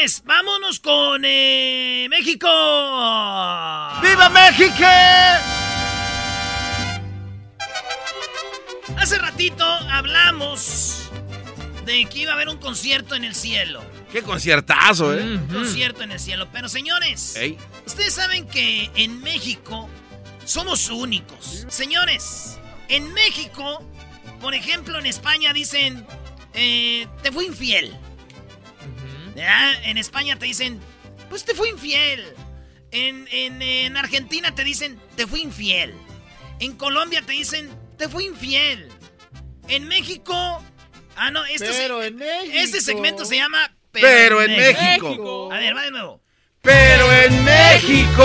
señores, vámonos con eh, México.
¡Viva México!
Hace ratito hablamos de que iba a haber un concierto en el cielo.
¡Qué conciertazo, eh!
Un concierto en el cielo. Pero señores,
Ey.
ustedes saben que en México somos únicos. Señores, en México, por ejemplo, en España dicen, eh, te fui infiel. ¿Verdad? En España te dicen, pues te fui infiel. En, en- en Argentina te dicen, te fui infiel. En Colombia te dicen, te fui infiel. En México... Ah, no, este,
Pero
se-
en México.
este segmento se llama...
Pero en México.
A ver, va de nuevo.
Pero en México.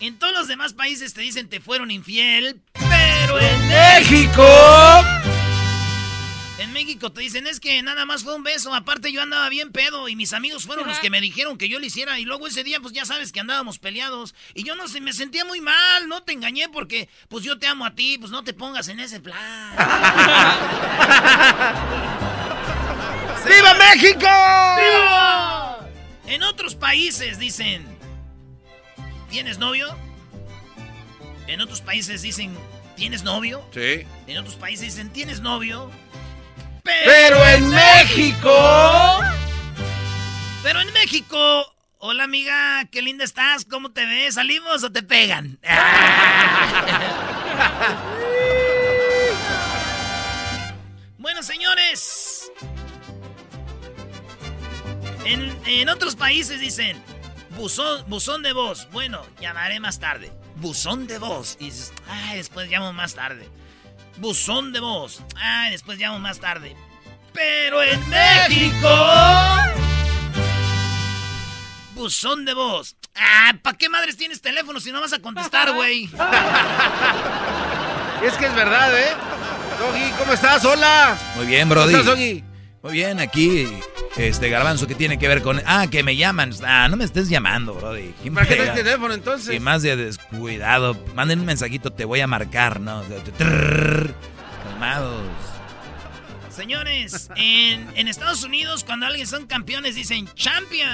En todos los demás países te dicen te fueron infiel, pero en
México.
En México te dicen es que nada más fue un beso, aparte yo andaba bien pedo y mis amigos fueron los que me dijeron que yo lo hiciera y luego ese día pues ya sabes que andábamos peleados y yo no sé, me sentía muy mal, no te engañé porque pues yo te amo a ti, pues no te pongas en ese plan. *laughs*
¡Viva México!
¡Viva! En otros países dicen, ¿tienes novio? En otros países dicen, ¿tienes novio?
Sí.
En otros países dicen, ¿tienes novio?
Pero en México.
Pero en México, hola amiga, qué linda estás, ¿cómo te ves? ¿Salimos o te pegan? *laughs* bueno, señores. En, en otros países dicen, buzón, buzón de voz. Bueno, llamaré más tarde. Buzón de voz. Y dices, después llamo más tarde. Buzón de voz. Ay, después llamo más tarde. Pero en México. Buzón de voz. Ah, ¿para qué madres tienes teléfono si no vas a contestar, güey? *laughs*
Es que es verdad, ¿eh? Doggy, ¿cómo estás? Hola.
Muy bien,
¿Cómo
Brody.
estás, Doggy?
Muy bien, aquí, este garbanzo, ¿qué tiene que ver con...? Ah, que me llaman. Ah, no me estés llamando, Brody. ¿Quién
¿Para qué traes teléfono entonces?
Y más de descuidado. Manden un mensajito, te voy a marcar, ¿no? Trrr. Calmados.
Señores, en, en Estados Unidos, cuando alguien son campeones, dicen champions.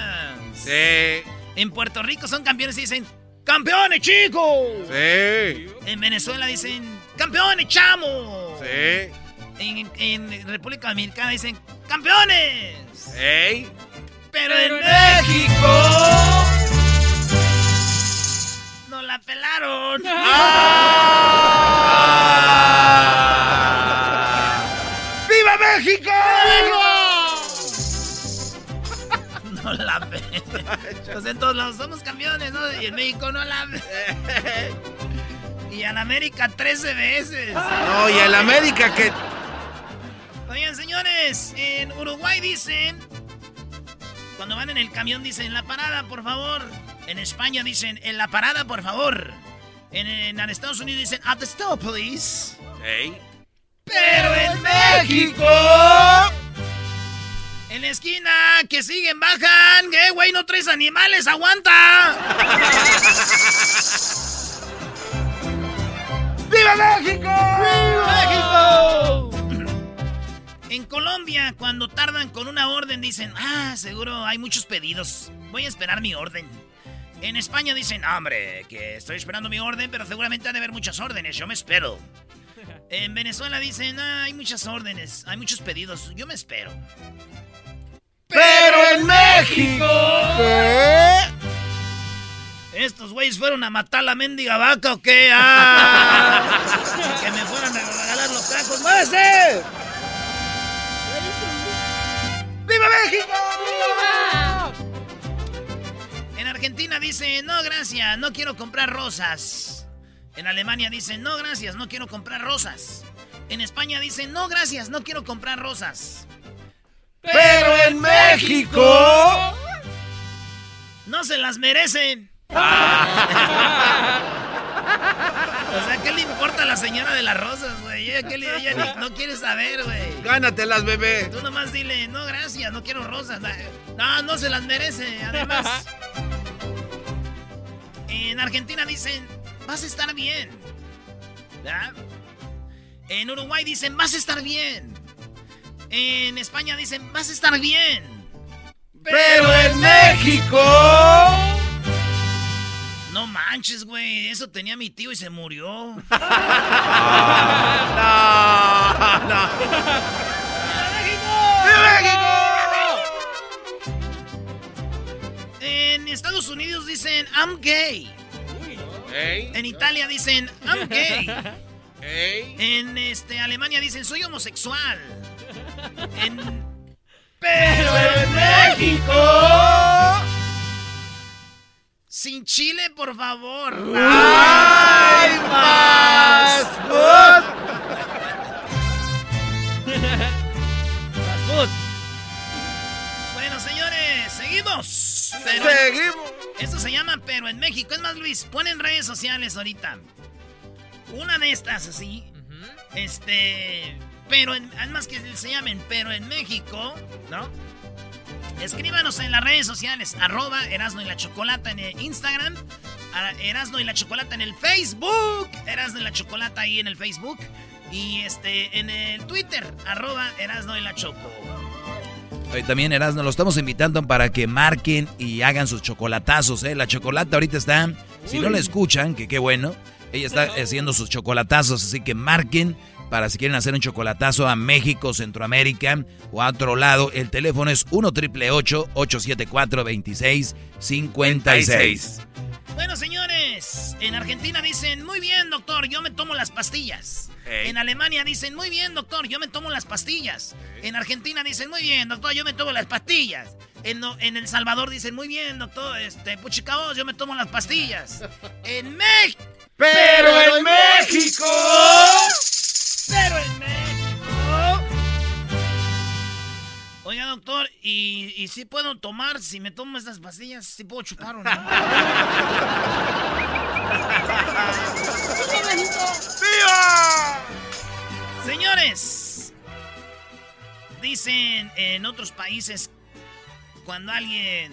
Sí.
En Puerto Rico son campeones y dicen campeones, chicos.
Sí.
En Venezuela dicen campeones, chamo.
Sí
en, República Dominicana dicen ¡Campeones!
¡Ey!
Pero, en México... ¡Nos la pelaron!
¡Viva México!
no la ah. ah. ve. *laughs* Pues en todos somos campeones, ¿no? Y en México no la ve. *laughs* Y en América 13 veces.
No, y en América que
Oigan, señores, en Uruguay dicen... Cuando van en el camión dicen, en la parada, por favor. En España dicen, en la parada, por favor. En, en Estados Unidos dicen, at the stop, please.
Hey.
Pero en México... En la esquina, que siguen, bajan. ¿Qué, güey? No traes animales, aguanta.
¡Viva México!
¡Viva México! En Colombia, cuando tardan con una orden, dicen, ah, seguro hay muchos pedidos. Voy a esperar mi orden. En España dicen, hombre, que estoy esperando mi orden, pero seguramente ha de haber muchas órdenes, yo me espero. *laughs* En Venezuela dicen, ah, hay muchas órdenes, hay muchos pedidos, yo me espero.
Pero en México. ¿Qué?
¿Estos güeyes fueron a matar la mendiga vaca o qué? ¡Ah! *laughs* que me fueran a regalar los tacos. ¡Muévese!
¡Viva México!
En Argentina dicen, no, gracias, no quiero comprar rosas. En Alemania dicen, no, gracias, no quiero comprar rosas. En España dicen, no, gracias, no quiero comprar rosas.
Pero en México.
No se las merecen. *laughs* o sea, ¿qué le importa a la señora de las rosas, güey? Ella, ¿qué le- ella ni- no quiere saber, güey.
Gánatelas, bebé.
Tú nomás dile, no, gracias, no quiero rosas. No, no se las merece, además. En Argentina dicen, vas a estar bien. ¿Verdad? En Uruguay dicen, vas a estar bien. En España dicen, vas a estar bien.
Pero en México.
No manches, güey. Eso tenía mi tío y se murió. *laughs*
no, no.
En Estados Unidos dicen, I'm gay. En Italia dicen, I'm gay. En este, Alemania dicen, soy homosexual. *laughs* En... Pero en México... Sin chile, por favor.
¡Ay, más!
Bueno, señores, seguimos. Pero-
Seguimos.
Esto se llama Pero en México. Es más, Luis, pon en redes sociales ahorita. Una de estas, así. Este. Pero en. Es más que se llamen Pero en México, ¿no? Escríbanos en las redes sociales. Arroba Erasno y la Chocolata en el Instagram. Erasno y la Chocolata en el Facebook. Erasno y la Chocolata ahí en el Facebook. Y este en el Twitter. Arroba Erasno y la Choco.
También Erasmo, lo estamos invitando para que marquen y hagan sus chocolatazos, ¿eh? La chocolata ahorita está, si no la escuchan, que qué bueno, ella está haciendo sus chocolatazos, así que marquen para si quieren hacer un chocolatazo a México, Centroamérica o a otro lado. El teléfono es 1 triple 874 2656
Bueno, señores, en Argentina dicen, muy bien, doctor, yo me tomo las pastillas. En Alemania dicen, muy bien, doctor, yo me tomo las pastillas. En Argentina dicen, muy bien, doctor, yo me tomo las pastillas. En, en El Salvador dicen, muy bien, doctor, este, puchicaos, yo me tomo las pastillas. *laughs* En México.
Pero en México.
Pero en México. Oiga, doctor, ¿y, y si puedo tomar, si me tomo estas pastillas, si puedo chupar o no?
¡Viva!
Señores, dicen en otros países, cuando a alguien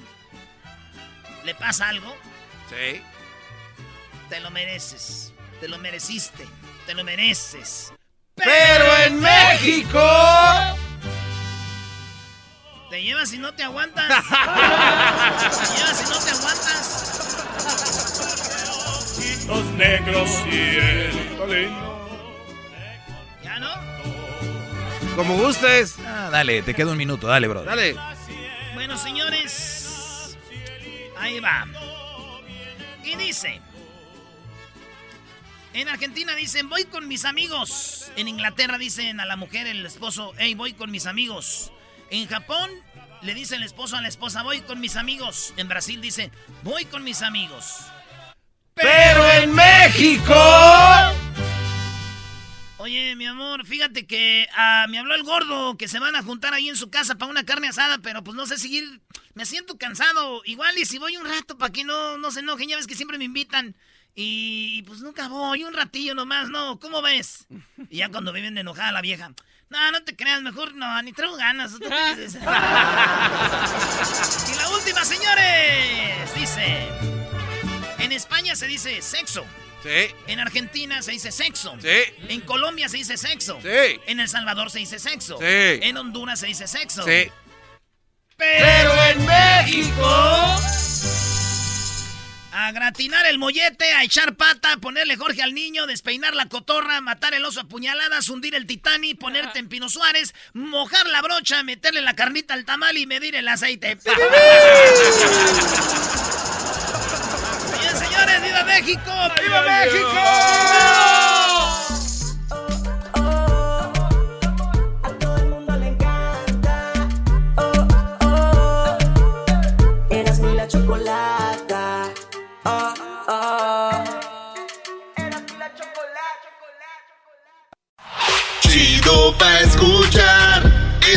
le pasa algo,
Sí.
te lo mereces, te lo mereciste, te lo mereces.
Pero en México.
Te llevas y no te aguantas. *laughs* te llevas y no te aguantas.
Los negros y el.
¿Ya no?
Como gustes.
Ah, dale, te queda un minuto, dale, bro.
Dale.
Bueno, señores, ahí va. Y dice, en Argentina dicen, voy con mis amigos. En Inglaterra dicen a la mujer, el esposo, hey, voy con mis amigos. En Japón le dice el esposo a la esposa, voy con mis amigos. En Brasil dice, voy con mis amigos.
Pero en México...
Oye, mi amor, fíjate que ah, me habló el gordo que se van a juntar ahí en su casa para una carne asada, pero pues no sé seguir. Me siento cansado. Igual y si voy un rato para que no, no se enojen, ya ves que siempre me invitan. Y pues nunca voy, un ratillo nomás, ¿no? ¿Cómo ves? Y ya cuando me viene enojada la vieja. No, no te creas, mejor no, ni traigo ganas. *laughs* y la última, señores, dice... En España se dice sexo.
Sí.
En Argentina se dice sexo.
Sí.
En Colombia se dice sexo.
Sí.
En El Salvador se dice sexo.
Sí.
En Honduras se dice sexo.
Sí.
Pero en México. A gratinar el mollete, a echar pata, a ponerle Jorge al niño, despeinar la cotorra, matar el oso a puñaladas, hundir el titani, ponerte en Pino Suárez, mojar la brocha, meterle la carnita al tamal y medir el aceite. Bien, señores, ¡viva México! ¡Viva México!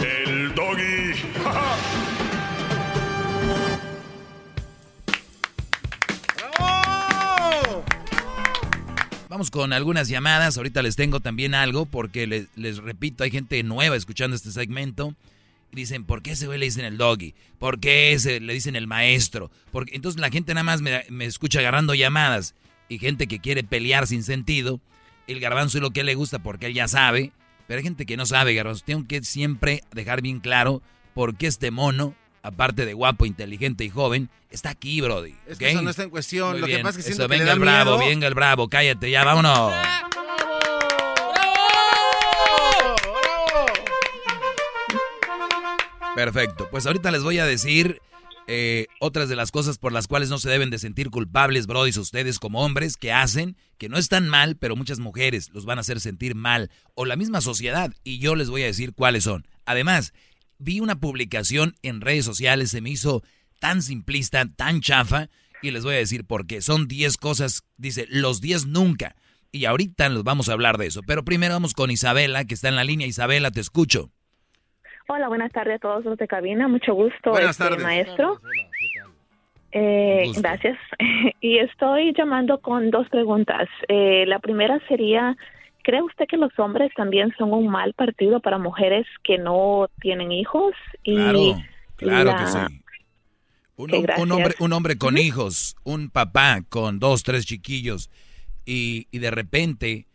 el doggy.
Vamos con algunas llamadas. Ahorita les tengo también algo porque les, repito, hay gente nueva escuchando este segmento. Dicen, ¿por qué ese güey le dicen el doggy? ¿Por qué ese le dicen el maestro? Porque entonces la gente nada más me, me escucha agarrando llamadas y gente que quiere pelear sin sentido. El garbanzo es lo que le gusta porque él ya sabe. Pero hay gente que no sabe, garbanzo. Tengo que siempre dejar bien claro por qué este mono, aparte de guapo, inteligente y joven, está aquí, Brody.
Es
¿ok?
que eso no está en cuestión.
Muy
Lo que
bien.
pasa es que
Eso,
siento que le
venga el bravo,
miedo.
venga el bravo, cállate ya, vámonos. *laughs* Perfecto, pues ahorita les voy a decir eh, otras de las cosas por las cuales no se deben de sentir culpables, brodis, ustedes como hombres que hacen, que no están mal, pero muchas mujeres los van a hacer sentir mal, o la misma sociedad, y yo les voy a decir cuáles son. Además, vi una publicación en redes sociales, se me hizo tan simplista, tan chafa, y les voy a decir por qué. Son 10 cosas, dice, los 10 nunca. Y ahorita nos vamos a hablar de eso. Pero primero vamos con Isabela, que está en la línea. Isabela, te escucho.
Hola, buenas tardes a todos los de cabina. Mucho gusto,
Buenas
este,
tardes.
maestro. Eh,
Gusto.
gracias. *laughs* y estoy llamando con dos preguntas. Eh, la primera sería, ¿cree usted que los hombres también son un mal partido para mujeres que no tienen hijos? Y
Claro, claro que sí. Un, un hombre, un hombre con hijos, un papá con dos, tres chiquillos, y, y de repente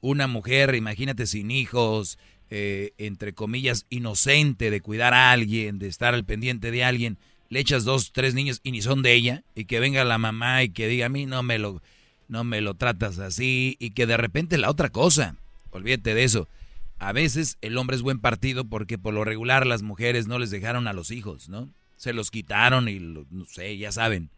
una mujer, imagínate sin hijos, eh, entre comillas, inocente de cuidar a alguien, de estar al pendiente de alguien, le echas dos, tres niños y ni son de ella, y que venga la mamá y que diga a mí no me lo, no me lo tratas así, y que de repente la otra cosa, olvídate de eso. A veces el hombre es buen partido porque por lo regular las mujeres no les dejaron a los hijos, ¿no? Se los quitaron y lo- no sé, ya saben.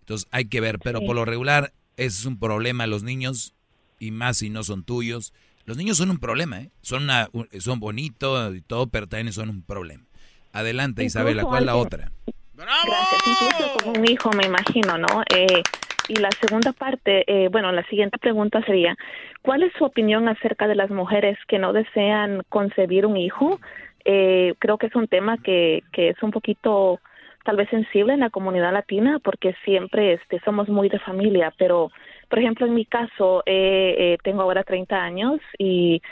Entonces hay que ver, pero por lo regular ese es un problema los niños y más si no son tuyos. Los niños son un problema, ¿eh? Son, una, un- son bonitos y todo, pero también son un problema. Adelante,
Incluso
Isabela, ¿cuál es la otra?
Gracias, incluso con un hijo, me imagino, ¿no? Eh, y la segunda parte, eh, bueno, la siguiente pregunta sería, ¿cuál es su opinión acerca de las mujeres que no desean concebir un hijo? Eh, creo que es un tema que, que es un poquito tal vez sensible en la comunidad latina porque siempre este, somos muy de familia, pero por ejemplo en mi caso eh, eh, tengo ahora 30 años y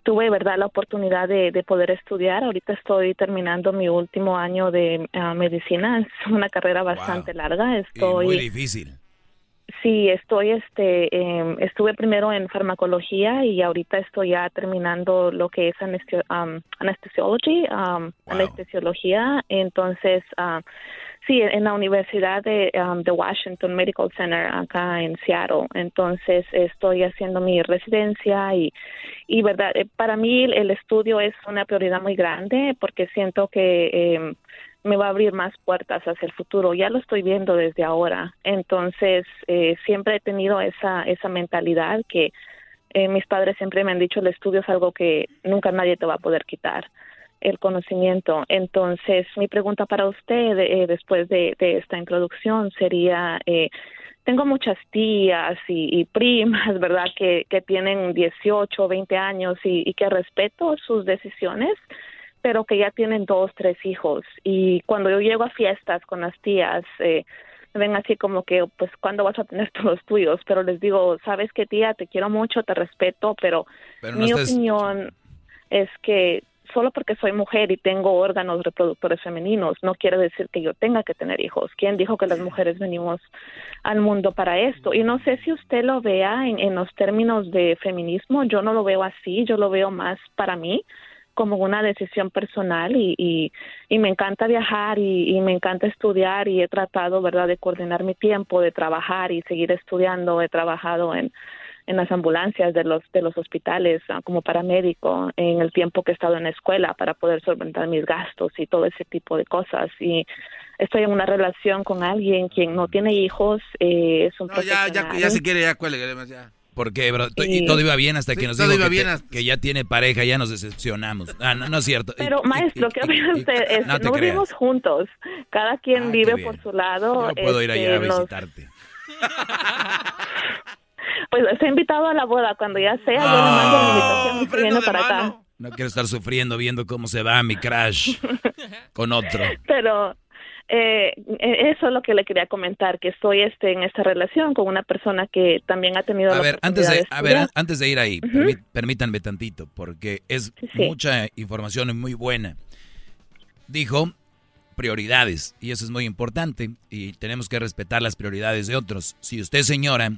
tuve verdad la oportunidad de, de poder estudiar. Ahorita estoy terminando mi último año de ah, medicina. *laughs* Es una carrera bastante larga.
Y
Estoy
muy difícil.
sí, estoy, este, em, estuve primero en farmacología y ahorita estoy ya terminando lo que es anestesio, um, anestesiología. Entonces, ah, sí, en la Universidad de, um, de Washington Medical Center acá en Seattle. Entonces, estoy haciendo mi residencia y, y verdad, eh, para mí el estudio es una prioridad muy grande porque siento que em, me va a abrir más puertas hacia el futuro. Ya lo estoy viendo desde ahora. Entonces, eh, siempre he tenido esa, esa mentalidad que eh, mis padres siempre me han dicho, el estudio es algo que nunca nadie te va a poder quitar, el conocimiento. Entonces, mi pregunta para usted eh, después de, de, esta introducción sería, tengo muchas tías y, y, primas, *laughs* ¿verdad?, que, que tienen 18 o 20 años y, y que respeto sus decisiones pero que ya tienen dos, tres hijos. Y cuando yo llego a fiestas con las tías, eh, ven así como que, pues, ¿cuándo vas a tener *laughs* todos los tuyos? Pero les digo, ¿sabes qué, tía? Te quiero mucho, te respeto, pero, mi opinión es que solo porque soy mujer y tengo órganos reproductores femeninos, no quiere decir que yo tenga que tener hijos. ¿Quién dijo que las mujeres venimos al mundo para esto? Y no sé si usted lo vea en, en los términos de feminismo, yo no lo veo así, yo lo veo más para mí como una decisión personal y, y, y me encanta viajar y, y, me encanta estudiar y he tratado, ¿verdad?, de coordinar mi tiempo, de trabajar y seguir estudiando. He trabajado en, en las ambulancias de los, de los hospitales ah, como paramédico en el tiempo que he estado en la escuela para poder solventar mis gastos y todo ese tipo de cosas. Y estoy en una relación con alguien quien no tiene hijos, eh, es un
no, ya, ya, ya se quiere, ya cuelgue, ya.
Porque, bro, y todo iba bien hasta que nos dijo que, que, ya tiene pareja, ya nos decepcionamos. Ah, no, no es cierto.
Pero, maestro, ¿qué opina usted? Es, no, no vivimos juntos. Cada quien vive por su lado.
No puedo ir allá a este, visitarte. *laughs*
pues se ha invitado a la boda. Cuando ya sea, yo le mando la invitación y viene para acá.
No quiero estar sufriendo viendo cómo se va mi crash *laughs* con otro.
Pero eh, e-, eso es lo que le quería comentar, que estoy este, en esta relación con una persona que también ha tenido...
A ver, antes de, a ver, antes de ir ahí, permítanme tantito, porque es mucha información y muy buena. Dijo prioridades, y eso es muy importante, y tenemos que respetar las prioridades de otros. Si usted, señora,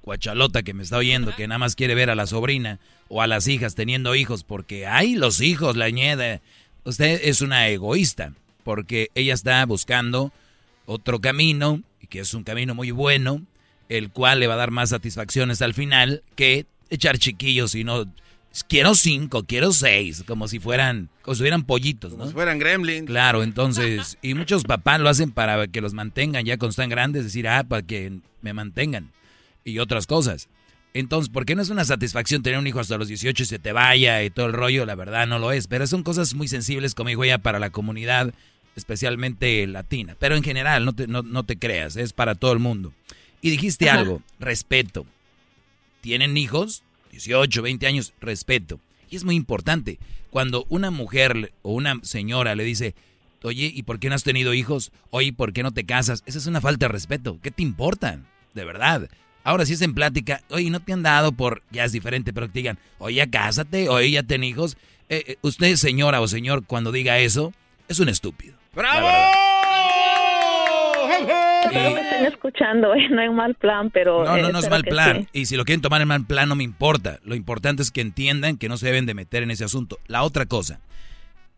cuachalota que me está oyendo, que nada más quiere ver a la sobrina o a las hijas teniendo hijos, porque hay los hijos, la ñeda, usted es una egoísta porque ella está buscando otro camino, y que es un camino muy bueno, el cual le va a dar más satisfacciones al final que echar chiquillos y no... Quiero cinco, quiero seis, como si fueran, como si fueran pollitos, ¿no?
Como si fueran gremlins.
Claro, *laughs* entonces, y muchos papás lo hacen para que los mantengan ya cuando están grandes, decir, ah, para que me mantengan, y otras cosas. Entonces, ¿por qué no es una satisfacción tener un hijo hasta los 18 y se te vaya y todo el rollo? La verdad no lo es, pero son cosas muy sensibles, como digo ya, para la comunidad especialmente latina. Pero en general, no te, no, te creas, es para todo el mundo. Y dijiste algo, respeto. ¿Tienen hijos? 18, 20 años, respeto. Y es muy importante. Cuando una mujer o una señora le dice, oye, ¿y por qué no has tenido hijos? Oye, ¿por qué no te casas? Esa es una falta de respeto. ¿Qué te importa? De verdad. Ahora si es en plática, oye, no te han dado por, ya es diferente, pero que te digan, oye, ya cásate, oye, ya ten hijos. Eh, eh, usted, señora o señor, cuando diga eso, es un estúpido.
¡Bravo!
Espero me estén escuchando, ¿eh? no hay un mal plan, pero...
No, no, no es mal plan. Y si lo quieren tomar en mal plan, no me importa. Lo importante es que entiendan que no se deben de meter en ese asunto. La otra cosa,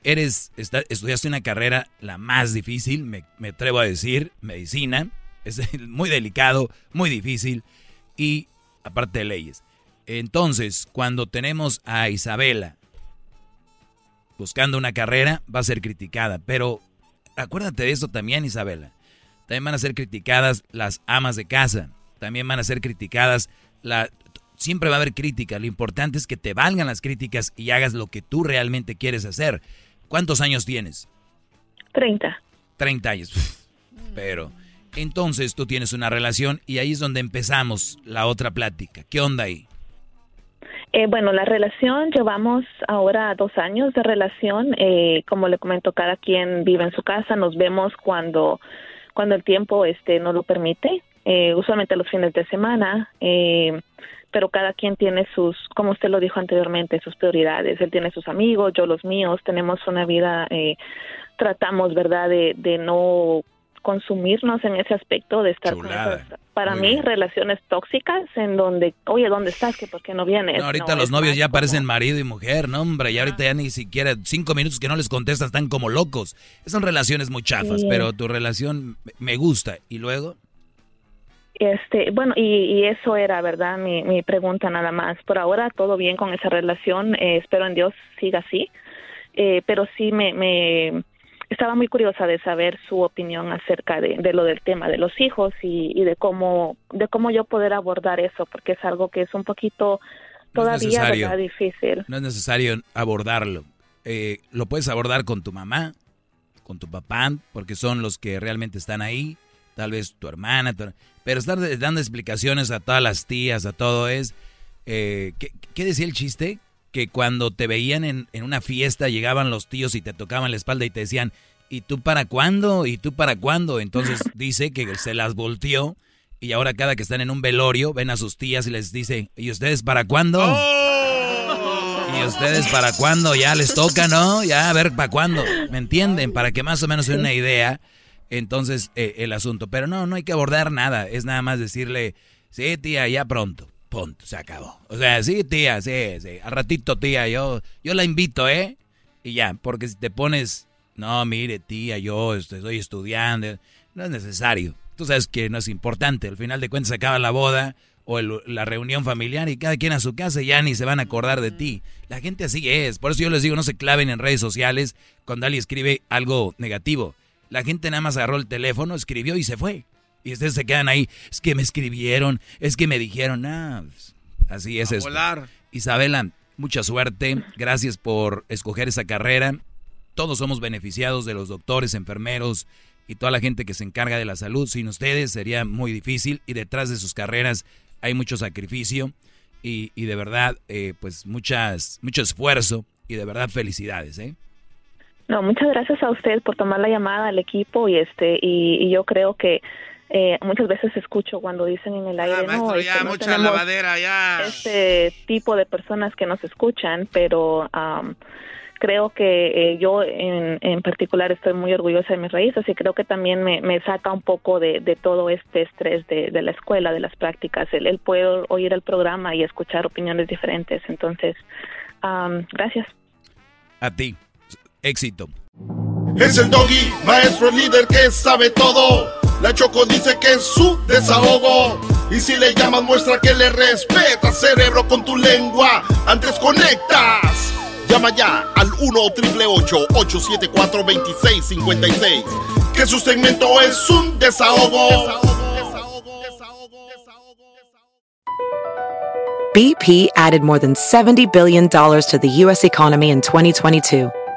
eres, estudiaste una carrera la más difícil, me, me atrevo a decir, medicina. Es muy delicado, muy difícil. Y aparte de leyes. Entonces, cuando tenemos a Isabela buscando una carrera, va a ser criticada. Pero acuérdate de eso también, Isabela. También van a ser criticadas las amas de casa. También van a ser criticadas la... Siempre va a haber crítica. Lo importante es que te valgan las críticas y hagas lo que tú realmente quieres hacer. ¿Cuántos años tienes?
Treinta.
Treinta años. *laughs* Pero entonces tú tienes una relación y ahí es donde empezamos la otra plática. ¿Qué onda ahí?
Eh, bueno, la relación, llevamos ahora dos años de relación. Eh, como le comento, cada quien vive en su casa. Nos vemos cuando, cuando el tiempo este, no lo permite, eh, usualmente los fines de semana. Eh, pero cada quien tiene sus, como usted lo dijo anteriormente, sus prioridades. Él tiene sus amigos, yo los míos. Tenemos una vida, tratamos, ¿verdad?, de, de no consumirnos en ese aspecto de estar con esas, para mí, relaciones tóxicas en donde, oye, ¿dónde estás? ¿Que ¿Por qué no vienes?
No, ahorita
No,
los novios ya
como-
parecen marido y mujer, no, hombre, y ahorita ya ni siquiera cinco minutos que no les contestas están como locos. Son relaciones muy chafas,
Sí.
pero tu relación me gusta. ¿Y luego?
Este, bueno, y, y eso era, ¿verdad? Mi, mi pregunta nada más. Por ahora todo bien con esa relación, eh, espero en Dios siga así, Eh, pero sí me, me estaba muy curiosa de saber su opinión acerca de, de lo del tema de los hijos y, y de cómo de cómo yo poder abordar eso, porque es algo que es un poquito todavía difícil.
No es necesario abordarlo. Eh, lo puedes abordar con tu mamá, con tu papá, porque son los que realmente están ahí. Tal vez tu hermana, tu- pero estar dando explicaciones a todas las tías, a todo es... eh, ¿qué, qué decía el chiste? Que cuando te veían en, en una fiesta llegaban los tíos y te tocaban la espalda y te decían, ¿y tú para cuándo? ¿Y tú para cuándo? Entonces *laughs* dice que se las volteó y ahora cada que están en un velorio ven a sus tías y les dice, ¿y ustedes para cuándo? ¿Y ustedes para cuándo? Ya les toca, ¿no? Ya a ver para cuándo. ¿Me entienden? Para que más o menos se den una idea. Entonces, eh, el asunto. Pero no, no hay que abordar nada. Es nada más decirle, sí, tía, ya pronto. Punto, se acabó. O sea, sí, tía, sí, sí. Al ratito, tía, yo, yo la invito, ¿eh? Y ya, porque si te pones, no, mire, tía, yo este, estoy estudiando, no es necesario. Tú sabes que no es importante. Al final de cuentas se acaba la boda o la reunión familiar y cada quien a su casa y ya ni se van a acordar de ti. La gente así es. Por eso yo les digo, no se claven en redes sociales cuando alguien escribe algo negativo. La gente nada más agarró el teléfono, escribió y se fue. Y ustedes se quedan ahí. Es que me escribieron, es que me dijeron, ah, pues, así es
A
esto.
volar.
Isabela, mucha suerte. Gracias por escoger esa carrera. Todos somos beneficiados de los doctores, enfermeros y toda la gente que se encarga de la salud. Sin ustedes sería muy difícil y detrás de sus carreras hay mucho sacrificio y, y de verdad, eh, pues muchas, mucho esfuerzo y de verdad felicidades, ¿eh?
No, muchas gracias a usted por tomar la llamada al equipo y este y, y yo creo que eh, muchas veces escucho cuando dicen en el aire no,
Ah, maestro,
este,
ya,
no
mucha lavadera, ya.
este tipo de personas que nos escuchan, pero am, creo que eh, yo en, en particular estoy muy orgullosa de mis raíces y creo que también me, me saca un poco de, de todo este estrés de, de la escuela, de las prácticas, el, el poder oír el programa y escuchar opiniones diferentes. Entonces, gracias.
A ti, éxito.
Es el doggy, maestro líder que sabe todo. La Choco dice que es su desahogo. Y si le llamas, muestra que le respeta, cerebro, con tu lengua. Antes conectas. Llama ya al 1-888-874-2656. Que su segmento es un desahogo.
BP added more than $70 billion to the U.S. economy in 2022